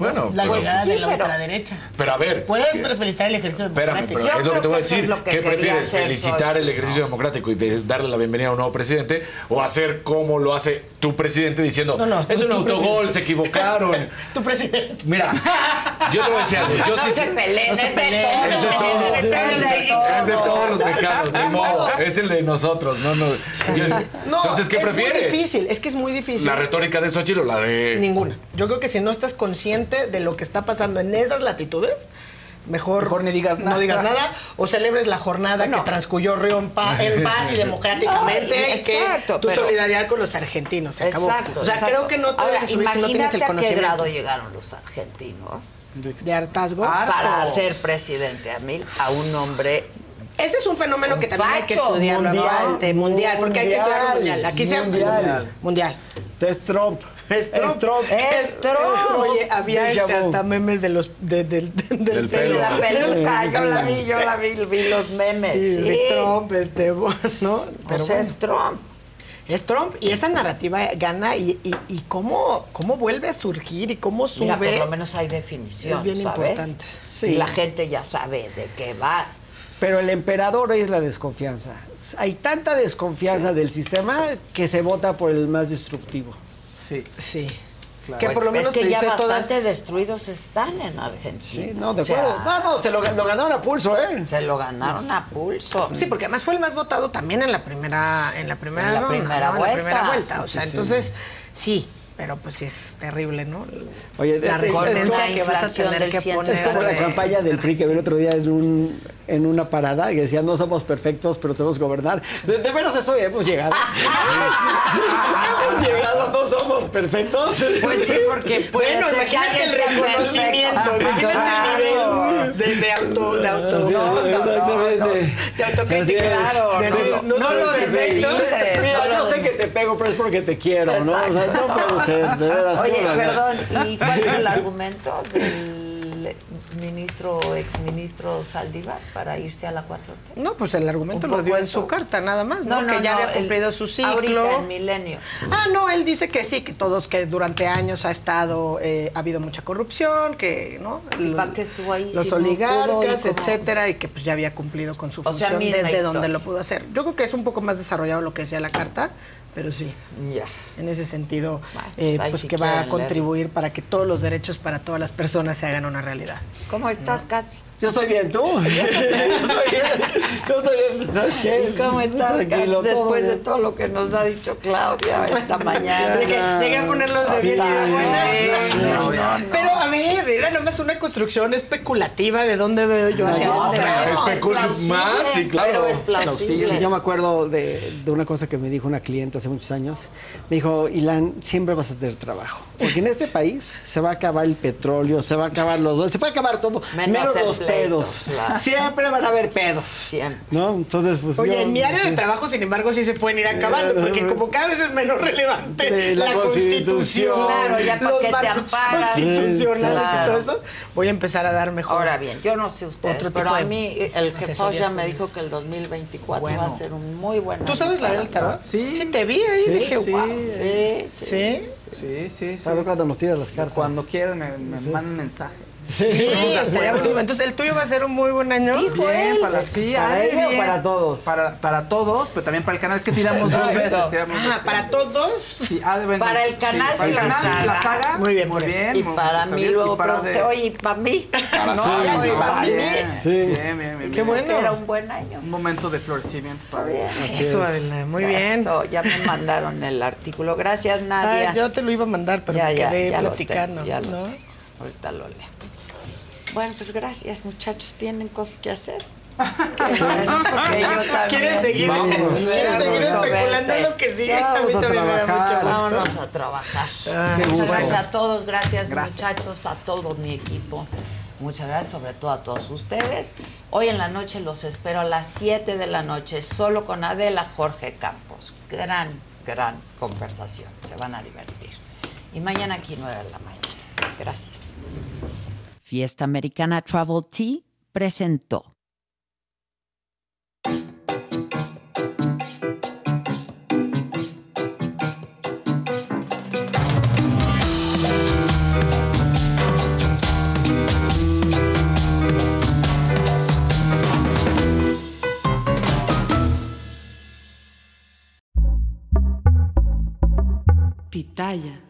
[SPEAKER 8] Bueno,
[SPEAKER 20] La
[SPEAKER 8] pero-
[SPEAKER 20] llegada de la
[SPEAKER 8] Sí, pero-
[SPEAKER 20] ultraderecha.
[SPEAKER 8] Pero a ver.
[SPEAKER 20] Puedes
[SPEAKER 8] eh,
[SPEAKER 20] felicitar el ejercicio
[SPEAKER 8] Espérame,
[SPEAKER 20] democrático.
[SPEAKER 8] pero es lo que te voy a decir.
[SPEAKER 20] es que
[SPEAKER 8] ¿Qué prefieres? ¿Felicitar el ejercicio democrático y de- darle la bienvenida a un nuevo presidente? ¿O hacer como lo hace tu presidente diciendo,
[SPEAKER 20] No, no,
[SPEAKER 8] es un autogol,
[SPEAKER 20] presidente.
[SPEAKER 8] se equivocaron?
[SPEAKER 20] Tu presidente.
[SPEAKER 8] Mira, yo te voy a decir algo. Yo
[SPEAKER 3] no
[SPEAKER 8] sí
[SPEAKER 3] se peleen, es de todos.
[SPEAKER 8] Es de todos.
[SPEAKER 3] Es de.
[SPEAKER 8] Es de los mexicanos, ni modo. Es el de nosotros, no, Entonces, ¿qué
[SPEAKER 20] es
[SPEAKER 8] prefieres?
[SPEAKER 20] muy difícil, es que es muy difícil.
[SPEAKER 8] ¿La retórica de Xochitl o la de.?
[SPEAKER 20] Ninguna. Yo creo que si no estás consciente de lo que está pasando en esas latitudes, mejor,
[SPEAKER 9] Mejor ni digas
[SPEAKER 20] no
[SPEAKER 9] nada.
[SPEAKER 20] digas nada o celebres la jornada que transcurrió Río en, pa- en paz y democráticamente
[SPEAKER 3] Ay,
[SPEAKER 20] y que
[SPEAKER 3] exacto,
[SPEAKER 20] tu
[SPEAKER 3] pero-
[SPEAKER 20] solidaridad con los argentinos se acabó.
[SPEAKER 3] Exacto.
[SPEAKER 20] o sea,
[SPEAKER 3] exacto.
[SPEAKER 20] creo que no te
[SPEAKER 3] Ahora,
[SPEAKER 20] subir si no tienes
[SPEAKER 3] imagínate
[SPEAKER 20] el
[SPEAKER 3] a qué
[SPEAKER 20] conocimiento.
[SPEAKER 3] grado llegaron los argentinos
[SPEAKER 20] de hartazgo
[SPEAKER 3] para hacer presidente a mil a un hombre
[SPEAKER 20] Ese es un fenómeno que también hay que
[SPEAKER 3] facho,
[SPEAKER 20] estudiarlo
[SPEAKER 3] mundial,
[SPEAKER 20] aparte, mundial, porque hay que estudiarlo mundial. Aquí se
[SPEAKER 21] mundial.
[SPEAKER 20] mundial.
[SPEAKER 21] Es Trump.
[SPEAKER 20] Es Trump.
[SPEAKER 21] Trump.
[SPEAKER 20] Es Trump. Oye, había este, hasta memes de los de- del, del,
[SPEAKER 8] Del
[SPEAKER 20] pelo.
[SPEAKER 3] la peluca, yo la vi, yo la vi, vi los memes.
[SPEAKER 20] Sí, Trump, este, ¿no?
[SPEAKER 3] Pero
[SPEAKER 20] bueno.
[SPEAKER 3] es Trump.
[SPEAKER 20] Es Trump y esa narrativa gana y, y, y cómo, cómo vuelve a surgir y cómo sube.
[SPEAKER 3] Mira, por lo menos hay definición,
[SPEAKER 20] Es bien
[SPEAKER 3] ¿sabes?
[SPEAKER 20] importante.
[SPEAKER 3] Sí.
[SPEAKER 20] Sí.
[SPEAKER 3] la gente ya sabe de qué va.
[SPEAKER 21] Pero el emperador es la desconfianza. Hay tanta desconfianza del sistema que se vota por el más destructivo.
[SPEAKER 9] Sí.
[SPEAKER 20] Sí.
[SPEAKER 9] Claro.
[SPEAKER 20] Que
[SPEAKER 3] Pues
[SPEAKER 20] por lo menos
[SPEAKER 3] es que ya
[SPEAKER 20] toda-
[SPEAKER 3] bastante destruidos están en Argentina.
[SPEAKER 21] Sí, no, de
[SPEAKER 3] O sea,
[SPEAKER 21] acuerdo. No, no, se lo, lo ganaron a pulso, ¿eh?
[SPEAKER 3] Se lo ganaron a pulso.
[SPEAKER 20] Sí, porque además fue el más votado también en la primera, en la primera,
[SPEAKER 3] En la
[SPEAKER 20] ronda,
[SPEAKER 3] primera
[SPEAKER 20] ¿no? En
[SPEAKER 3] vuelta.
[SPEAKER 20] la primera vuelta. O sea,
[SPEAKER 21] sí, sí.
[SPEAKER 20] entonces, sí, pero pues sí es terrible, ¿no?
[SPEAKER 21] Oye,
[SPEAKER 20] la
[SPEAKER 21] es- es-
[SPEAKER 20] resistencia
[SPEAKER 3] es
[SPEAKER 20] que vas a tener que poner.
[SPEAKER 21] Es como la campaña del PRI que vi el otro día en, un, en una parada que decía no somos perfectos, pero sabemos gobernar. De, de veras eso ya hemos llegado. hemos llegado, no somos perfectos.
[SPEAKER 3] Pues sí, porque puede
[SPEAKER 20] Bueno,
[SPEAKER 3] ser que alguien
[SPEAKER 20] el reconocimiento, imagínate el nivel de, de auto, de auto, no, no, no, de autocrítica. Claro, no, no lo perfecto.
[SPEAKER 21] Mira, yo sé que te pego, pero es porque te quiero, ¿no? O sea, no puede ser, de veras.
[SPEAKER 3] Oye,
[SPEAKER 21] ¿cómo la-
[SPEAKER 3] perdón, ¿y cuál es el argumento del ministro o exministro Saldívar para irse a la 4T?
[SPEAKER 20] No, pues el argumento lo dio en su carta, nada más, ¿no?
[SPEAKER 3] No, no,
[SPEAKER 20] que ya
[SPEAKER 3] no,
[SPEAKER 20] había
[SPEAKER 3] el-
[SPEAKER 20] cumplido su ciclo.
[SPEAKER 3] ahorita, en Milenio.
[SPEAKER 20] Ah, no, él dice que sí, que todos, que durante años ha estado, eh, ha habido mucha corrupción, que, ¿no?
[SPEAKER 3] ¿Y para qué estuvo ahí
[SPEAKER 20] Los
[SPEAKER 3] si
[SPEAKER 20] oligarcas, etcétera, y que pues ya había cumplido con su
[SPEAKER 3] O sea,
[SPEAKER 20] función desde donde lo pudo hacer. Yo creo que es un poco más desarrollado lo que decía la carta, pero sí. En ese sentido,
[SPEAKER 3] Bueno,
[SPEAKER 20] eh,
[SPEAKER 3] pues
[SPEAKER 20] pues que va a contribuir para que todos los derechos para todas las personas se hagan una realidad.
[SPEAKER 3] ¿Cómo estás, Katz?
[SPEAKER 21] Yo estoy bien, ¿tú? Yo estoy bien. Yo estoy bien, ¿sabes qué?
[SPEAKER 3] ¿Y cómo estás,
[SPEAKER 21] Tranquilo,
[SPEAKER 3] después de todo lo que nos ha dicho Claudia esta mañana?
[SPEAKER 20] Llegué, llegué a ponerlos de bien y de
[SPEAKER 3] no, no, no.
[SPEAKER 20] Pero a ver, era nomás una construcción especulativa de dónde veo yo hacia
[SPEAKER 21] No, pero es
[SPEAKER 8] Especul-
[SPEAKER 3] plausible,
[SPEAKER 8] más, sí, claro.
[SPEAKER 3] Pero es
[SPEAKER 21] Sí,
[SPEAKER 3] plausible.
[SPEAKER 21] yo me acuerdo de, de una cosa que me dijo una cliente hace muchos años. Me dijo, Ilan, siempre vas a tener trabajo. Porque en este país se va a acabar el petróleo, se va a acabar los dos, se puede acabar todo,
[SPEAKER 3] Menos
[SPEAKER 21] menos,
[SPEAKER 3] el
[SPEAKER 21] los pedos.
[SPEAKER 3] claro.
[SPEAKER 21] Siempre van a haber pedos.
[SPEAKER 3] Siempre.
[SPEAKER 21] ¿No? Entonces, pues.
[SPEAKER 20] Oye,
[SPEAKER 21] yo-
[SPEAKER 20] en mi área de trabajo, sin embargo, sí se pueden ir acabando, porque como cada vez es menos relevante
[SPEAKER 21] la
[SPEAKER 20] la, constitución,
[SPEAKER 21] Constitución.
[SPEAKER 3] Claro, ya para
[SPEAKER 20] los
[SPEAKER 3] te
[SPEAKER 20] marcos
[SPEAKER 3] amparas.
[SPEAKER 20] constitucionales
[SPEAKER 3] Claro.
[SPEAKER 20] y todo eso, voy a empezar a dar mejor.
[SPEAKER 3] Ahora bien, yo no sé ustedes,
[SPEAKER 20] Otro
[SPEAKER 3] pero a mí el jefe ya me dijo que el 2024
[SPEAKER 9] Bueno.
[SPEAKER 3] va a ser un muy buen
[SPEAKER 20] ¿Tú sabes la del tarot?
[SPEAKER 9] Sí.
[SPEAKER 20] Sí, te vi ahí,
[SPEAKER 9] Sí,
[SPEAKER 20] dije,
[SPEAKER 9] sí.
[SPEAKER 20] wow.
[SPEAKER 3] Sí, sí.
[SPEAKER 20] ¿Sí?
[SPEAKER 9] Sí,
[SPEAKER 21] cuando nos tiras las cartas.
[SPEAKER 9] Cuando quieran me, me mandan mensaje.
[SPEAKER 20] Sí. Entonces, ¿el tuyo va a ser un muy buen año?
[SPEAKER 3] Dijo
[SPEAKER 9] Bien,
[SPEAKER 3] él.
[SPEAKER 9] para, sí,
[SPEAKER 21] ¿Para ella o para todos?
[SPEAKER 9] Para, para todos, pero también para el canal. Es que tiramos dos veces. tiramos dos
[SPEAKER 20] Ah,
[SPEAKER 9] veces.
[SPEAKER 20] para todos.
[SPEAKER 9] Sí, ah, bueno,
[SPEAKER 3] Para el canal
[SPEAKER 9] para
[SPEAKER 3] y
[SPEAKER 9] el canal,
[SPEAKER 3] saga.
[SPEAKER 9] la saga.
[SPEAKER 20] Muy bien,
[SPEAKER 9] muy
[SPEAKER 20] pues.
[SPEAKER 9] bien.
[SPEAKER 3] Y
[SPEAKER 9] muy-
[SPEAKER 3] para mí
[SPEAKER 9] bien.
[SPEAKER 3] luego
[SPEAKER 9] para de-
[SPEAKER 3] oye, ¿y para mí?
[SPEAKER 8] Para
[SPEAKER 3] no,
[SPEAKER 8] sí, sí,
[SPEAKER 3] para mí.
[SPEAKER 21] Sí.
[SPEAKER 9] Bien, bien, bien.
[SPEAKER 20] Qué
[SPEAKER 9] bien.
[SPEAKER 20] bueno.
[SPEAKER 3] Era un buen año.
[SPEAKER 9] Un momento de florecimiento para
[SPEAKER 3] Bien.
[SPEAKER 20] Eso, Adela, muy bien.
[SPEAKER 3] Eso, ya me mandaron el artículo. Gracias, Nadia.
[SPEAKER 20] Ah, yo te lo iba a mandar, pero
[SPEAKER 3] ya,
[SPEAKER 20] me
[SPEAKER 3] ya,
[SPEAKER 20] quedé
[SPEAKER 3] ya lo
[SPEAKER 20] platicando.
[SPEAKER 3] Ahorita lo leo. Bueno, pues gracias, muchachos. Tienen cosas que hacer.
[SPEAKER 20] ¿Quieres seguir,
[SPEAKER 21] Vámonos.
[SPEAKER 20] ¿quieres
[SPEAKER 3] Me
[SPEAKER 20] seguir
[SPEAKER 3] gusto
[SPEAKER 20] especulando
[SPEAKER 3] verte.
[SPEAKER 20] lo que sigue?
[SPEAKER 21] Vamos
[SPEAKER 20] a mí
[SPEAKER 21] a
[SPEAKER 20] también me da
[SPEAKER 21] trabajar.
[SPEAKER 20] mucho gusto.
[SPEAKER 3] Vámonos a trabajar.
[SPEAKER 20] Ah,
[SPEAKER 21] Qué
[SPEAKER 3] Muchas
[SPEAKER 21] gusto.
[SPEAKER 3] gracias a todos, gracias,
[SPEAKER 9] Gracias.
[SPEAKER 3] muchachos, a todo mi equipo. Muchas gracias, sobre todo a todos ustedes. Hoy en la noche los espero a las 7 de la noche, solo con Adela Jorge Campos. Gran, gran conversación. Se van a divertir. Y mañana aquí 9 de la mañana. Gracias. Fiesta Americana Travel Tea presentó.
[SPEAKER 22] Pitaya.